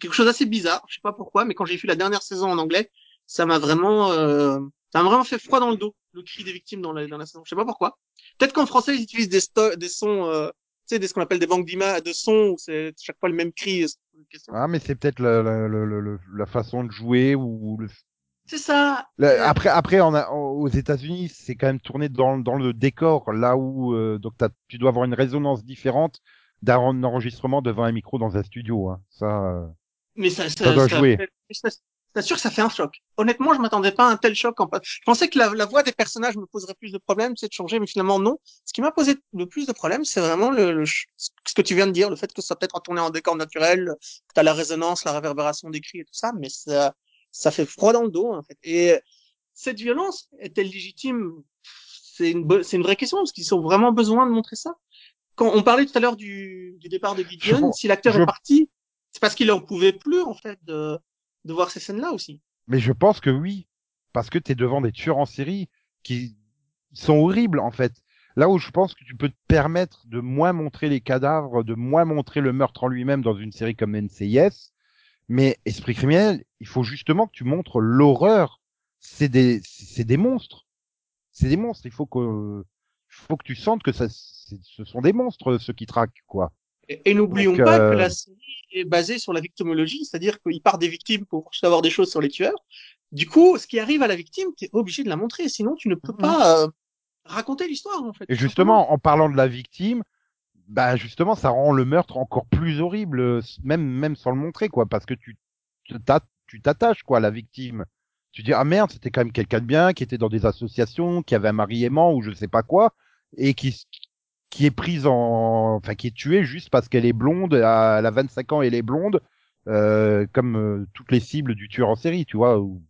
quelque chose d'assez bizarre. Je sais pas pourquoi, mais quand j'ai vu la dernière saison en anglais, ça m'a vraiment euh, ça m'a vraiment fait froid dans le dos. le cri des victimes dans la, dans la saison. Je sais pas pourquoi. Peut-être qu'en français, ils utilisent des, sto- des sons, euh, tu sais, des, ce qu'on appelle des banques d'images, de sons, où c'est chaque fois le même cri. question. Ah, mais c'est peut-être la, la, la, la- la façon de jouer ou le... C'est ça. le- Euh, après après on a, aux États-Unis c'est quand même tourné dans dans le décor là où euh, donc tu dois avoir une résonance différente d'un enregistrement devant un micro dans un studio hein. ça euh, Mais ça, ça, Ça doit ça jouer. ça- C'est sûr que ça fait un choc. Honnêtement, je m'attendais pas à un tel choc. En... Je pensais que la, la voix des personnages me poserait plus de problèmes, c'est de changer, mais finalement non. Ce qui m'a posé le plus de problèmes, c'est vraiment le, le ce que tu viens de dire, le fait que ça peut-être tourné en décor naturel, que t'as la résonance, la réverbération des cris et tout ça, mais ça, ça fait froid dans le dos en fait. Et cette violence est-elle légitime? C'est une, c'est une vraie question parce qu'ils ont vraiment besoin de montrer ça. Quand on parlait tout à l'heure du, du départ de Gideon, Je- si l'acteur je- est parti, c'est parce qu'il en pouvait plus en fait de, de voir ces scènes-là aussi. mais je pense que oui parce que t'es devant des tueurs en série qui sont horribles en fait. Là où je pense que tu peux te permettre de moins montrer les cadavres de moins montrer le meurtre en lui-même dans une série comme NCIS mais Esprit criminel il faut justement que tu montres l'horreur. C'est des c'est des monstres. C'est des monstres. Il faut que faut que tu sentes que ça ce sont des monstres ceux qui traquent quoi Et, et n'oublions Donc, pas euh, que la série est basée sur la victimologie, c'est-à-dire qu'il part des victimes pour savoir des choses sur les tueurs. Du coup, ce qui arrive à la victime, tu es obligé de la montrer, sinon tu ne peux Mhm. pas euh, raconter l'histoire en fait. Et justement, en parlant de la victime, bah justement, ça rend le meurtre encore plus horrible, euh, même même sans le montrer, quoi, parce que tu tu t'a- tu t'attaches quoi à la victime. Tu dis ah merde, c'était quand même quelqu'un de bien, qui était dans des associations, qui avait un mari aimant ou je sais pas quoi, et qui qui est prise en, enfin qui est tuée juste parce qu'elle est blonde, à- elle a 25 ans, et elle est blonde, euh, comme euh, toutes les cibles du tueur en série, tu vois. Où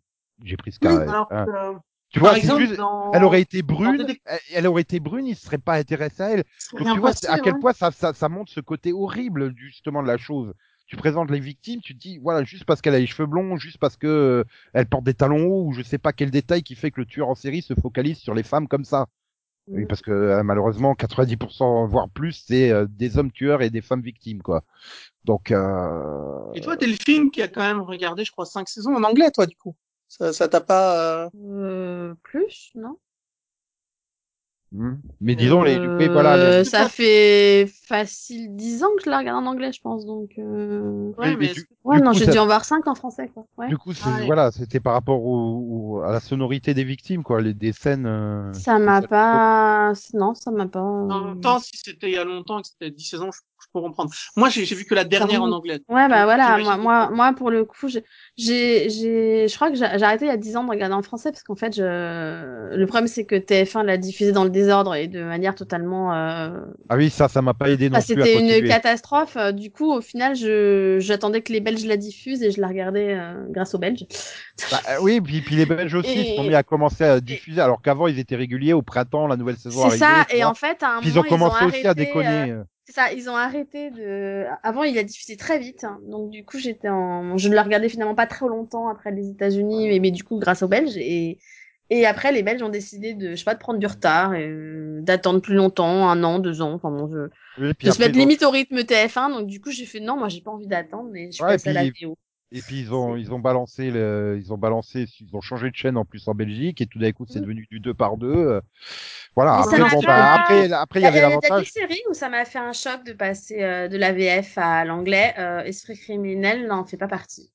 j'ai pris ce Oui, cas. alors hein. Tu vois, exemple, juste- dans... elle aurait été brune, elle, aurait été brune, il se serait pas intéressé à elle. Donc tu vois à quel ouais. point ça, ça, ça montre ce côté horrible justement de la chose. Tu présentes les victimes, tu te dis voilà juste parce qu'elle a les cheveux blonds, juste parce que euh, elle porte des talons hauts ou je sais pas quel détail qui fait que le tueur en série se focalise sur les femmes comme ça. Oui, Mhm. parce que euh, malheureusement 90% voire plus c'est euh, des hommes tueurs et des femmes victimes quoi. Donc euh... Et toi, Delphine, qui a quand même regardé, je crois, cinq saisons en anglais, toi, du coup? Ça ça t'a pas... euh, Euh, plus, non. Mais disons les, Euh, voilà les- Ça fait facile 10 ans que je la regarde en anglais, je pense, donc... Euh... Ouais, mais mais du- Ouais, Du non, j'ai ça- dû en voir 5 en français, quoi. Ouais. Du coup, Ah ouais. voilà, c'était par rapport au, au- à la sonorité des victimes, quoi, les, des scènes. euh, Ça m'a pas... Non, ça m'a pas... En même temps, si c'était il y a longtemps que c'était 10 saisons, je, je peux comprendre. Moi, j'ai j'ai vu que la dernière en anglais. Ouais, bah voilà, moi, moi, moi, pour le coup, j'ai, j'ai, j'ai- je crois que j'ai j'ai arrêté il y a 10 ans de regarder en français parce qu'en fait, je, le problème, c'est que TF1 l'a diffusé dans le désordre et de manière totalement, euh, Ah oui, ça, ça m'a pas aidé non ah, c'était une catastrophe. Euh, Du coup, au final, je, j'attendais que les Belges la diffusent et je la regardais euh, grâce aux Belges. Bah, euh, oui, puis, puis les Belges aussi Et- se sont mis à commencer à diffuser, alors qu'avant ils étaient réguliers au printemps, la nouvelle saison C'est ça, et en fait, à un Puis ils moment, ont commencé ils ont aussi à déconner. euh. C'est ça, ils ont arrêté de. Avant, il a diffusé très vite, hein. donc du coup, j'étais en. Je ne le regardais finalement pas très longtemps après les États-Unis, mais, mais du coup, grâce aux Belges. Et et après, les Belges ont décidé de, je sais pas, de prendre du retard, et euh, d'attendre plus longtemps, un an, deux ans, enfin bon, je... Oui, puis de se mettre limite au rythme TF1. Donc du coup, j'ai fait non, moi, j'ai pas envie d'attendre, et je Ouais, passée à la VO. Et puis ils ont ils ont balancé le, ils ont balancé ils ont changé de chaîne en plus en Belgique et tout d'un coup c'est Mm. devenu du deux par deux. euh. Voilà. Après bon bah après après il y avait il y a des l'avantage. séries où ça m'a fait un choc de passer euh, de la VF à l'anglais. Euh, Esprit criminel n'en fait pas partie.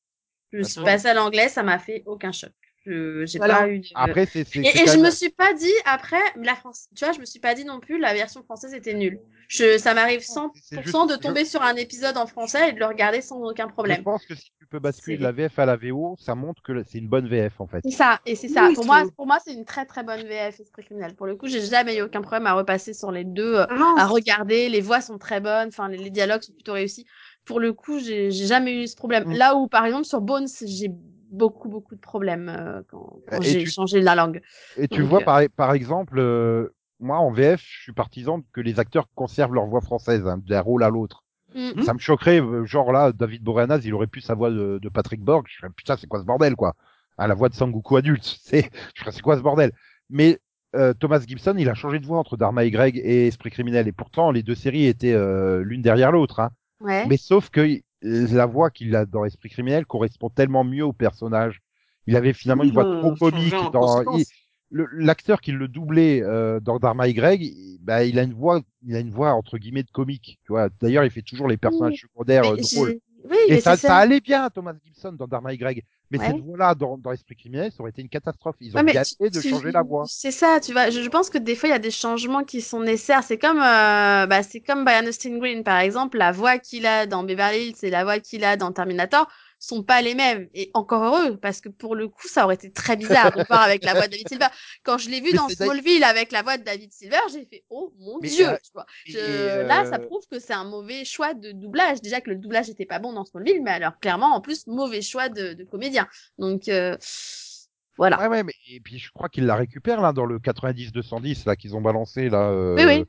Je suis D'accord. passée à l'anglais, ça m'a fait aucun choc. Je j'ai pas eu de... Après c'est Et, et je même- me suis pas dit après la France, tu vois, je me suis pas dit non plus la version française était nulle. Je, ça m'arrive 100% c'est juste- de tomber sur un épisode en français et de le regarder sans aucun Je problème. pense que si tu peux basculer de la VF à la VO, ça montre que c'est une bonne VF en fait. C'est ça, et c'est ça. Oui, pour moi, pour moi, c'est une très très bonne VF Esprit criminel. Pour le coup, j'ai jamais eu aucun problème à repasser sur les deux, euh, Non, à regarder. Les voix sont très bonnes, enfin les, les dialogues sont plutôt réussis. Pour le coup, j'ai jamais eu ce problème. Mm. Là où, par exemple, sur Bones, j'ai beaucoup beaucoup de problèmes euh, quand, j'ai tu- changé la langue. Et tu Donc, vois euh, par, par exemple, euh, moi en VF, je suis partisan que les acteurs conservent leur voix française hein, d'un rôle à l'autre. Mm. Ça me choquerait, euh, genre là, David Boreanaz, il aurait pu sa voix de, de Patrick Borg. Je fais putain, c'est quoi ce bordel quoi? À la voix de Sangoku adulte, [LAUGHS] c'est, je ferais c'est quoi ce bordel? Mais euh, Thomas Gibson, il a changé de voix entre Dharma Y et Esprit criminel, et pourtant les deux séries étaient euh, l'une derrière l'autre. Hein. Ouais. Mais sauf que la voix qu'il a dans Esprit criminel correspond tellement mieux au personnage. Il avait finalement une voix trop comique dans. il- l'acteur qui le doublait euh, dans Dharma Y, il- bah, il a une voix, il a une voix entre guillemets de comique. Tu vois. D'ailleurs, il fait toujours les personnages secondaires euh, drôles. Oui, Et ça, ça allait bien, Thomas Gibson dans Dharma Y. Mais Ouais. cette voix-là, dans, dans Esprit criminel, ça aurait été une catastrophe. Ils ont Ouais, essayé de tu- changer la voix. C'est ça, tu vois. Je, je pense que des fois, il y a des changements qui sont nécessaires. C'est comme, euh, bah, c'est comme Brian Austin Green, par exemple. La voix qu'il a dans Beverly Hills et la voix qu'il a dans Terminator sont pas les mêmes. Et encore heureux, parce que pour le coup, ça aurait été très bizarre de voir avec la voix de David Silver. Quand je l'ai vu Mais dans Smallville avec la voix de David Silver, j'ai fait, oh mon Mais, dieu, euh, tu vois. Je- Là, ça euh, prouve que c'est un mauvais choix de doublage. Déjà que le doublage était pas bon dans Smallville, mais alors clairement, en plus, mauvais choix de, de comédien. Donc, euh, voilà. Ouais, ouais, mais et puis je crois qu'il la récupère là dans le 90-210 là qu'ils ont balancé là. euh, Oui, oui.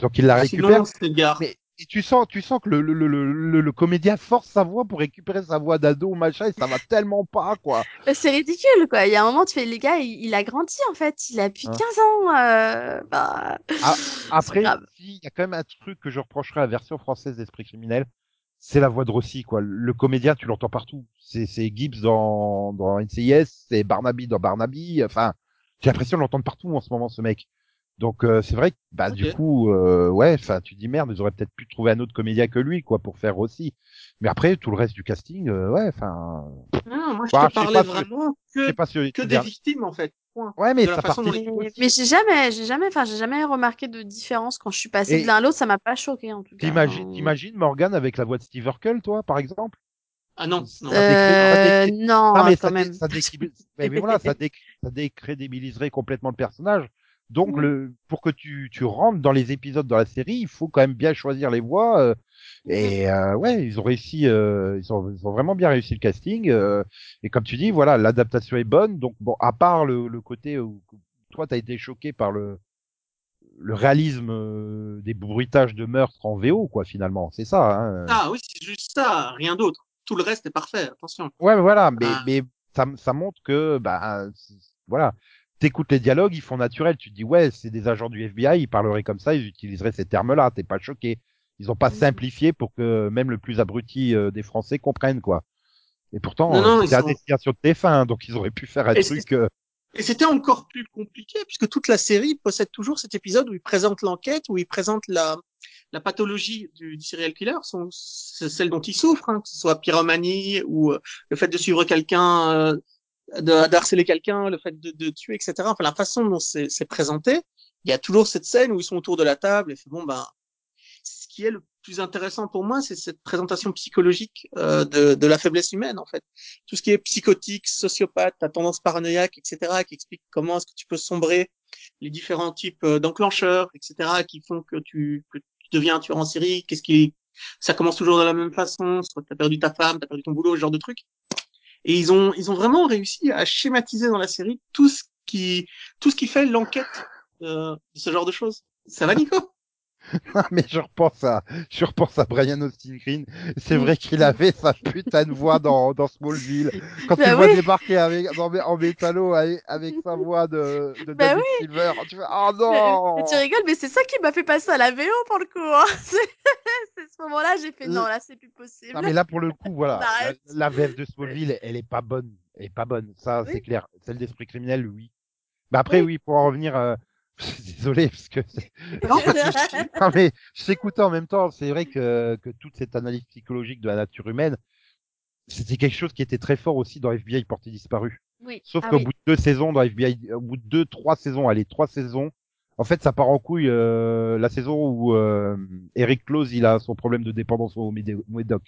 Donc il la récupère. Sinon, c'est gare. Mais et tu sens, tu sens que le, le, le, le, le comédien force sa voix pour récupérer sa voix d'ado machin et ça va tellement pas quoi. Euh, C'est ridicule, quoi. Il y a un moment, tu fais, les gars, il, a grandi, en fait. Il a plus Hein. 15 ans. Euh, bah... Ah, Après, il y a quand même un truc que je reprocherais à la version française d'Esprit criminel, c'est la voix de Rossi quoi. Le comédien, tu l'entends partout. C'est c'est Gibbs dans dans NCIS, c'est Barnaby dans Barnaby. Enfin, j'ai l'impression de l'entendre partout en ce moment ce mec. Donc euh, c'est vrai que bah du coup euh, ouais, enfin tu dis merde, ils auraient peut-être pu trouver un autre comédien que lui quoi pour faire Rossi. Mais après tout le reste du casting, euh, ouais, enfin, Non, moi, je Bah, te parlais pas vraiment que, pas si que des victimes, en fait. Point. Ouais, mais de ça façon Mais, mais j'ai jamais, j'ai jamais, enfin, j'ai jamais remarqué de différence quand je suis passée Et- de l'un à l'autre. Ça m'a pas choqué, en tout cas. T'imagines, t'imagines Morgan avec la voix de Steve Urkel, toi, par exemple? Ah non, non. Ça décrit- ça Euh, non, Non, mais quand ça, même. ça, décri- mais, voilà, ça décrédibiliserait complètement le personnage. Donc, Mm. le, pour que tu, tu rentres dans les épisodes dans la série, il faut quand même bien choisir les voix. euh, et euh, ouais, ils ont réussi, euh, ils, ont, ils ont vraiment bien réussi le casting. euh, et comme tu dis, voilà, l'adaptation est bonne. Donc bon, à part le, le côté où toi, t'as été choqué par le le réalisme euh, des bruitages de meurtre en VO, quoi, finalement. C'est ça. Hein. Ah oui, c'est juste ça, rien d'autre. Tout le reste est parfait, attention. Ouais, voilà, mais, Ah. mais ça, ça montre que, bah, voilà, t'écoutes les dialogues, ils font naturel. Tu te dis, ouais, c'est des agents du FBI, ils parleraient comme ça, ils utiliseraient ces termes-là. T'es pas choqué. Ils ont pas simplifié pour que même le plus abruti euh, des Français comprenne, quoi. Et pourtant, euh, ils à sont- destination de TF1, hein, donc ils auraient pu faire un Et truc. euh, Et c'était encore plus compliqué puisque toute la série possède toujours cet épisode où il présente l'enquête, où il présente la, la pathologie du, du serial killer, son, c'est celle dont il souffre, hein, que ce soit pyromanie ou euh, le fait de suivre quelqu'un, euh, d'harceler quelqu'un, le fait de, de tuer, etc. Enfin, la façon dont c'est présenté, il y a toujours cette scène où ils sont autour de la table et fait bon ben, ce qui est le plus intéressant pour moi, c'est cette présentation psychologique euh, de, de la faiblesse humaine en fait tout ce qui est psychotique, sociopathe, ta tendance paranoïaque, etc., qui explique comment est-ce que tu peux sombrer, les différents types euh, d'enclencheurs, etc., qui font que tu, que tu deviens un tueur en série, qu'est-ce qui, ça commence toujours de la même façon, soit t'as perdu ta femme, t'as perdu ton boulot, ce genre de trucs. Et ils ont, ils ont vraiment réussi à schématiser dans la série tout ce qui, tout ce qui fait l'enquête euh, de ce genre de choses. Ça va, Nico? [LAUGHS] Mais je repense à, je repense à Brian Austin Green. C'est vrai qu'il avait sa putain de voix dans, dans Smallville. Quand tu Bah vois oui. débarquer avec, dans, en métallo avec, avec sa voix de, de Bah David Silver, tu fais, oh Mais, non! mais tu rigoles, mais c'est ça qui m'a fait passer à la VO pour le coup. Hein. [LAUGHS] [LAUGHS] C'est ce moment-là, j'ai fait non, là, c'est plus possible. Non, mais là, pour le coup, voilà. On [LAUGHS] La, la VF de [LAUGHS] Smallville, elle est pas bonne. Elle est pas bonne. Ça, Oui. c'est clair. Celle d'Esprit criminel, oui. Mais après, oui, pour en revenir, euh, désolé, parce que Non, non, mais je t'écoutais en même temps. C'est vrai que, que toute cette analyse psychologique de la nature humaine, c'était quelque chose qui était très fort aussi dans FBI Porté Disparu. Oui. Sauf Ah qu'au oui. bout de deux saisons dans FBI, au bout de deux, trois saisons, allez, trois saisons, en fait, ça part en couille, euh, la saison où, euh, Eric Close, il a son problème de dépendance au Médoc.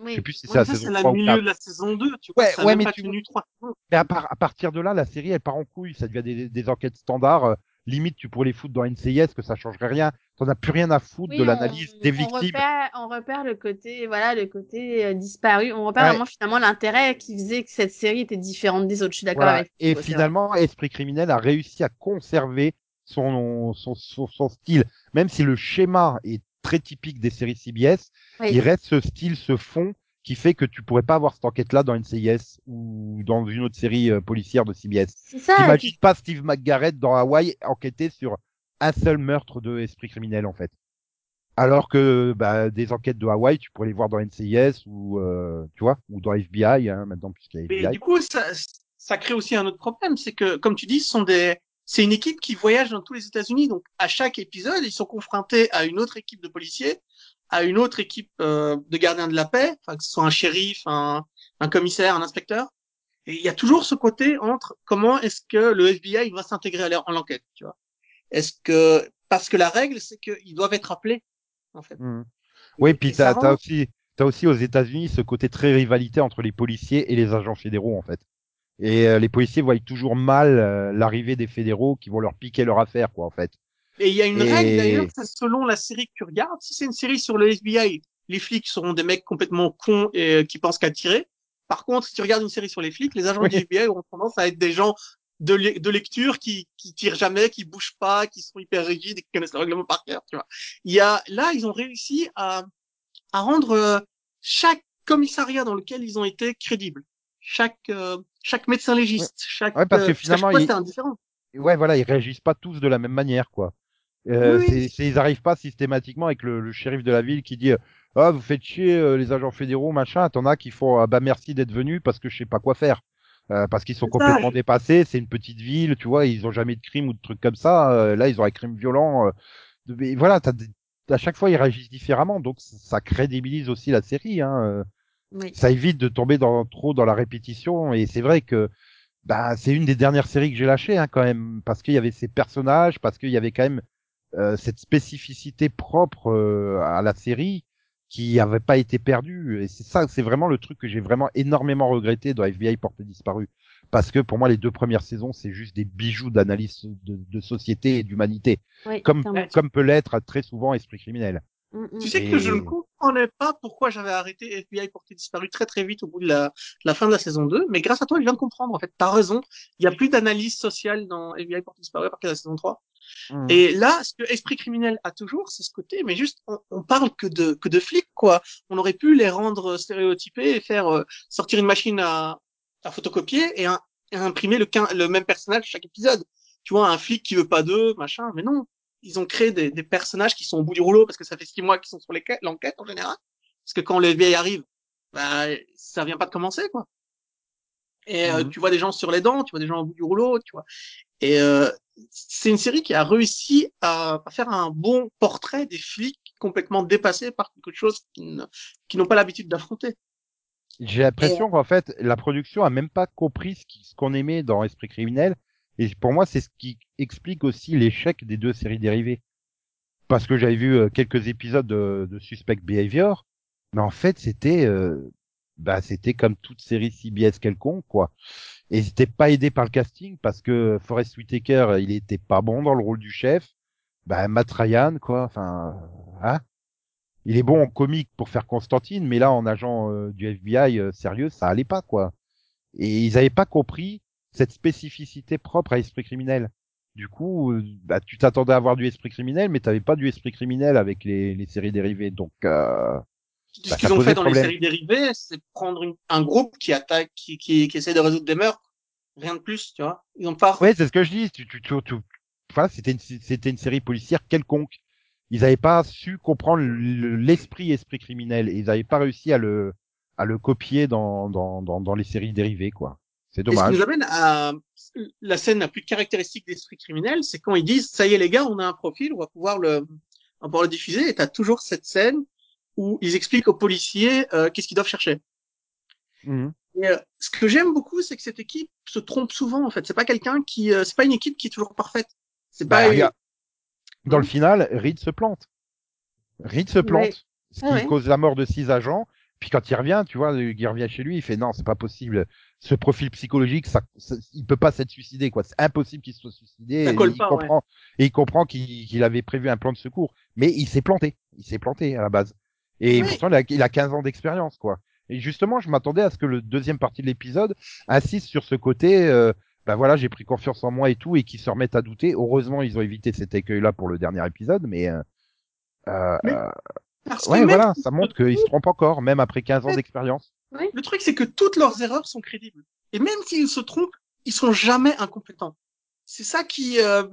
Je Oui. sais plus si c'est Ouais, la ça, saison c'est la 3 ou milieu 4. de la saison 2, tu vois, Ouais, ça mais pas tu tenu trois saisons. Mais à, part- à partir de là, la série, elle part en couille. Ça devient des, des enquêtes standards. euh, limite, tu pourrais les foutre dans NCIS, que ça changerait rien. T'en as plus rien à foutre Oui, de l'analyse des on victimes. repère, on repère le côté, voilà, le côté euh, disparu. On repère Ouais. vraiment finalement l'intérêt qui faisait que cette série était différente des autres. Je suis d'accord Voilà. avec Et finalement, Esprit criminel a réussi à conserver son, son, son, son style. Même si le schéma est très typique des séries CBS, il reste ce style, ce fond qui fait que tu pourrais pas avoir cette enquête-là dans NCIS ou dans une autre série euh, policière de CBS. C'est ça. et T'imagines puis- pas Steve McGarrett dans Hawaï enquêter sur un seul meurtre de esprit criminel en fait. Alors que bah, des enquêtes de Hawaï, tu pourrais les voir dans NCIS ou euh, tu vois ou dans FBI hein, maintenant puisqu'il y a Mais du coup, ça, ça crée aussi un autre problème, c'est que, comme tu dis, ce sont des, c'est une équipe qui voyage dans tous les États-Unis. Donc, à chaque épisode, ils sont confrontés à une autre équipe de policiers, à une autre équipe euh, de gardiens de la paix, que ce soit un shérif, un, un commissaire, un inspecteur. Et il y a toujours ce côté entre comment est-ce que le FBI va s'intégrer à l'en- en l'enquête, tu vois. Est-ce que parce que la règle, c'est qu'ils doivent être appelés, en fait. Mhm. Oui, Et- puis t'as t'as rend- aussi t'as aussi aux États-Unis ce côté très rivalité entre les policiers et les agents fédéraux en fait. Et euh, les policiers voient toujours mal euh, l'arrivée des fédéraux qui vont leur piquer leur affaire quoi en fait. Et il y a une Et- règle d'ailleurs, selon la série que tu regardes. Si c'est une série sur le FBI, les flics seront des mecs complètement cons et euh, qui pensent qu'à tirer. Par contre, si tu regardes une série sur les flics, les agents Oui. du FBI auront tendance à être des gens de, le- de lecture qui, qui tirent jamais, qui bougent pas, qui sont hyper rigides et qui connaissent le règlement par cœur. Tu vois. Il y a là, ils ont réussi à, à rendre euh, chaque commissariat dans lequel ils ont été crédible. Chaque euh, chaque médecin légiste, chaque Ouais, parce que euh, finalement, ils- c'était indifférent. Ouais, voilà, ils réagissent pas tous de la même manière quoi. Euh, Oui, oui. c'est- ils arrivent pas systématiquement avec le, le shérif de la ville qui dit ah vous faites chier euh, les agents fédéraux machin. T'en as qui font ah, bah merci d'être venus parce que je sais pas quoi faire. Euh, parce qu'ils sont ça, complètement dépassés, c'est une petite ville, tu vois, ils ont jamais de crime ou de trucs comme ça. Euh, là, ils ont un crime violent. euh, mais voilà, t'as à chaque fois ils réagissent différemment, donc ça crédibilise aussi la série. Hein. Oui. ça évite de tomber dans, trop dans la répétition. Et c'est vrai que bah, c'est une des dernières séries que j'ai lâchées hein, quand même, parce qu'il y avait ces personnages, parce qu'il y avait quand même euh, cette spécificité propre euh, à la série qui n'avait pas été perdue. Et c'est ça, c'est vraiment le truc que j'ai vraiment énormément regretté dans FBI Portée disparue. Parce que pour moi, les deux premières saisons, c'est juste des bijoux d'analyse de, de société et d'humanité, Oui, comme comme peut l'être très souvent Esprit criminel. Mm, mm. Tu sais Et- que je ne comprenais pas pourquoi j'avais arrêté FBI porté disparu très très vite au bout de la, de la fin de la saison 2, mais grâce à toi, je viens de comprendre. En fait, t'as raison. Il y a plus d'analyse sociale dans FBI porté disparu à partir de la saison 3. Mm. Et là, ce que Esprit criminel a toujours, c'est ce côté, mais juste, on, on parle que de, que de flics, quoi. On aurait pu les rendre stéréotypés et faire euh, sortir une machine à, à photocopier et, un- et imprimer le, le même personnage chaque épisode. Tu vois, un flic qui veut pas d'eux, machin, mais non. Ils ont créé des, des personnages qui sont au bout du rouleau parce que ça fait six mois qu'ils sont sur l'enquête en général. Parce que quand le FBI arrive, bah, ça vient pas de commencer, quoi. Et euh, Mhm. tu vois des gens sur les dents, tu vois des gens au bout du rouleau, tu vois. Et euh, c'est une série qui a réussi à, à faire un bon portrait des flics complètement dépassés par quelque chose qu'ils n'ont pas l'habitude d'affronter. J'ai l'impression qu'en fait, la production a même pas compris ce qu'on aimait dans Esprit criminel. Et pour moi, c'est ce qui explique aussi l'échec des deux séries dérivées. Parce que j'avais vu euh, quelques épisodes de, de Suspect Behavior, mais en fait, c'était, euh, bah, c'était comme toute série CBS quelconque, quoi. Et c'était pas aidé par le casting parce que Forrest Whitaker, il était pas bon dans le rôle du chef. Bah, Matt Ryan, quoi. Enfin, hein il est bon en comique pour faire Constantine, mais là, en agent euh, du FBI euh, sérieux, ça allait pas, quoi. Et ils avaient pas compris cette spécificité propre à Esprit criminel. Du coup, euh, bah, tu t'attendais à avoir du Esprit criminel, mais t'avais pas du Esprit criminel avec les, les séries dérivées. Donc, euh, Ce Bah, qu'ils ça ont fait dans les séries dérivées, c'est prendre une- un groupe qui attaque, qui, qui, qui essaie de résoudre des meurtres. Rien de plus, tu vois. Ils ont pas. ouais, c'est ce que je dis. Tu, tu, tu, tu- c'était une, c'était une série policière quelconque. Ils avaient pas su comprendre le- l'esprit esprit criminel et ils avaient pas réussi à le, à le copier dans, dans, dans, dans les séries dérivées, quoi. C'est Et ce qui dommage. nous amène à la scène la plus caractéristique d'Esprit criminel, c'est quand ils disent ça y est les gars, on a un profil, on va pouvoir le, on va pouvoir le diffuser. Et t'as toujours cette scène où ils expliquent aux policiers euh, qu'est-ce qu'ils doivent chercher. Mhm. Et, euh, ce que j'aime beaucoup, c'est que cette équipe se trompe souvent. En fait, c'est pas quelqu'un qui, euh, c'est pas une équipe qui est toujours parfaite. C'est Bah, pas. regarde, Dans le final, Reed se plante. Reed se plante. Ouais. Ce qui Ah ouais. cause la mort de six agents. Puis quand il revient, tu vois, il revient chez lui, il fait non, c'est pas possible. Ce profil psychologique, ça, ça- il peut pas s'être suicidé, quoi. C'est impossible qu'il se soit suicidé. Ça et colle il pas, comprend, et il comprend qu'il avait prévu un plan de secours. Mais il s'est planté. Il s'est planté à la base. Et Oui. pourtant, il a, il a 15 ans d'expérience, quoi. Et justement, je m'attendais à ce que le deuxième partie de l'épisode insiste sur ce côté, euh, ben voilà, j'ai pris confiance en moi et tout, et qu'ils se remettent à douter. Heureusement, ils ont évité cet écueil-là pour le dernier épisode, mais, euh, euh, Parce que ouais, même- voilà, ça montre qu'ils se trompent encore, même après 15 ans d'expérience. Le truc, c'est que toutes leurs erreurs sont crédibles. Et même s'ils se trompent, ils sont jamais incompétents. C'est ça qui, euh,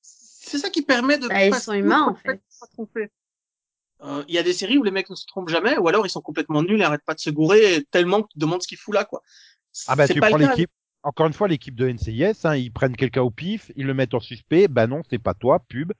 c'est ça qui permet de. Bah, ils sont humains, en fait. Euh, Il y a des séries où les mecs ne se trompent jamais, ou alors ils sont complètement nuls et arrêtent pas de se gourer tellement qu'ils demandent ce qu'ils foutent là, quoi. Ah bah tu prends l'équipe, encore une fois, l'équipe de NCIS, hein, ils prennent quelqu'un au pif, ils le mettent en suspect. Bah non, c'est pas toi, pub.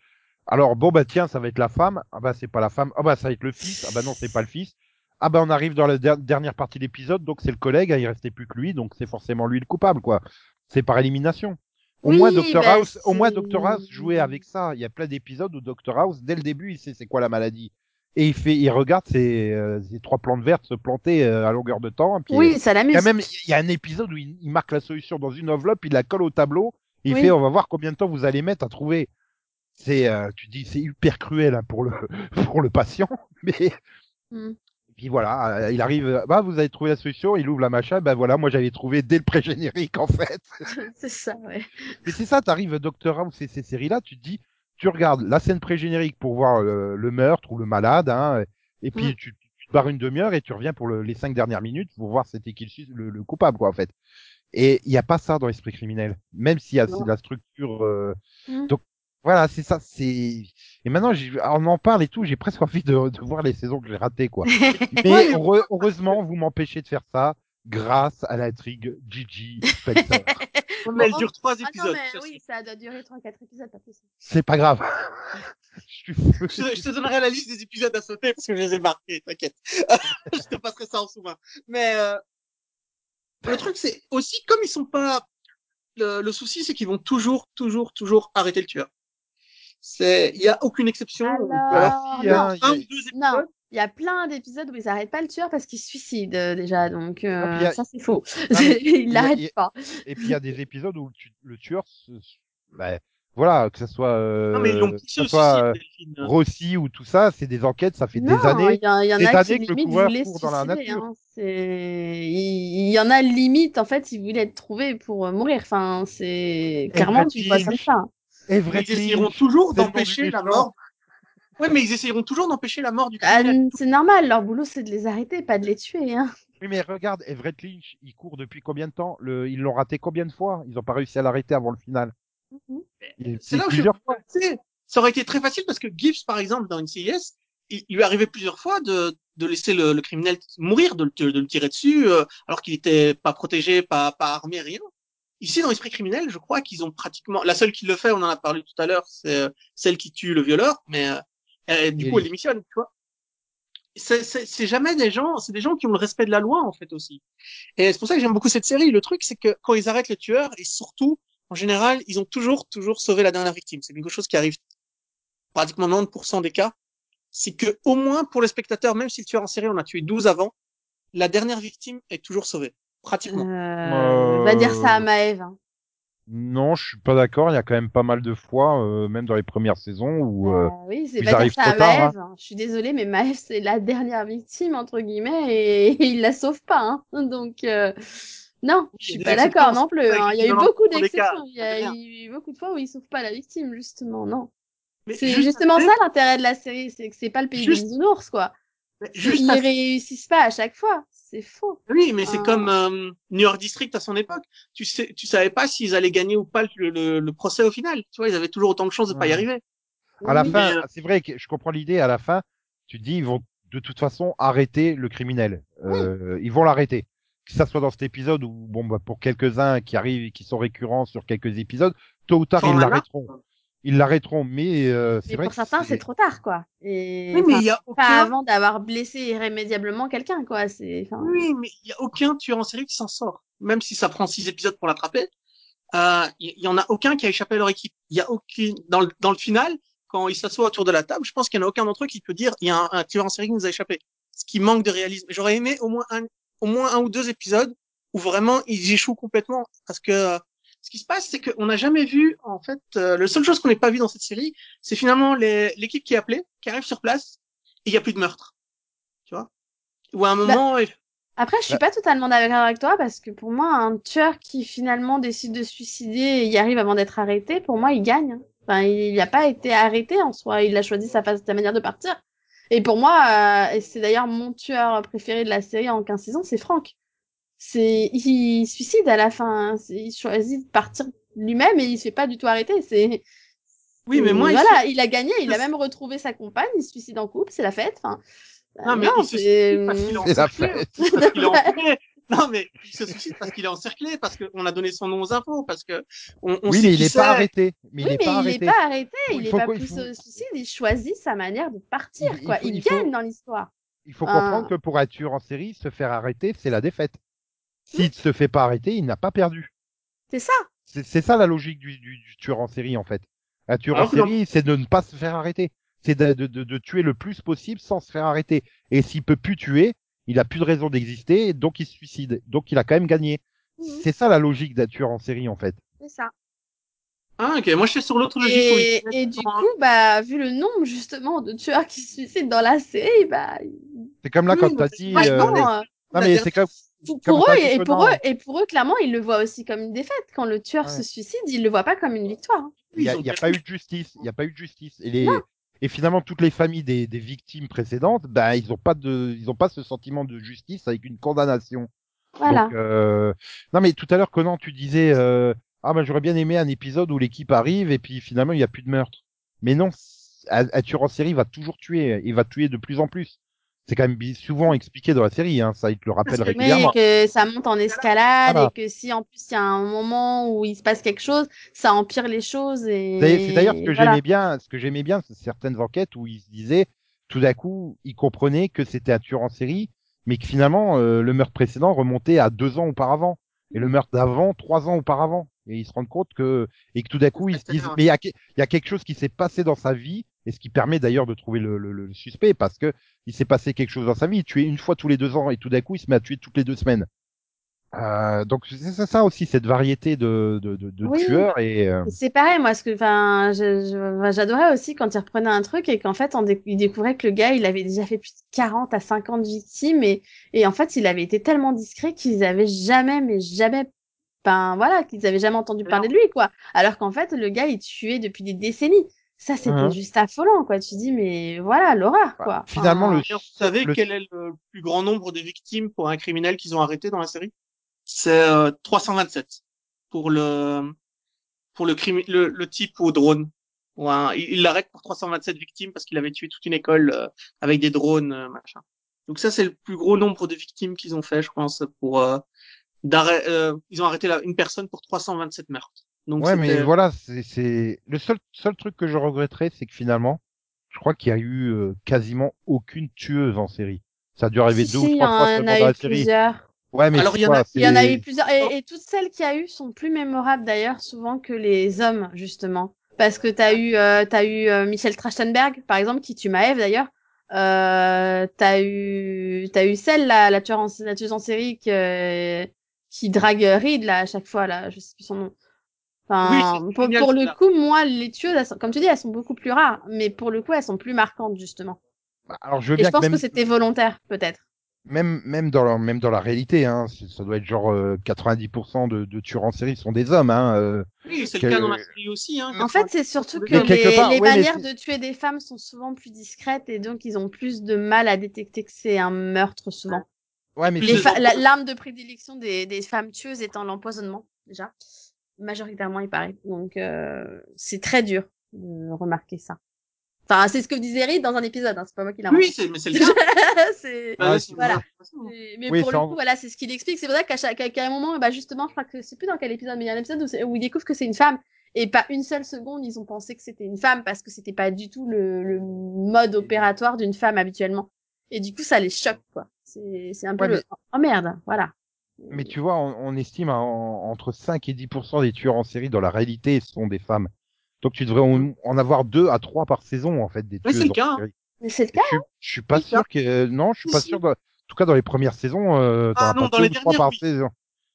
Alors bon bah tiens, ça va être la femme. Ah bah c'est pas la femme. Ah bah ça va être le fils. Ah bah non, c'est pas le fils. Ah bah on arrive dans la der- dernière partie de l'épisode, donc c'est le collègue. ah, il restait plus que lui, donc c'est forcément lui le coupable, quoi. C'est par élimination. Au Oui, moins Dr bah, House, au moins Dr House jouait avec ça. Il y a plein d'épisodes où Dr House, dès le début, il sait c'est quoi la maladie. Et il fait, il regarde ces, euh, ces trois plantes vertes se planter euh, à longueur de temps. puis, Oui, ça il y a l'amuse. même, il y a un épisode où il, il marque la solution dans une enveloppe, il la colle au tableau, et il Oui. fait, on va voir combien de temps vous allez mettre à trouver. C'est, euh, tu dis, c'est hyper cruel hein, pour le [LAUGHS] pour le patient, [LAUGHS] mais Mm. et puis voilà, euh, il arrive, euh, bah vous avez trouvé la solution, il ouvre la machin, ben voilà, moi j'avais trouvé dès le pré-générique en fait. [LAUGHS] c'est ça, ouais. Mais c'est ça, t'arrives Doctor House et ces séries-là, tu te dis, tu regardes la scène pré-générique pour voir euh, le meurtre ou le malade, hein, et puis Mm. tu, tu te barres une demi-heure et tu reviens pour le- les cinq dernières minutes pour voir c'était qui le, le, le coupable, quoi, en fait. Et il n'y a pas ça dans l'esprit criminel, même s'il y a la structure. euh, Mm. Donc voilà, c'est ça, c'est. Et maintenant, j'ai- on en parle et tout, j'ai presque envie de, de voir les saisons que j'ai ratées, quoi. [LAUGHS] Mais heureux- heureusement, vous m'empêchez de faire ça grâce à l'intrigue Gigi Spencer. [LAUGHS] Mais elle dure trois Ah non, épisodes. mais oui, ça doit durer 3-4 épisodes, pas plus. C'est pas grave. [LAUGHS] Te- je te donnerai la liste des épisodes à sauter parce que je les ai marqués, t'inquiète. je te passerai ça en sous-main. Mais euh, le truc, c'est aussi comme ils sont pas. Le, le souci, c'est qu'ils vont toujours, toujours, toujours arrêter le tueur. C'est, il y a aucune exception. Alors, Alors, si, hein, un il y ou deux Non, épisodes. il y a plein d'épisodes où ils arrêtent pas le tueur parce qu'il se suicide euh, déjà, donc euh, Ah, a- ça c'est faux. Ah, mais il a- pas. Et puis il y a des épisodes où le, tu- le tueur, se- bah, voilà, que ce soit, euh, Non, mais ils l'ont que ce soit suicide, euh. Rossi ou tout ça, c'est des enquêtes, ça fait Non, des années. il y, en- y a qui que limite voulaient se court dans la suicider. nature. Hein. C'est, il, y en a limite en fait, ils voulaient être trouvés pour euh, mourir. Enfin, c'est clairement tu vois comme ça. Everett ils essayeront toujours d'empêcher la mort. Ouais, mais ils essayeront toujours d'empêcher la mort du Ah, criminel. c'est normal, leur boulot c'est de les arrêter, pas de les tuer. Hein. Oui, mais regarde, Everett Lynch, il court depuis combien de temps? Le, Ils l'ont raté combien de fois? Ils ont pas réussi à l'arrêter avant le final. Il- C'est là où je plusieurs fois. Tu sais, ça aurait été très facile parce que Gibbs, par exemple, dans une CIS, il, il lui arrivait plusieurs fois de, de laisser le, le criminel mourir, de, le- de le tirer dessus, euh, alors qu'il était pas protégé, pas, pas armé, rien. Ici, dans l'esprit criminel, je crois qu'ils ont pratiquement, la seule qui le fait, on en a parlé tout à l'heure, c'est euh, celle qui tue le violeur, mais euh, du coup, elle démissionne, tu vois. C'est, c'est, c'est jamais des gens, c'est des gens qui ont le respect de la loi, en fait, aussi. Et c'est pour ça que j'aime beaucoup cette série. Le truc, c'est que quand ils arrêtent le tueur, et surtout, en général, ils ont toujours, toujours sauvé la dernière victime. C'est quelque chose qui arrive pratiquement 90% des cas. C'est que, au moins, pour les spectateurs, même si le tueur en série, on a tué 12 avant, la dernière victime est toujours sauvée. Pratiquement. Euh, On va dire ça à Euh, Maëve. hein. Non, je suis pas d'accord. Il y a quand même pas mal de fois, euh, même dans les premières saisons, où euh, Euh, oui, c'est ils pas dire ça à Maëve. hein. Je suis désolée, mais Maëve, c'est la dernière victime, entre guillemets, et, [LAUGHS] il la sauve pas. Hein. Donc, euh, non, je suis pas d'accord non plus. hein. Il y a eu beaucoup d'exceptions. Il y a eu beaucoup de fois où il sauve pas la victime, justement. Non. C'est juste justement ça l'intérêt de la série, c'est que c'est pas le pays Juste- des bisounours, quoi. juste Ils à- réussissent pas à chaque fois. C'est faux. Oui, mais c'est Ah. comme euh, New York District à son époque. Tu sais, tu savais pas s'ils allaient gagner ou pas le, le, le procès au final. Tu vois, ils avaient toujours autant de chances de pas y arriver. à la fin, Mais, euh, c'est vrai que je comprends l'idée. À la fin, tu te dis ils vont de toute façon arrêter le criminel. Euh, Ils vont l'arrêter. Que ça soit dans cet épisode ou bon, bah, pour quelques-uns qui arrivent, qui sont récurrents sur quelques épisodes, tôt ou tard ils l'arrêteront. Ils l'arrêteront, mais euh, c'est vrai pour que certains, c'est trop tard, quoi. Et Oui, mais enfin, il y a pas aucun. avant d'avoir blessé irrémédiablement quelqu'un, quoi. C'est. enfin, Oui, mais il y a aucun tueur en série qui s'en sort. Même si ça prend six épisodes pour l'attraper, euh, il y, y en a aucun qui a échappé à leur équipe. Il y a aucun dans le dans le final, quand ils s'assoient autour de la table, je pense qu'il y en a aucun d'entre eux qui peut dire il y a un, un tueur en série qui nous a échappé. Ce qui manque de réalisme. J'aurais aimé au moins un au moins un ou deux épisodes où vraiment ils échouent complètement parce que euh, ce qui se passe, c'est qu'on n'a jamais vu, en fait, euh, la seule chose qu'on n'ait pas vu dans cette série, c'est finalement les- l'équipe qui est appelée, qui arrive sur place, et il n'y a plus de meurtre. Tu vois? Ou à un moment, il- Après, je suis Bah- pas totalement d'accord avec toi parce que pour moi, un tueur qui finalement décide de se suicider et y arrive avant d'être arrêté, pour moi, il gagne. Enfin, il n'a pas été arrêté en soi. Il a choisi sa, sa manière de partir. Et pour moi, euh, et c'est d'ailleurs mon tueur préféré de la série en 15 saisons, c'est Franck. C'est, il se suicide à la fin. hein. C'est- Il choisit de partir lui-même et il se fait pas du tout arrêter. C'est, oui, mais moi, il voilà, se- il a gagné. Il a même retrouvé sa compagne. Il se suicide en couple. C'est la fête. Enfin, Non, mais il se c'est- suicide parce qu'il est encerclé. Parce qu'il est entouré. Non, mais il se suicide parce qu'il est encerclé, parce qu'on a donné son nom aux infos, parce que on, on oui, sait mais il est c'est. pas arrêté. Mais oui, il est mais pas il arrêté. est pas arrêté, Il il est faut pas quoi, faut- au suicide, il choisit sa manière de partir, Il- il quoi. faut- Il, il faut- gagne dans l'histoire. Il faut Ah. comprendre que pour un tueur en série, se faire arrêter, c'est la défaite. S'il ne se fait pas arrêter, il n'a pas perdu. C'est ça. C'est c'est ça la logique du, du- du tueur en série, en fait. Un tueur en série, c'est de ne pas se faire arrêter. C'est de, de, de, de tuer le plus possible sans se faire arrêter. Et s'il peut plus tuer, il a plus de raison d'exister, donc il se suicide. Donc il a quand même gagné. Mhm. C'est ça la logique d'un tueur en série, en fait. C'est ça. Ah, ok. Moi, je suis sur l'autre logique. Et, du coup, bah, vu le nombre justement de tueurs qui se suicident dans la série, bah, C'est comme là quand mais t'as dit. euh, Non, mais c'est comme. Pour, eux et pour eux et pour eux, clairement, ils le voient aussi comme une défaite. Quand le tueur Ouais. se suicide, ils le voient pas comme une victoire. hein. Il n'y a, y a pas eu de justice. Il n'y a pas eu de justice. Et, les, et finalement, toutes les familles des, des victimes précédentes, bah, ils n'ont pas de, ils ont pas ce sentiment de justice avec une condamnation. Voilà. Donc, euh... non, mais tout à l'heure, Conan, tu disais, euh... ah, bah, j'aurais bien aimé un épisode où l'équipe arrive et puis finalement, il n'y a plus de meurtre. Mais non, un, un tueur en série va toujours tuer. Il va tuer de plus en plus. C'est quand même souvent expliqué dans la série, hein, ça, il te le rappelle Parce que- régulièrement. que ça monte en escalade Voilà. et que si en plus il y a un moment où il se passe quelque chose, ça empire les choses et C'est d'ailleurs ce que voilà. j'aimais bien, ce que j'aimais bien, c'est certaines enquêtes où ils se disaient, tout d'un coup, ils comprenaient que c'était un tueur en série, mais que finalement, euh, le meurtre précédent remontait à deux ans auparavant, et le meurtre d'avant, trois ans auparavant. Et ils se rendent compte que, et que tout d'un coup, ils se disent, mais il y a, que- il y a quelque chose qui s'est passé dans sa vie, et ce qui permet d'ailleurs de trouver le, le- le suspect, parce que il s'est passé quelque chose dans sa vie, il tuait une fois tous les deux ans, et tout d'un coup, il se met à tuer toutes les deux semaines. Euh, donc c'est ça aussi, cette variété de, de, de, de Oui. tueurs, et euh, C'est pareil, moi, ce que, enfin, j'adorais aussi quand il reprenait un truc et qu'en fait, on il découvrait que le gars, il avait déjà fait plus de 40 à 50 victimes et, et en fait, il avait été tellement discret qu'ils avaient jamais, mais jamais, ben voilà, qu'ils avaient jamais entendu parler de lui, quoi. Alors qu'en fait, le gars, il tuait depuis des décennies. Ça, c'était Mhm. juste affolant, quoi. Tu dis, mais voilà, l'horreur, Bah, quoi. finalement, Enfin, le- Et Vous savez Le- quel est le plus grand nombre de victimes pour un criminel qu'ils ont arrêté dans la série? C'est euh, 327 pour le pour le, crimi- le le type au drone. Ouais, il l'arrête pour 327 victimes parce qu'il avait tué toute une école euh, avec des drones euh, machin. Donc ça c'est le plus gros nombre de victimes qu'ils ont fait, je pense, pour euh, d'arrêt. euh, ils ont arrêté la, une personne pour 327 meurtres. Donc Ouais, mais voilà, c'est, c'est le seul seul truc que je regretterais, c'est que finalement, je crois qu'il y a eu euh, quasiment aucune tueuse en série. Ça a dû arriver si, deux si, ou trois fois seulement dans la série. plusieurs. Ouais, mais Alors, c'est il y en a- Il y en a eu plusieurs. Et, et toutes celles qu'il y a eu sont plus mémorables d'ailleurs souvent que les hommes, justement. Parce que t'as eu, euh, t'as eu euh, Michel Trachtenberg, par exemple, qui tue Maëv d'ailleurs. Euh, t'as eu, t'as eu celle là, la tueuse en, la tueuse en série qui, euh, qui drague Reed là à chaque fois là, je sais plus son nom. Enfin, Oui, c'est pour, le coup, moi, les tueuses, elles sont- comme tu dis, elles sont beaucoup plus rares, mais pour le coup, elles sont plus marquantes justement. Bah, Alors je veux Et bien je pense que même, que c'était volontaire, peut-être. même même dans la, même dans la réalité, hein, ça doit être genre euh, 90% de, de tueurs en série sont des hommes. Hein, euh. Oui, c'est que- le cas dans la série aussi. Hein, En fait, c'est surtout que Mais les, part, les ouais, mais manières de tuer des femmes sont souvent plus discrètes et donc ils ont plus de mal à détecter que c'est un meurtre souvent. Ouais, mais L'arme de prédilection des, des femmes tueuses étant l'empoisonnement, déjà. Majoritairement, il paraît. Donc, euh, c'est très dur de remarquer ça. Enfin, c'est ce que disait Reed dans un épisode, hein, c'est pas moi qui l'ai Oui, c'est mais c'est le [LAUGHS] cas. c'est- voilà. c'est- Mais, Oui, pour c'est le en- coup, voilà, c'est ce qu'il explique. C'est pour ça qu'à chaque, un moment, bah justement, je crois que c'est plus dans quel épisode, mais il y a un épisode où, où il découvre que c'est une femme. Et pas une seule seconde, ils ont pensé que c'était une femme parce que c'était pas du tout le, le mode opératoire d'une femme habituellement. Et du coup, ça les choque, quoi. C'est, c'est un peu Ouais, le, mais- oh merde, voilà. Mais tu vois, on, on estime en- entre 5 et 10% des tueurs en série dans la réalité sont des femmes. Donc tu devrais en, en avoir deux à trois par saison en fait des Oui, tueuses c'est le en cas, série. Mais c'est le cas. Je, je suis pas Oui, sûr que euh, non, je suis pas sûr. De, en tout cas, dans les premières saisons, euh, t'en Ah as non, pas dans les dernières, par oui. saison.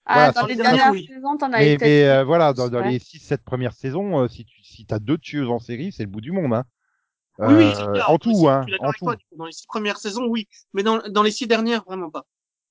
Ah, Voilà, dans les dernières oui. saisons, t'en as Mais, mais euh, voilà, dans, dans les 6-7 premières saisons, euh, si tu si t'as deux tueuses en série, c'est le bout du monde. Hein. Oui, oui, c'est le Euh, cas. en tout, hein, je suis d'accord en avec tout. toi. Dans les six premières saisons, oui. Mais dans, dans les six dernières, vraiment pas.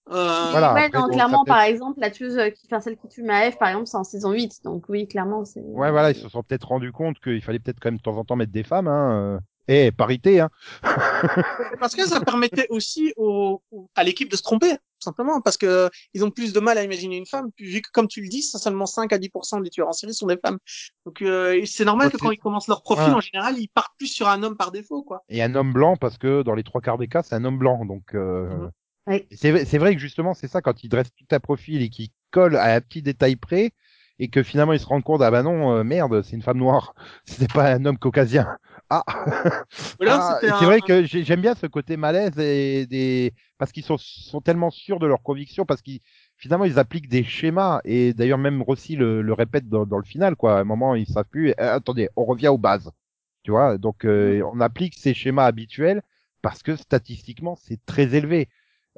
Euh, Voilà, ouais, après, non, clairement, par exemple, la tueuse euh, qui, enfin, celle qui tue Maëv, par exemple, c'est en saison 8. Donc oui, clairement, c'est... Ouais, voilà, ils se sont peut-être rendus compte qu'il fallait peut-être quand même de temps en temps mettre des femmes. Hein. Et parité, hein. [LAUGHS] Parce que ça permettait aussi au, à l'équipe de se tromper, tout simplement, parce que ils ont plus de mal à imaginer une femme, vu que, comme tu le dis, c'est seulement 5 à 10% des tueurs en série sont des femmes. Donc, euh, c'est normal que quand ils commencent leur profil, en général, ils partent plus sur un homme par défaut, quoi. Et un homme blanc, parce que dans les trois quarts des cas, c'est un homme blanc. Donc, euh, Mhm. Oui. C'est vrai- c'est vrai que justement, c'est ça, quand il dresse tout à profil et qu'il colle à un petit détail près, et que finalement il se rend compte, ah bah non, euh, merde, c'est une femme noire, [LAUGHS] c'était pas un homme caucasien. Ah, Là, Ah, c'est un- vrai que j'ai- j'aime bien ce côté malaise et des parce qu'ils sont, sont tellement sûrs de leurs convictions parce qu'ils finalement ils appliquent des schémas et d'ailleurs même Rossi le, le répète dans, dans le final quoi. À un moment ils savent plus. Eh, attendez, on revient aux bases, tu vois? Donc euh, on applique ces schémas habituels parce que statistiquement c'est très élevé.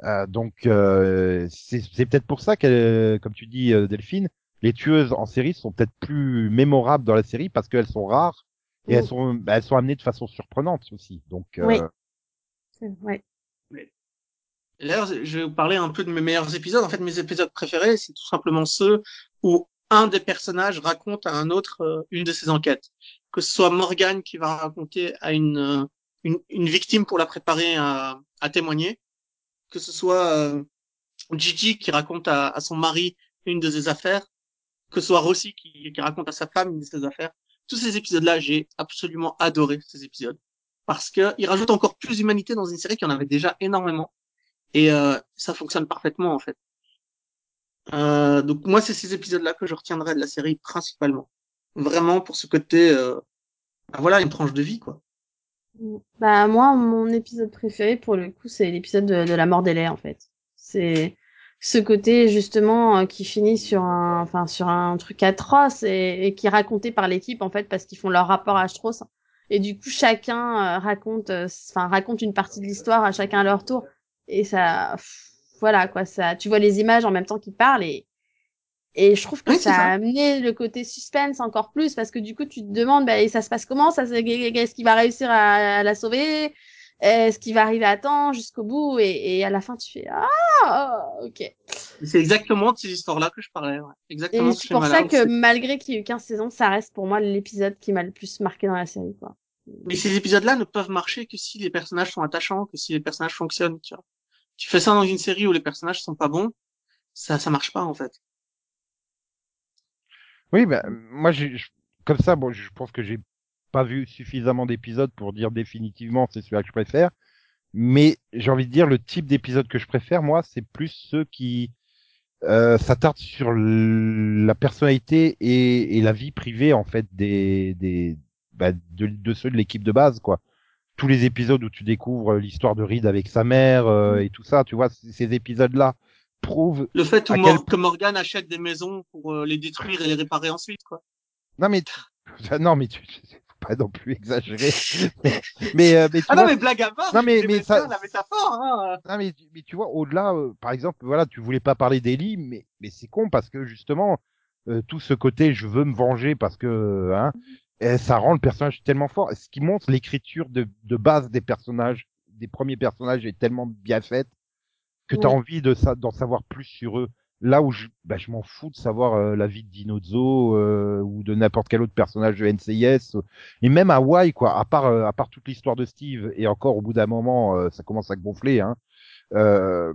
Euh, donc euh, c'est c'est peut-être pour ça que, comme tu dis euh, Delphine, les tueuses en série sont peut-être plus mémorables dans la série parce qu'elles sont rares et elles sont bah, elles sont amenées de façon surprenante aussi. Donc euh, Oui. C'est- Ouais. D'ailleurs, je vais vous parler un peu de mes meilleurs épisodes. En fait, mes épisodes préférés, c'est tout simplement ceux où un des personnages raconte à un autre euh, une de ses enquêtes. Que ce soit Morgan qui va raconter à une, euh, une, une victime pour la préparer à, à témoigner. Que ce soit euh, Gigi qui raconte à, son mari une de ses affaires. Que ce soit Rossi qui, raconte à sa femme une de ses affaires. Tous ces épisodes-là, j'ai absolument adoré ces épisodes. Parce que ils rajoutent encore plus d'humanité dans une série qui en avait déjà énormément. Et euh, ça fonctionne parfaitement en fait. Euh, donc moi c'est ces épisodes-là que je retiendrai de la série principalement. Vraiment pour ce côté, euh, bah voilà une tranche de vie quoi. Bah moi, mon épisode préféré pour le coup, c'est l'épisode de, la mort d'Elay en fait. C'est ce côté justement euh, qui finit sur un, enfin sur un truc atroce et, et qui est raconté par l'équipe en fait parce qu'ils font leur rapport à Strauss. Et du coup, chacun euh, raconte, euh, enfin raconte une partie de l'histoire à chacun à leur tour. Et ça, voilà quoi, ça, tu vois les images en même temps qu'ils parlent et et je trouve que Oui, ça ça. a amené le côté suspense encore plus parce que du coup tu te demandes bah, et ça se passe comment? Ça est-ce qu'il va réussir à, à la sauver? Est-ce qu'il va arriver à temps jusqu'au bout? Et, et à la fin tu fais ah ok et C'est exactement de ces histoires-là que je parlais. Ouais. Exactement ce c'est pour ça que malgré qu'il y ait eu 15 saisons ça reste pour moi l'épisode qui m'a le plus marqué dans la série quoi Mais ces épisodes-là ne peuvent marcher que si les personnages sont attachants, que si les personnages fonctionnent. Tu vois. Tu fais ça dans une série où les personnages sont pas bons, ça ça marche pas en fait. Oui, bah, moi je- comme ça, bon, je pense que j'ai pas vu suffisamment d'épisodes pour dire définitivement c'est celui-là que je préfère. Mais j'ai envie de dire le type d'épisode que je préfère, moi, c'est plus ceux qui euh, s'attardent sur la personnalité et, et la vie privée en fait des des bah, de, de ceux de l'équipe de base quoi. Tous les épisodes où tu découvres l'histoire de Reed avec sa mère euh, et tout ça, tu vois, ces épisodes-là prouvent. Le fait où Mor- quel- que Morgan achète des maisons pour euh, les détruire et les réparer ensuite quoi. Non mais [LAUGHS] non mais tu faut pas non plus exagérer. [LAUGHS] mais mais, euh, mais tu Ah non mais blague à part. Non, mais- mais ça- la métaphore. Hein. Non, mais, tu- mais tu vois, au-delà, euh, par exemple, voilà, tu voulais pas parler d'Ellie, mais, mais c'est con parce que justement, euh, tout ce côté je veux me venger parce que hein, eh, ça rend le personnage tellement fort. Ce qui montre l'écriture de, de base des personnages, des premiers personnages est tellement bien faite que tu as Oui. envie de ça, d'en savoir plus sur eux. Là où je, bah, je m'en fous de savoir euh, la vie de Dinozzo euh, ou de n'importe quel autre personnage de NCIS euh, et même Hawaii quoi. À part euh, à part toute l'histoire de Steve et encore au bout d'un moment euh, ça commence à gonfler. Hein. Euh,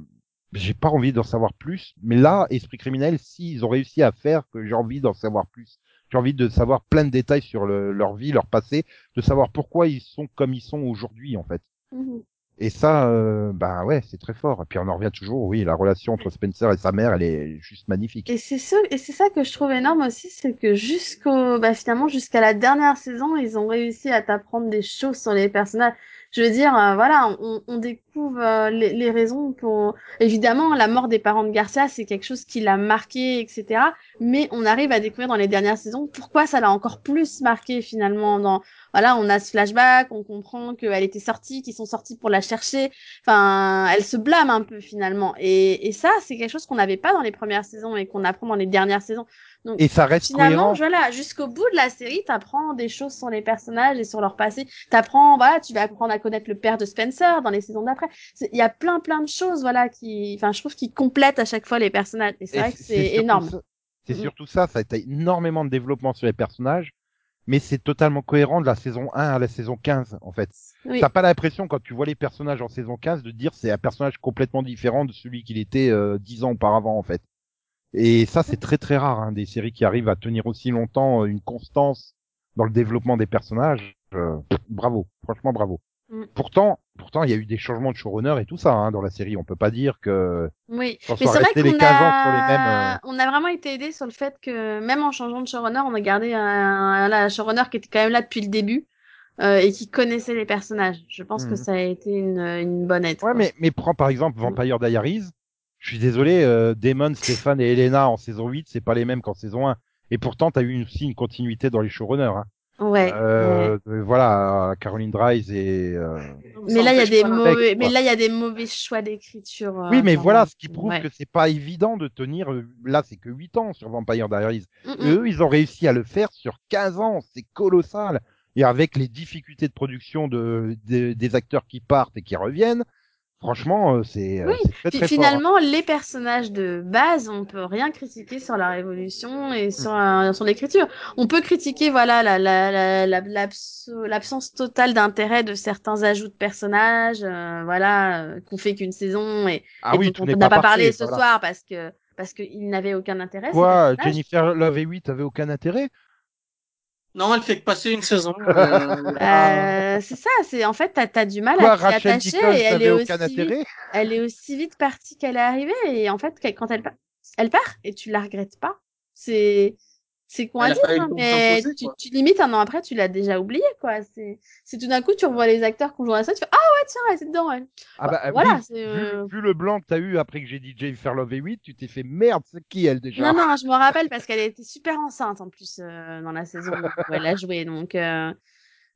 j'ai pas envie d'en savoir plus. Mais là, Esprit criminel, s'ils ont réussi à faire que j'ai envie d'en savoir plus. J'ai envie de savoir plein de détails sur le- leur vie, leur passé, de savoir pourquoi ils sont comme ils sont aujourd'hui en fait. Mhm. Et ça, euh, bah ouais, c'est très fort. Et puis on en revient toujours, oui, la relation entre Spencer et sa mère, elle est juste magnifique. Et c'est ça, et c'est ça que je trouve énorme aussi, c'est que jusqu'au, bah finalement jusqu'à la dernière saison, ils ont réussi à t'apprendre des choses sur les personnages. Je veux dire, euh, voilà, on, on découvre euh, les, les raisons pour. Évidemment, la mort des parents de Garcia, c'est quelque chose qui l'a marqué, etc. Mais on arrive à découvrir dans les dernières saisons pourquoi ça l'a encore plus marqué finalement. Dans voilà, on a ce flashback, on comprend qu'elle était sortie, qu'ils sont sortis pour la chercher. Enfin, elle se blâme un peu finalement. Et, et ça, c'est quelque chose qu'on n'avait pas dans les premières saisons et qu'on apprend dans les dernières saisons. Donc Et ça reste finalement, cohérent. voilà, jusqu'au bout de la série, t'apprends des choses sur les personnages et sur leur passé. T'apprends, voilà, tu vas apprendre à connaître le père de Spencer dans les saisons d'après. Il y a plein, plein de choses, voilà, qui, enfin, je trouve qu'ils complètent à chaque fois les personnages. Et c'est vrai que c'est énorme. C'est Mhm. surtout ça, ça a été énormément de développement sur les personnages, mais c'est totalement cohérent de la saison 1 à la saison 15, en fait. Oui. T'as pas l'impression, quand tu vois les personnages en saison 15, de dire c'est un personnage complètement différent de celui qu'il était euh, 10 ans auparavant, en fait. Et ça, c'est très très rare, hein, des séries qui arrivent à tenir aussi longtemps euh, une constance dans le développement des personnages. Euh, bravo, franchement bravo. Mm. Pourtant, pourtant il y a eu des changements de showrunner et tout ça hein, dans la série. On peut pas dire que Oui, mais c'est vrai les qu'on 15 ans sur les mêmes, a... euh, on a vraiment été aidé sur le fait que même en changeant de showrunner, on a gardé un, un showrunner qui était quand même là depuis le début euh, et qui connaissait les personnages. Je pense que Mhm. ça a été une, une bonne aide. Ouais, quoi. mais, mais prends par exemple Vampire Diaries. Je suis désolé, euh, Damon, Stéphane et Elena en saison 8, c'est pas les mêmes qu'en saison 1. Et pourtant, t'as eu aussi une continuité dans les showrunners. Hein. Ouais. Euh, euh, Voilà, Caroline Dries et... euh, Mais là, il y a des mauvais, mais là, il y a des mauvais choix d'écriture. euh, Oui, mais voilà, même. ce qui prouve Ouais. que c'est pas évident de tenir... euh, Là, c'est que 8 ans sur Vampire Diaries. Mm, mm. Eux, ils ont réussi à le faire sur 15 ans. C'est colossal. Et avec les difficultés de production de, de- des acteurs qui partent et qui reviennent, franchement, euh, c'est euh, Oui, très très fort. hein. finalement, les personnages de base, on peut rien critiquer sur la révolution et sur, euh, sur l'écriture. On peut critiquer, voilà, la, la, la, l'absence totale d'intérêt de certains ajouts de personnages, euh, voilà, euh, qu'on fait qu'une saison et, Ah et oui, on n'a pas pas parlé parfait, ce voilà. soir parce que parce qu'ils n'avaient aucun intérêt. Quoi. Jennifer Love Hewitt avait aucun intérêt? Non, elle fait que passer une saison. euh, [LAUGHS] Euh, c'est ça, c'est en fait t'as as du mal Quoi, à t'y attacher et elle est aussi vite, elle est aussi vite partie qu'elle est arrivée et en fait quand elle part, elle part et tu la regrettes pas. C'est c'est a dire, hein, mais tu, quoi. tu limites un an après tu l'as déjà oublié quoi. C'est c'est tout d'un coup tu revois les acteurs qu'on joue à ça, tu fais ah ouais tiens elle était dedans elle. Ah Bah, bah, voilà, oui, c'est, vu, euh, vu le blanc que t'as eu après que j'ai dit Jennifer Love Hewitt, tu t'es fait merde, c'est qui elle déjà? Non non je me rappelle parce qu'elle était super enceinte en plus euh, dans la saison où elle a joué donc. euh,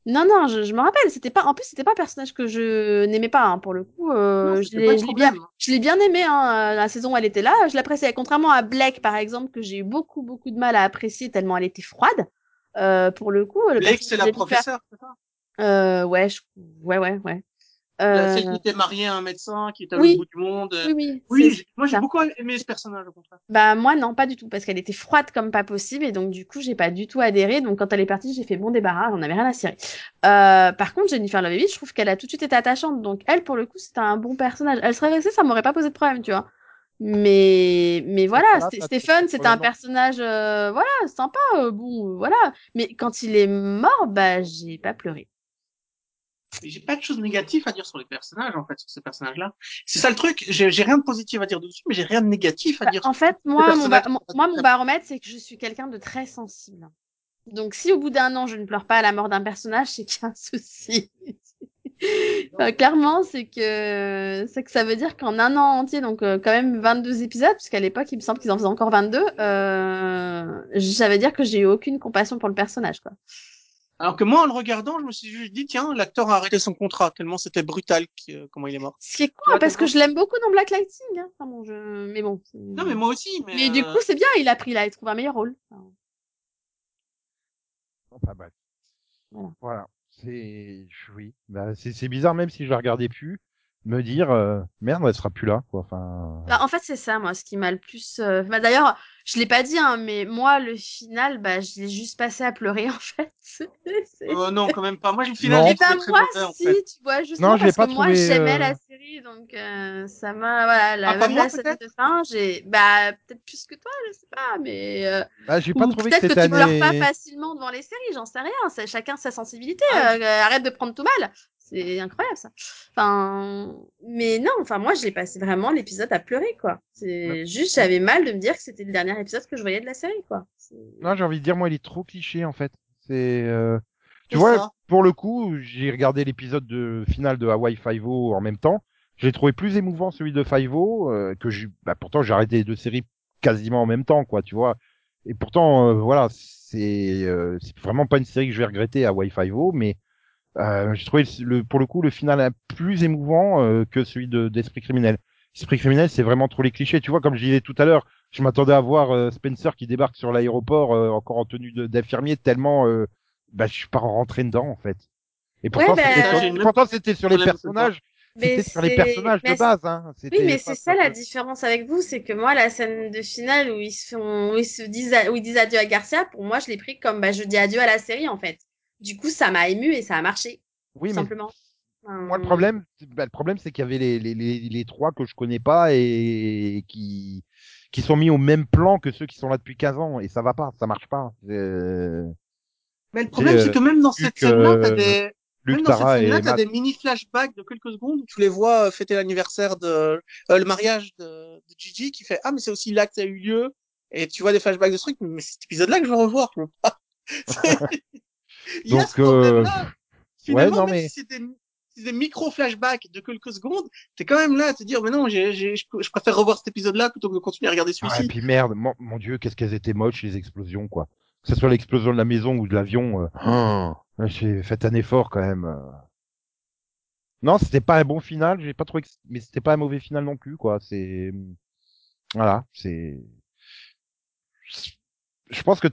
Non, non, je, je me rappelle, c'était pas, en plus, c'était pas un personnage que je n'aimais pas, hein, pour le coup, euh, Non, je l'ai, bien, je l'ai bien aimé, hein, euh, la saison où elle était là, je l'appréciais, contrairement à Blake, par exemple, que j'ai eu beaucoup, beaucoup de mal à apprécier tellement elle était froide, euh, pour le coup, le Blake, c'est la professeure, c'est ça? euh, ouais, je- ouais, ouais, ouais. Euh, Celle qui était mariée à un médecin, qui était à oui. l'autre bout du monde. oui, oui, moi j'ai beaucoup aimé ce personnage au contraire. Bah moi non, pas du tout, parce qu'elle était froide comme pas possible et donc du coup j'ai pas du tout adhéré. Donc quand elle est partie, j'ai fait bon débarras, j'en avais rien à cirer. Euh, par contre Jennifer Love Hewitt, je trouve qu'elle a tout de suite été attachante. Donc elle pour le coup c'était un bon personnage. Elle serait restée, ça m'aurait pas posé de problème, tu vois. Mais mais voilà, voilà, Sté- t'as- Stephen t'as c'était un personnage euh, voilà sympa, euh, bon euh, voilà. Mais quand il est mort, bah j'ai pas pleuré. J'ai pas de choses négatives à dire sur les personnages en fait, sur ces personnages-là. C'est ça le truc. J'ai rien de positif à dire dessus, mais j'ai rien de négatif à Bah, dire. en sur fait, moi, mon, ba- personnages. mon- moi, mon baromètre, c'est que je suis quelqu'un de très sensible. Donc, si au bout d'un an, je ne pleure pas à la mort d'un personnage, c'est qu'il y a un souci. [LAUGHS] Enfin, clairement, c'est que c'est que ça veut dire qu'en un an entier, donc euh, quand même 22 épisodes, puisqu'à l'époque, il me semble qu'ils en faisaient encore 22, euh, ça veut dire que j'ai eu aucune compassion pour le personnage, quoi. Alors que moi, en le regardant, je me suis juste dit, tiens, l'acteur a arrêté son contrat tellement c'était brutal euh, comment il est mort. Ce qui est con, parce que je l'aime beaucoup dans Black Lightning. Hein. Enfin, bon, je... Mais bon. Non, mais moi aussi. Mais, Mais du euh, coup, c'est bien, il a pris là, il trouve un meilleur rôle. Enfin, Enfin bref. Voilà. Voilà. C'est oui. Bah, c'est c'est bizarre même si je la regardais plus, me dire euh, merde, elle sera plus là quoi. Enfin. Bah, en fait, c'est ça, moi, ce qui m'a le plus. euh, Bah, d'ailleurs, je l'ai pas dit, hein, mais moi, le final, bah, je l'ai juste passé à pleurer, [LAUGHS] en fait. Euh, non, quand même pas. Moi, le final, Non. j'ai Eh ben, moi, mauvais, en si, fait. tu vois, justement, Non, je l'ai parce pas que moi, j'aimais euh, la série, donc euh, ça m'a, voilà, la, Ah, même moi, la de fin, j'ai, bah, peut-être plus que toi, je sais pas, mais, euh, Bah, j'ai pas ou trouvé que peut-être que, tu pleures année. pas facilement devant les séries, j'en sais rien, c'est chacun sa sensibilité, Ah, euh, arrête de prendre tout mal, c'est incroyable ça. Enfin, mais non, enfin moi j'ai passé vraiment l'épisode à pleurer quoi. C'est Ouais. juste j'avais mal de me dire que c'était le dernier épisode que je voyais de la série quoi. Non, j'ai envie de dire moi, il est trop cliché en fait. C'est. euh, Tu vois, ça. pour le coup, j'ai regardé l'épisode de final de Hawaii Five-O en même temps. J'ai trouvé plus émouvant celui de Five-O euh, que j'ai. Bah, pourtant, j'ai arrêté les deux séries quasiment en même temps, quoi. Tu vois. Et pourtant, euh, voilà, c'est euh, c'est vraiment pas une série que je vais regretter Hawaii Five-O, mais euh, j'ai trouvé le, pour le coup le final plus émouvant euh, que celui de d'Esprit criminel. Esprit criminel, c'est vraiment trop les clichés. Tu vois, comme je disais tout à l'heure, je m'attendais à voir euh, Spencer qui débarque sur l'aéroport euh, encore en tenue d'infirmier tellement euh, bah, je suis pas rentré dedans en fait. Et pourtant, bah, c'était sur- les personnages, c'était sur les personnages mais de base. Hein. Oui, mais c'est ça la différence avec vous, c'est que moi, la scène de finale où ils se font, où ils se disent, où ils disent adieu à Garcia, pour moi, je l'ai pris comme, bah, je dis adieu à la série, en fait. Du coup, ça m'a ému et ça a marché, Oui, tout mais simplement. Moi le problème, bah, le problème c'est qu'il y avait les, les, les, les trois que je connais pas et qui qui sont mis au même plan que ceux qui sont là depuis 15 ans et ça va pas, ça marche pas. Euh, Mais le problème, C'est, que même dans vu cette que- scène-là, t'as des, Même dans cette scène-là, t'as Matt. des mini flashbacks de quelques secondes où tu les vois euh, fêter l'anniversaire de euh, le mariage de, de Gigi qui fait ah mais c'est aussi là que ça a eu lieu et tu vois des flashbacks de ce truc mais c'est cet épisode-là que je veux revoir. Je veux pas. [LAUGHS] Y a Donc, ce euh, Finalement, non, même mais- si c'est des, micro flashbacks de quelques secondes, t'es quand même là à te dire mais non j'ai, j'ai, je, je préfère revoir cet épisode-là plutôt que de continuer à regarder Ah, celui-ci. et puis merde, mon, mon dieu, qu'est-ce qu'elles étaient moches les explosions quoi. Que ce soit l'explosion de la maison ou de l'avion, euh, oh, j'ai fait un effort quand même. euh. Non, c'était pas un bon final, j'ai pas trouvé, que... mais c'était pas un mauvais final non plus quoi. C'est voilà, c'est. Je pense que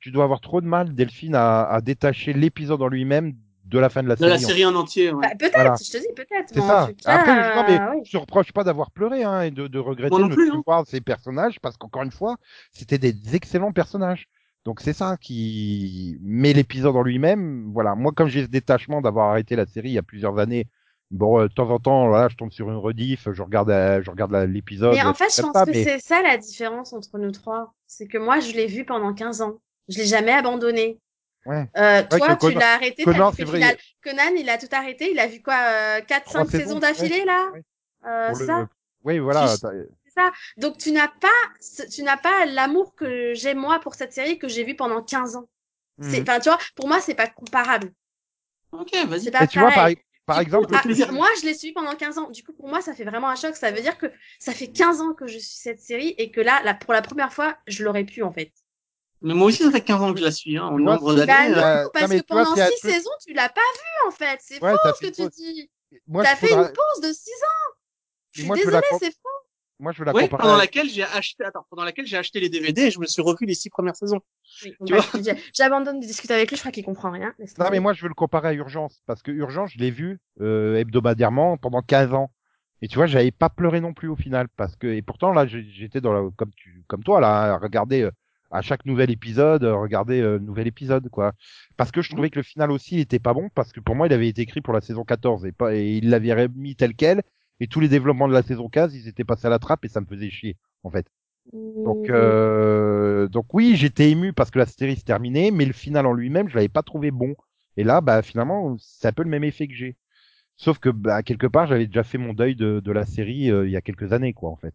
tu dois avoir trop de mal, Delphine, à, à détacher l'épisode en lui-même de la fin de la de série. la en série en entier. ouais. Bah, peut-être, Voilà. je te dis peut-être. C'est ça. cas, Après, non, mais euh, oui. je te reproche pas d'avoir pleuré hein, et de, de regretter de plus, ne plus hein. voir ces personnages parce qu'encore une fois, c'était des excellents personnages. Donc c'est ça qui met l'épisode en lui-même. Voilà, moi comme j'ai ce détachement d'avoir arrêté la série il y a plusieurs années, bon euh, de temps en temps, voilà, je tombe sur une rediff, je regarde, euh, je regarde l'épisode. Mais en fait, je pense que mais- c'est ça la différence entre nous trois. C'est que moi, je l'ai vu pendant 15 ans. Je l'ai jamais abandonné. Ouais. Euh, Ouais, toi, tu Conan- l'as arrêté. Conan, vu c'est vrai, final. Conan, il a tout arrêté. Il a vu quoi, euh, 4, Trois 5 saisons, saisons, d'affilée, ouais. là? Ouais. Euh, pour le- ça. Oui, voilà. Ça. Donc, tu n'as pas, tu n'as pas l'amour que j'ai, moi, pour cette série que j'ai vue pendant 15 ans. C'est, Mhm. enfin, tu vois, pour moi, c'est pas comparable. Ok, vas-y. C'est pas Et tu vois, par. Par exemple, coup, ah, moi, je l'ai suivi pendant 15 ans. Du coup, pour moi, ça fait vraiment un choc. Ça veut dire que ça fait 15 ans que je suis cette série et que là, là pour la première fois, je l'aurais pu, en fait. Mais moi aussi ça fait 15 ans que je la suis. Hein, en Tu nombre c'est- d'années. Bah euh, non, non, parce mais que tu pendant c'est un 6 truc- saisons, tu l'as pas vu, en fait. C'est Ouais, faux ce que tu dis. T'as je fait faudra- une pause de 6 ans. Je suis la désolée, c'est faux. Moi, je veux la Oui, comparer. pendant à- laquelle j'ai acheté, attends, pendant laquelle j'ai acheté les DVD et je me suis revu les six premières saisons. Oui, Tu j'ai- J'abandonne de discuter avec lui, je crois qu'il comprend rien. Non, mais moi, je veux le comparer à Urgence, parce que Urgence, je l'ai vu euh, hebdomadairement pendant 15 ans. Et tu vois, j'avais pas pleuré non plus au final, parce que et pourtant là, j'étais dans la, comme tu, comme toi là, à regarder euh, à chaque nouvel épisode, euh, regarder euh, nouvel épisode quoi. Parce que je trouvais que le final aussi, il était pas bon, parce que pour moi, il avait été écrit pour la saison 14 et pas, et il l'avait remis tel quel. Et tous les développements de la saison 15, ils étaient passés à la trappe et ça me faisait chier en fait. Donc, Mhm. euh, donc oui, j'étais ému parce que la série se terminait, mais le final en lui-même, je l'avais pas trouvé bon. Et là, bah finalement, c'est un peu le même effet que j'ai. Sauf que bah, quelque part, j'avais déjà fait mon deuil de, de la série euh, il y a quelques années, quoi, en fait.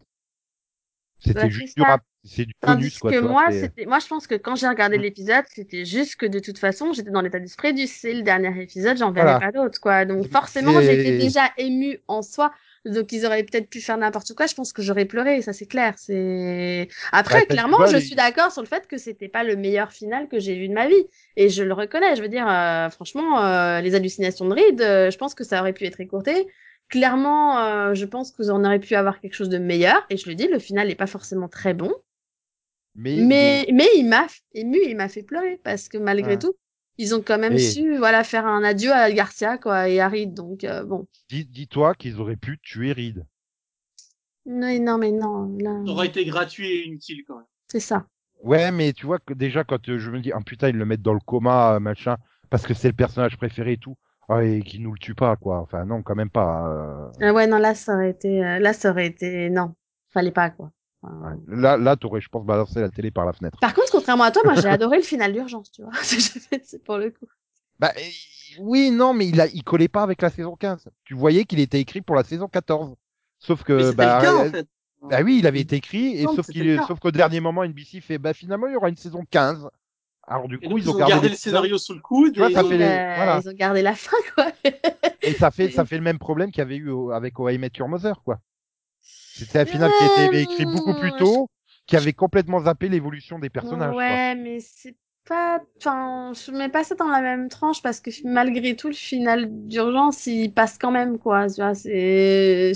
C'était Ouais, juste du rap, c'est du Tandis bonus, quoi. que moi, c'était, moi, je pense que quand j'ai regardé Mm. l'épisode, c'était juste que de toute façon, j'étais dans l'état d'esprit du c'est le dernier épisode, j'en verrai Voilà. pas d'autres, quoi. Donc, forcément, j'étais déjà émue en soi. Donc, ils auraient peut-être pu faire n'importe quoi. Je pense que j'aurais pleuré, ça c'est clair. C'est, après, clairement, je suis d'accord sur le fait que c'était pas le meilleur final que j'ai vu de ma vie. Et je le reconnais. Je veux dire, euh, franchement, euh, les hallucinations de Reed, euh, je pense que ça aurait pu être écourté. Clairement, euh, je pense que vous en auriez pu avoir quelque chose de meilleur. Et je le dis, le final n'est pas forcément très bon. mais, Mais, mais il m'a ému, il m'a fait pleurer parce que malgré Ouais. tout, ils ont quand même Et- su, voilà, faire un adieu à Garcia, quoi, et à Reed. Donc, euh, bon. dis- dis-toi qu'ils auraient pu tuer Reed. Non, non, mais non, là, Ça aurait été gratuit et inutile quand même. c'est ça. Ouais, mais tu vois que déjà quand euh, je me dis, ah putain, ils le mettent dans le coma, euh, machin, parce que c'est le personnage préféré et tout. Ah, et qu'ils nous le tuent pas, quoi. Enfin, non, quand même pas. euh. Ah ouais, non, là, ça aurait été, là, ça aurait été, non, fallait pas, quoi. Enfin, Ouais. Là, là, t'aurais, je pense, balancé la télé par la fenêtre. Par contre, contrairement à toi, moi, j'ai [LAUGHS] adoré le final d'urgence, tu vois. [LAUGHS] c'est pour le coup. Bah, euh, oui, non, mais il a, il collait pas avec la saison 15. Tu voyais qu'il était écrit pour la saison 14. Sauf que, bah, le cas euh, en fait. bah oui, il avait été écrit, et Non, sauf sauf qu'au dernier moment, NBC fait, bah, finalement, il y aura une saison 15. Alors, du Et coup, donc, ils ont gardé, le scénario sous le coude. Tu vois, et ça ils ont- fait les- Euh, voilà. Ils ont gardé la fin, quoi. et ça fait, ça [LAUGHS] fait le même problème qu'il y avait eu au- avec Oh I Met Your Mother, quoi. C'était un final qui a été écrit beaucoup plus tôt, qui avait complètement zappé l'évolution des personnages, quoi. Ouais, mais c'est pas, enfin, je mets pas ça dans la même tranche parce que malgré tout, le final d'urgence, il passe quand même, quoi. Tu vois, c'est,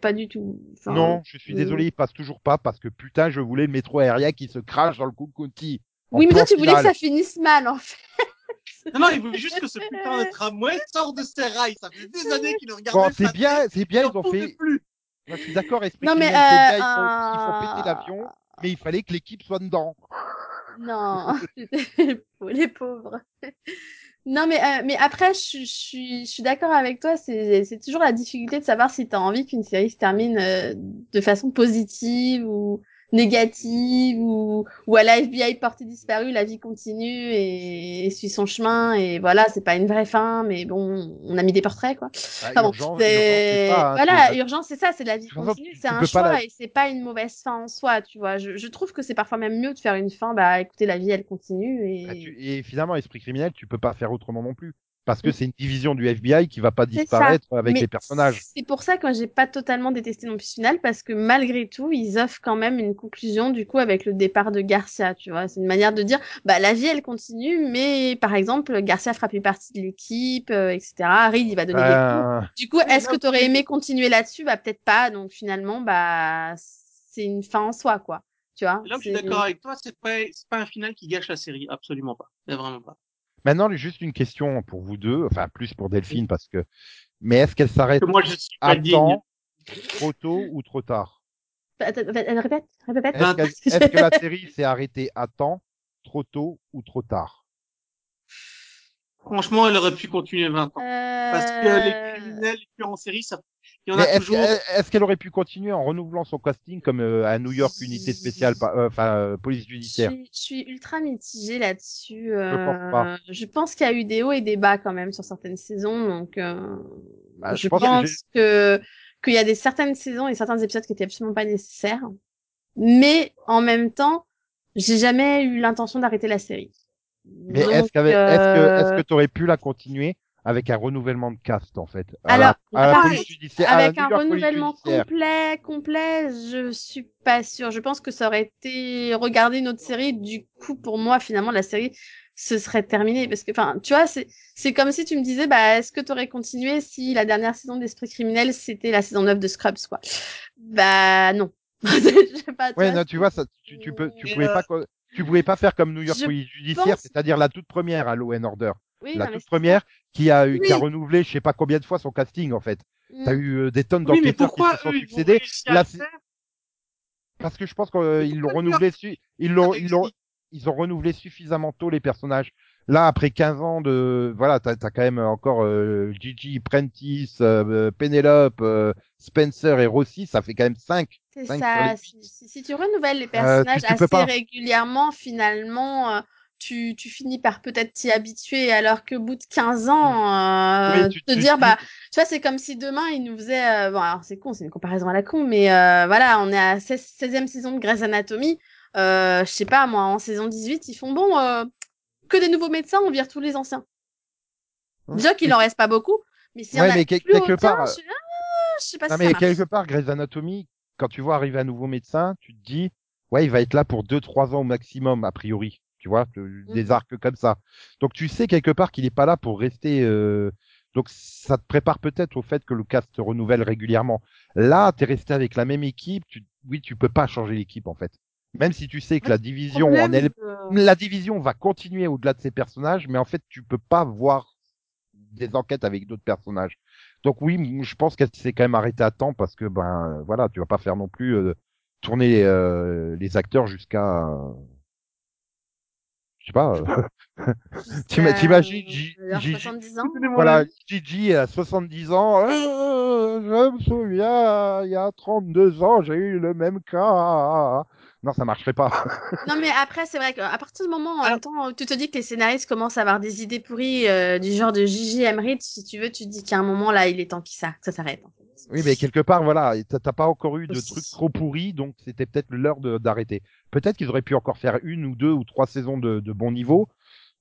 pas du tout. Enfin, Non, je suis euh, désolé, il passe toujours pas parce que putain, je voulais le métro aérien qui se crache dans le County. Oui, mais toi, tu voulais que ça finisse mal, en fait. [LAUGHS] Non, non, il voulait juste que ce putain de tramway sorte de ses rails. Ça fait des années qu'il le regardait. Bon, c'est bien, c'est bien, il ils ont fait. plus. Moi, je suis d'accord, Non, mais, euh, il faut, il faut péter l'avion, mais il fallait que l'équipe soit dedans. Non, [LAUGHS] les pauvres. Non, mais, euh, mais après, je, suis- je suis, je suis d'accord avec toi. C'est, c'est toujours la difficulté de savoir si tu as envie qu'une série se termine euh, de façon positive ou négative ou ou à la FBI portée disparue, la vie continue et, et suit son chemin et voilà, c'est pas une vraie fin, mais bon, on a mis des portraits quoi. Bah, Enfin urgent- c'est hein, voilà, c'est- urgence, c'est ça, c'est la vie continue, c'est un choix la- et c'est pas une mauvaise fin en soi, tu vois. Je, je trouve que c'est parfois même mieux de faire une fin, bah écoutez, la vie elle continue et Bah, tu- Et finalement, esprit criminel, tu peux pas faire autrement non plus. Parce que c'est une division du FBI qui va pas disparaître avec Mais les personnages. C'est pour ça que moi j'ai pas totalement détesté non plus ce final parce que malgré tout ils offrent quand même une conclusion du coup avec le départ de Garcia, tu vois. C'est une manière de dire bah la vie elle continue mais par exemple Garcia fera plus partie de l'équipe, euh, etc. Reed il va donner des cours. Euh, Du coup est-ce que t'aurais aimé continuer là-dessus? Bah peut-être pas. Donc finalement bah c'est une fin en soi quoi. Tu vois. Là où je suis d'accord avec toi, c'est pas, c'est pas un final qui gâche la série, absolument pas. Mais vraiment pas. Maintenant, juste une question pour vous deux, enfin plus pour Delphine parce que. Mais est-ce qu'elle s'arrête Que moi, je suis pas à digne. temps, trop tôt ou trop tard? Attends, attends, Répète, répète. [LAUGHS] Est-ce que la série s'est arrêtée à temps, trop tôt ou trop tard? Franchement, elle aurait pu continuer 20 ans. Parce que Euh, les criminels, les tueurs en série, ça, Est-ce qu'elle aurait pu continuer en renouvelant son casting comme euh, à New York unité spéciale, euh, enfin euh, police judiciaire? Je suis ultra mitigée là-dessus. Je pense pas. Euh, je pense qu'il y a eu des hauts et des bas quand même sur certaines saisons, donc euh, Bah, je je pense pense, que qu'il y a des certaines saisons et certains épisodes qui étaient absolument pas nécessaires. Mais en même temps, j'ai jamais eu l'intention d'arrêter la série. Mais est-ce qu'avec- est-ce que est-ce que tu aurais pu la continuer avec un renouvellement de cast en fait à Alors, la, à la pareil, police judiciaire, à la avec un renouvellement complet, complet, je suis pas sûre. Je pense que ça aurait été regarder une autre série. Du coup, pour moi, finalement, la série se serait terminée parce que, enfin, tu vois, c'est c'est comme si tu me disais, bah, est-ce que tu aurais continué si la dernière saison d'Esprit criminel c'était la saison 9 de Scrubs, quoi? Bah non. [LAUGHS] Je sais pas. tu Ouais, vois, non, tu vois, ça, tu, tu peux, tu pouvais euh, pas, tu pouvais pas faire comme New York je Police judiciaire, pense- c'est-à-dire la toute première à Law and Order, Oui, la non, toute première qui a eu, qui a renouvelé, je sais pas combien de fois son casting en fait. ça. T'as eu euh, des tonnes Oui, d'enquêteurs qui se sont eux, succédés. Là, Parce que je pense qu'ils l'ont renouvelé, su- ils l'ont, ils l'ont, ils ont renouvelé suffisamment tôt les personnages. Là, après 15 ans de, voilà, t'as, t'as quand même encore euh, Gigi, Prentice, euh, Penelope, euh, Spencer et Rossi, ça fait quand même 5. C'est Cinq ça. Si, tu renouvelles les Euh, tu- personnages tu assez régulièrement, finalement, euh, tu, tu finis par peut-être t'y habituer, alors qu'au bout de 15 ans, euh, Oui, tu- te tu- dire, tu- bah, tu vois, c'est comme si demain, ils nous faisaient, euh, bon, alors c'est con, c'est une comparaison à la con, mais euh, voilà, on est à 16, 16e saison de Grey's Anatomy, euh, je sais pas, moi, en saison 18, ils font, bon, euh, que des nouveaux médecins, on vire tous les anciens. Déjà qu'il en reste pas beaucoup, mais s'il y Ouais, a mais plus quelque part, je, ah, je sais pas Non, si mais ça quelque part, Grey's Anatomy, quand tu vois arriver un nouveau médecin, tu te dis, ouais, il va être là pour deux, trois ans au maximum, a priori. Tu vois, le- des arcs comme ça. Donc tu sais quelque part qu'il n'est pas là pour rester. euh, Donc ça te prépare peut-être au fait que le cast se renouvelle régulièrement. Là, t'es resté avec la même équipe. Tu... Oui, tu peux pas changer l'équipe en fait. Même si tu sais que la division en elle, la division va continuer au-delà de ses personnages, mais en fait, tu peux pas voir des enquêtes avec d'autres personnages. Donc oui, je pense qu'elle s'est quand même arrêtée à temps parce que ben voilà, tu vas pas faire non plus euh, tourner euh, les acteurs jusqu'à euh, je sais pas. euh, [LAUGHS] T'imagines euh, Gigi- 70 ans. voilà, Gigi à 70 ans, euh, je me souviens, il y a 32 ans, j'ai eu le même cas. Non, ça marcherait pas. [LAUGHS] Non, mais après, c'est vrai qu'à partir du moment, en même temps, où tu te dis que les scénaristes commencent à avoir des idées pourries euh, du genre de Gigi Emmerich, si tu veux, tu te dis qu'à un moment, là, il est temps qu'il ça, que ça s'arrête. en fait. Oui, mais quelque part, voilà, t'as pas encore eu de trucs trop pourris, donc c'était peut-être l'heure d'arrêter. Peut-être qu'ils auraient pu encore faire une ou deux ou trois saisons de, de bon niveau,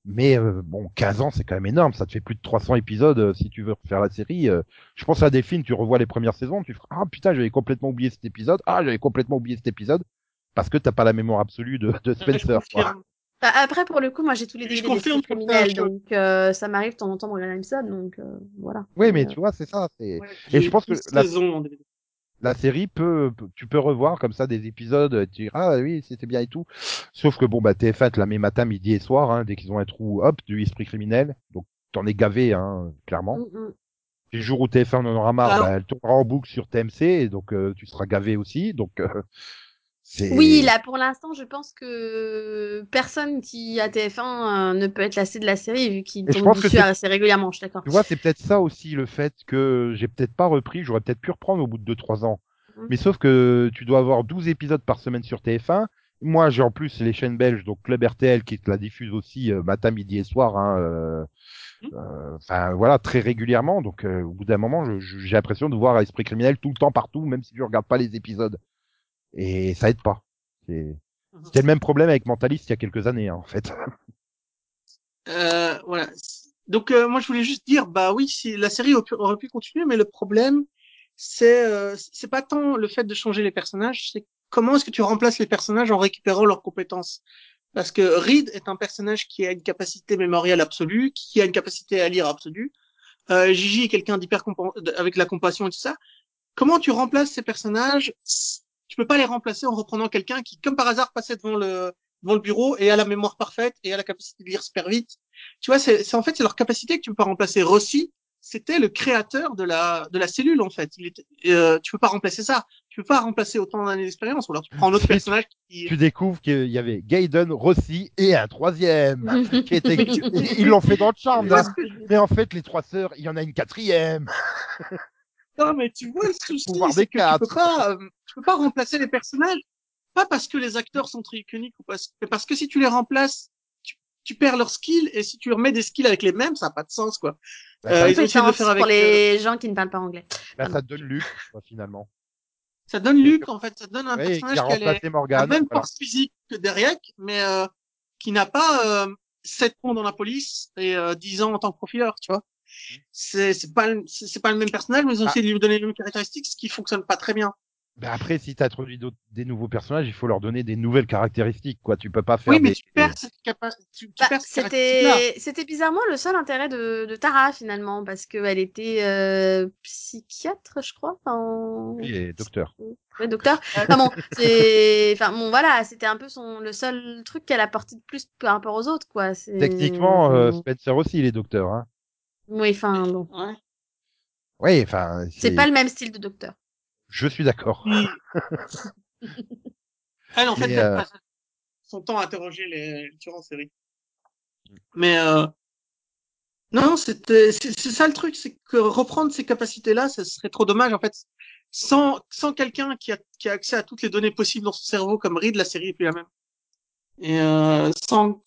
mais euh, bon, 15 ans, c'est quand même énorme. Ça te fait plus de 300 épisodes euh, si tu veux refaire la série. euh. je pense à des films, tu revois les premières saisons, tu feras ah putain, j'avais complètement oublié cet épisode. Ah, j'avais complètement oublié cet épisode parce que t'as pas la mémoire absolue de, de Spencer. Bah, après, pour le coup, moi, j'ai tous les Je DVD des criminels, donc euh, ça m'arrive de temps en temps de regarder un épisode, donc euh, voilà. Oui, mais euh, tu vois, c'est ça. C'est Ouais, Et je pense que 12 la- saisons en DVD. la série peut, tu peux revoir comme ça des épisodes, et te dire ah oui c'était bien et tout. Sauf que bon bah TF1 te la met matin, midi et soir, hein, dès qu'ils ont un trou, hop, du esprit criminel. Donc t'en es gavé, hein, clairement. mm, mm. Les jours où TF1 en aura marre, Alors- bah, elle tournera en boucle sur TMC, et donc euh, tu seras gavé aussi. Donc euh. Oui, là, pour l'instant, je pense que personne qui a TF1 euh, ne peut être lassé de la série, vu qu'il tombe dessus assez régulièrement, je suis d'accord. Tu vois, c'est peut-être ça aussi le fait que j'ai peut-être pas repris, j'aurais peut-être pu reprendre au bout de 2-3 ans. Mhm. Mais sauf que tu dois avoir 12 épisodes par semaine sur TF1. Moi, j'ai en plus les chaînes belges, donc Club RTL qui te la diffuse aussi euh, matin, midi et soir. Hein, euh, Mhm. euh, Enfin voilà, très régulièrement. Donc euh, au bout d'un moment, j'ai l'impression de voir Esprit criminel tout le temps partout, même si je regarde pas les épisodes. Et ça aide pas. C'est- Mhm. C'était le même problème avec Mentalist il y a quelques années, hein, en fait. [LAUGHS] Euh, voilà. Donc euh, moi je voulais juste dire bah oui si la série aurait pu, continuer mais le problème c'est euh, c'est pas tant le fait de changer les personnages c'est comment est-ce que tu remplaces les personnages en récupérant leurs compétences? Parce que Reed est un personnage qui a une capacité mémorielle absolue qui a une capacité à lire absolue euh, Gigi est quelqu'un d'hyper avec la compassion et tout ça comment tu remplaces ces personnages tu peux pas les remplacer en reprenant quelqu'un qui comme par hasard passait devant le devant le bureau et a la mémoire parfaite et a la capacité de lire super vite tu vois, c'est c'est- en fait c'est leur capacité que tu peux pas remplacer. Rossi, c'était le créateur de la de la cellule en fait. Il était, euh, tu peux pas remplacer ça. Tu peux pas remplacer autant d'années d'expérience. Ou alors tu prends un autre [LAUGHS] personnage qui. tu découvres qu'il y avait Gaydon, Rossi et un troisième. qui était... [LAUGHS] Ils l'ont fait dans le charme. Hein. Mais en fait, les trois sœurs, il y en a une quatrième. [LAUGHS] Non, mais tu vois le souci, Pouvoir c'est des que tu peux pas, euh, tu peux pas remplacer les personnages. Pas parce que les acteurs sont très iconiques ou parce, mais parce que si tu les remplaces, tu, tu perds leurs skills et si tu remets des skills avec les mêmes, ça n'a pas de sens quoi. Bah, Euh, ils ont essayé de faire avec. pour les gens qui ne parlent pas anglais. bah, ça donne Luc, quoi, finalement. Ça donne Luc en fait, ça donne un Oui, personnage qui a la même voilà. force physique que Derrick, mais euh, qui n'a pas euh, 7 ans dans la police et euh, 10 ans en tant que profileur, tu vois. C'est c'est pas c'est pas le même personnage, mais ils ont Ah. essayé de lui donner les mêmes caractéristiques, ce qui fonctionne pas très bien. Bah, après, si tu introduis des nouveaux personnages, il faut leur donner des nouvelles caractéristiques, quoi. Tu peux pas faire Oui, mais des... tu perds cette capacité. Tu, tu Bah, perds c'était c'était bizarrement le seul intérêt de, de Tara finalement parce qu'elle était euh, psychiatre je crois enfin Oui, et docteur. ouais, docteur enfin bon c'est enfin bon voilà c'était un peu son le seul truc qu'elle apportait de plus par rapport aux autres quoi c'est Techniquement, euh, Spencer aussi, il est docteur. Hein. Oui enfin bon Ouais. Oui, enfin, c'est pas le même style de docteur Je suis d'accord. Puis- [LAUGHS] Elle, en fait, Mais, elle euh, passe son temps à interroger les les tueurs en série. Mais euh, non, c'était c'est ça le truc, c'est que reprendre ces capacités-là, ce serait trop dommage en fait. Sans sans quelqu'un qui a qui a accès à toutes les données possibles dans son cerveau comme Reed, la série est plus la même. Et euh, sans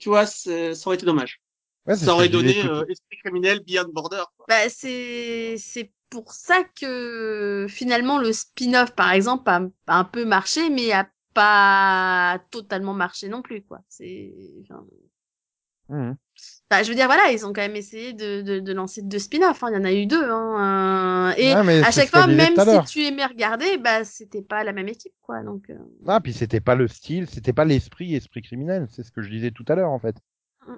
tu vois, ça aurait été dommage. Ouais, ça aurait donné euh, esprit criminel beyond border. quoi. bah c'est c'est pour ça que finalement le spin-off par exemple a, a un peu marché mais a pas totalement marché non plus quoi c'est enfin. Bah, je veux dire, voilà, ils ont quand même essayé de, de, de lancer deux spin-offs. hein. Il y en a eu deux. Hein, euh, Et Ouais, à chaque fois, même si tu aimais regarder, bah, c'était pas la même équipe, quoi. Donc, euh, Ah, puis c'était pas le style, c'était pas l'esprit, esprit criminel. C'est ce que je disais tout à l'heure, en fait. Mm.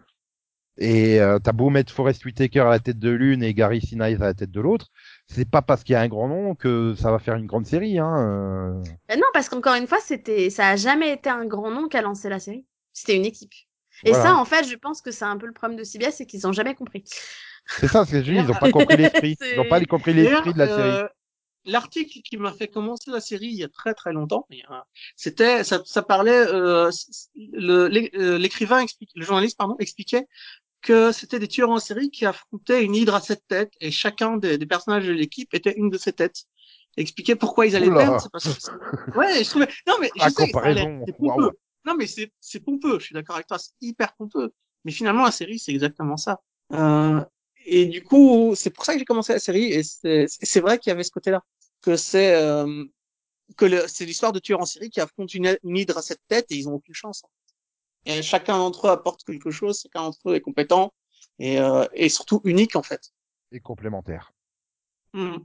Et euh, t'as beau mettre Forrest Whitaker à la tête de l'une et Gary Sinise à la tête de l'autre, c'est pas parce qu'il y a un grand nom que ça va faire une grande série. Hein. euh. bah non, parce qu'encore une fois, c'était, ça a jamais été un grand nom qui a lancé la série. C'était une équipe. Et Voilà. ça, en fait, je pense que c'est un peu le problème de CBS, c'est qu'ils ont jamais compris. C'est ça, ce que je dis, ils ont pas [LAUGHS] compris l'esprit. Ils ont pas C'est- compris l'esprit de la série. euh, L'article qui m'a fait commencer la série il y a très très longtemps, c'était ça, ça parlait euh, le- euh, l'écrivain explique, le journaliste pardon expliquait que c'était des tueurs en série qui affrontaient une hydre à sept têtes et chacun des, des personnages de l'équipe était une de ces têtes. Expliquer pourquoi ils allaient Oula. perdre, c'est parce que [LAUGHS] ouais, je trouvais non mais je Ah, sais que ça a l'air- comparaison, c'est pompeux. Non mais c'est c'est pompeux, je suis d'accord avec toi, c'est hyper pompeux. Mais finalement la série c'est exactement ça. Euh, et du coup, c'est pour ça que j'ai commencé la série. Et c'est c'est vrai qu'il y avait ce côté-là, que c'est euh, que le- c'est l'histoire de tueurs en série qui affrontent une, une hydre à cette tête et ils ont aucune chance. fait. Et chacun d'entre eux apporte quelque chose, chacun d'entre eux est compétent et, euh, et surtout unique en fait. Et complémentaire. Hmm.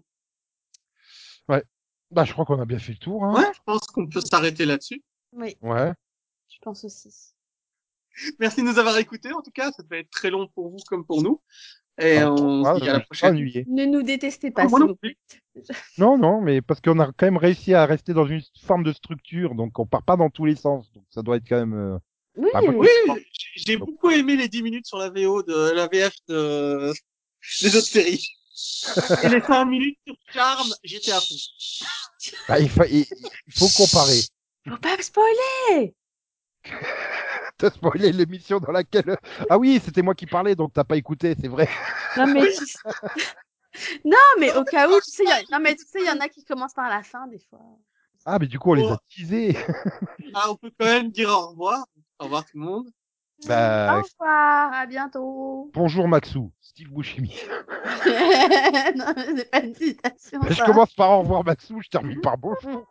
Bah, je crois qu'on a bien fait le tour. Hein. Ouais, je pense qu'on peut s'arrêter là-dessus. Oui, Ouais. je pense aussi. Merci de nous avoir écoutés. En tout cas, ça devait être très long pour vous comme pour nous. Et Ah, on ah, se dit à la prochaine. ennuyé. Ne nous détestez pas, Ah, moi non plaît. [LAUGHS] Non, non, mais parce qu'on a quand même réussi à rester dans une forme de structure, donc on part pas dans tous les sens. Donc ça doit être quand même. euh, Oui, Ah, Oui, j'ai- beaucoup aimé les 10 minutes sur la VO de la VF de des autres séries. Et les 5 minutes sur Charme, j'étais à fond. bah, il, fa- il- il faut comparer. faut pas me spoiler. [LAUGHS] T'as spoilé l'émission dans laquelle. Ah oui, c'était moi qui parlais, donc t'as pas écouté, c'est vrai. Non mais tu- [LAUGHS] Non, mais au cas où, tu sais, il y a... non, mais tu sais, il y en a qui commencent par la fin, des fois. Ah, mais du coup, on les a teasés. Ah, on peut quand même dire au revoir. Au revoir tout le monde. Bah, Au revoir, à bientôt. bonjour Maxou, Steve Buscemi. [LAUGHS] non, c'est pas une citation. Je ça. commence par au revoir Maxou, je termine par bonjour.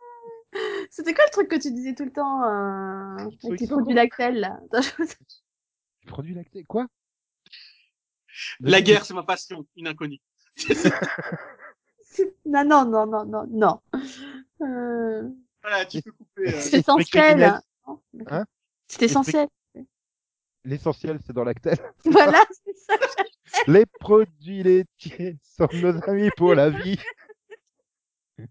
[LAUGHS] C'était quoi le truc que tu disais tout le temps euh, avec sans produits lactels là? Attends, je- Produit lacté, quoi? La guerre, c'est ma passion. Une inconnue. [LAUGHS] Non, non, non, non, non, non. Euh, Voilà, tu peux couper. euh. C'est essentiel. criminel. hein? Hein? C'est essentiel. L'essentiel, c'est dans lactel. [LAUGHS] [LAUGHS] Voilà, c'est ça. Les produits laitiers sont nos amis pour la vie. [LAUGHS]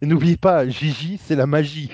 Et n'oubliez pas, Gigi, c'est la magie.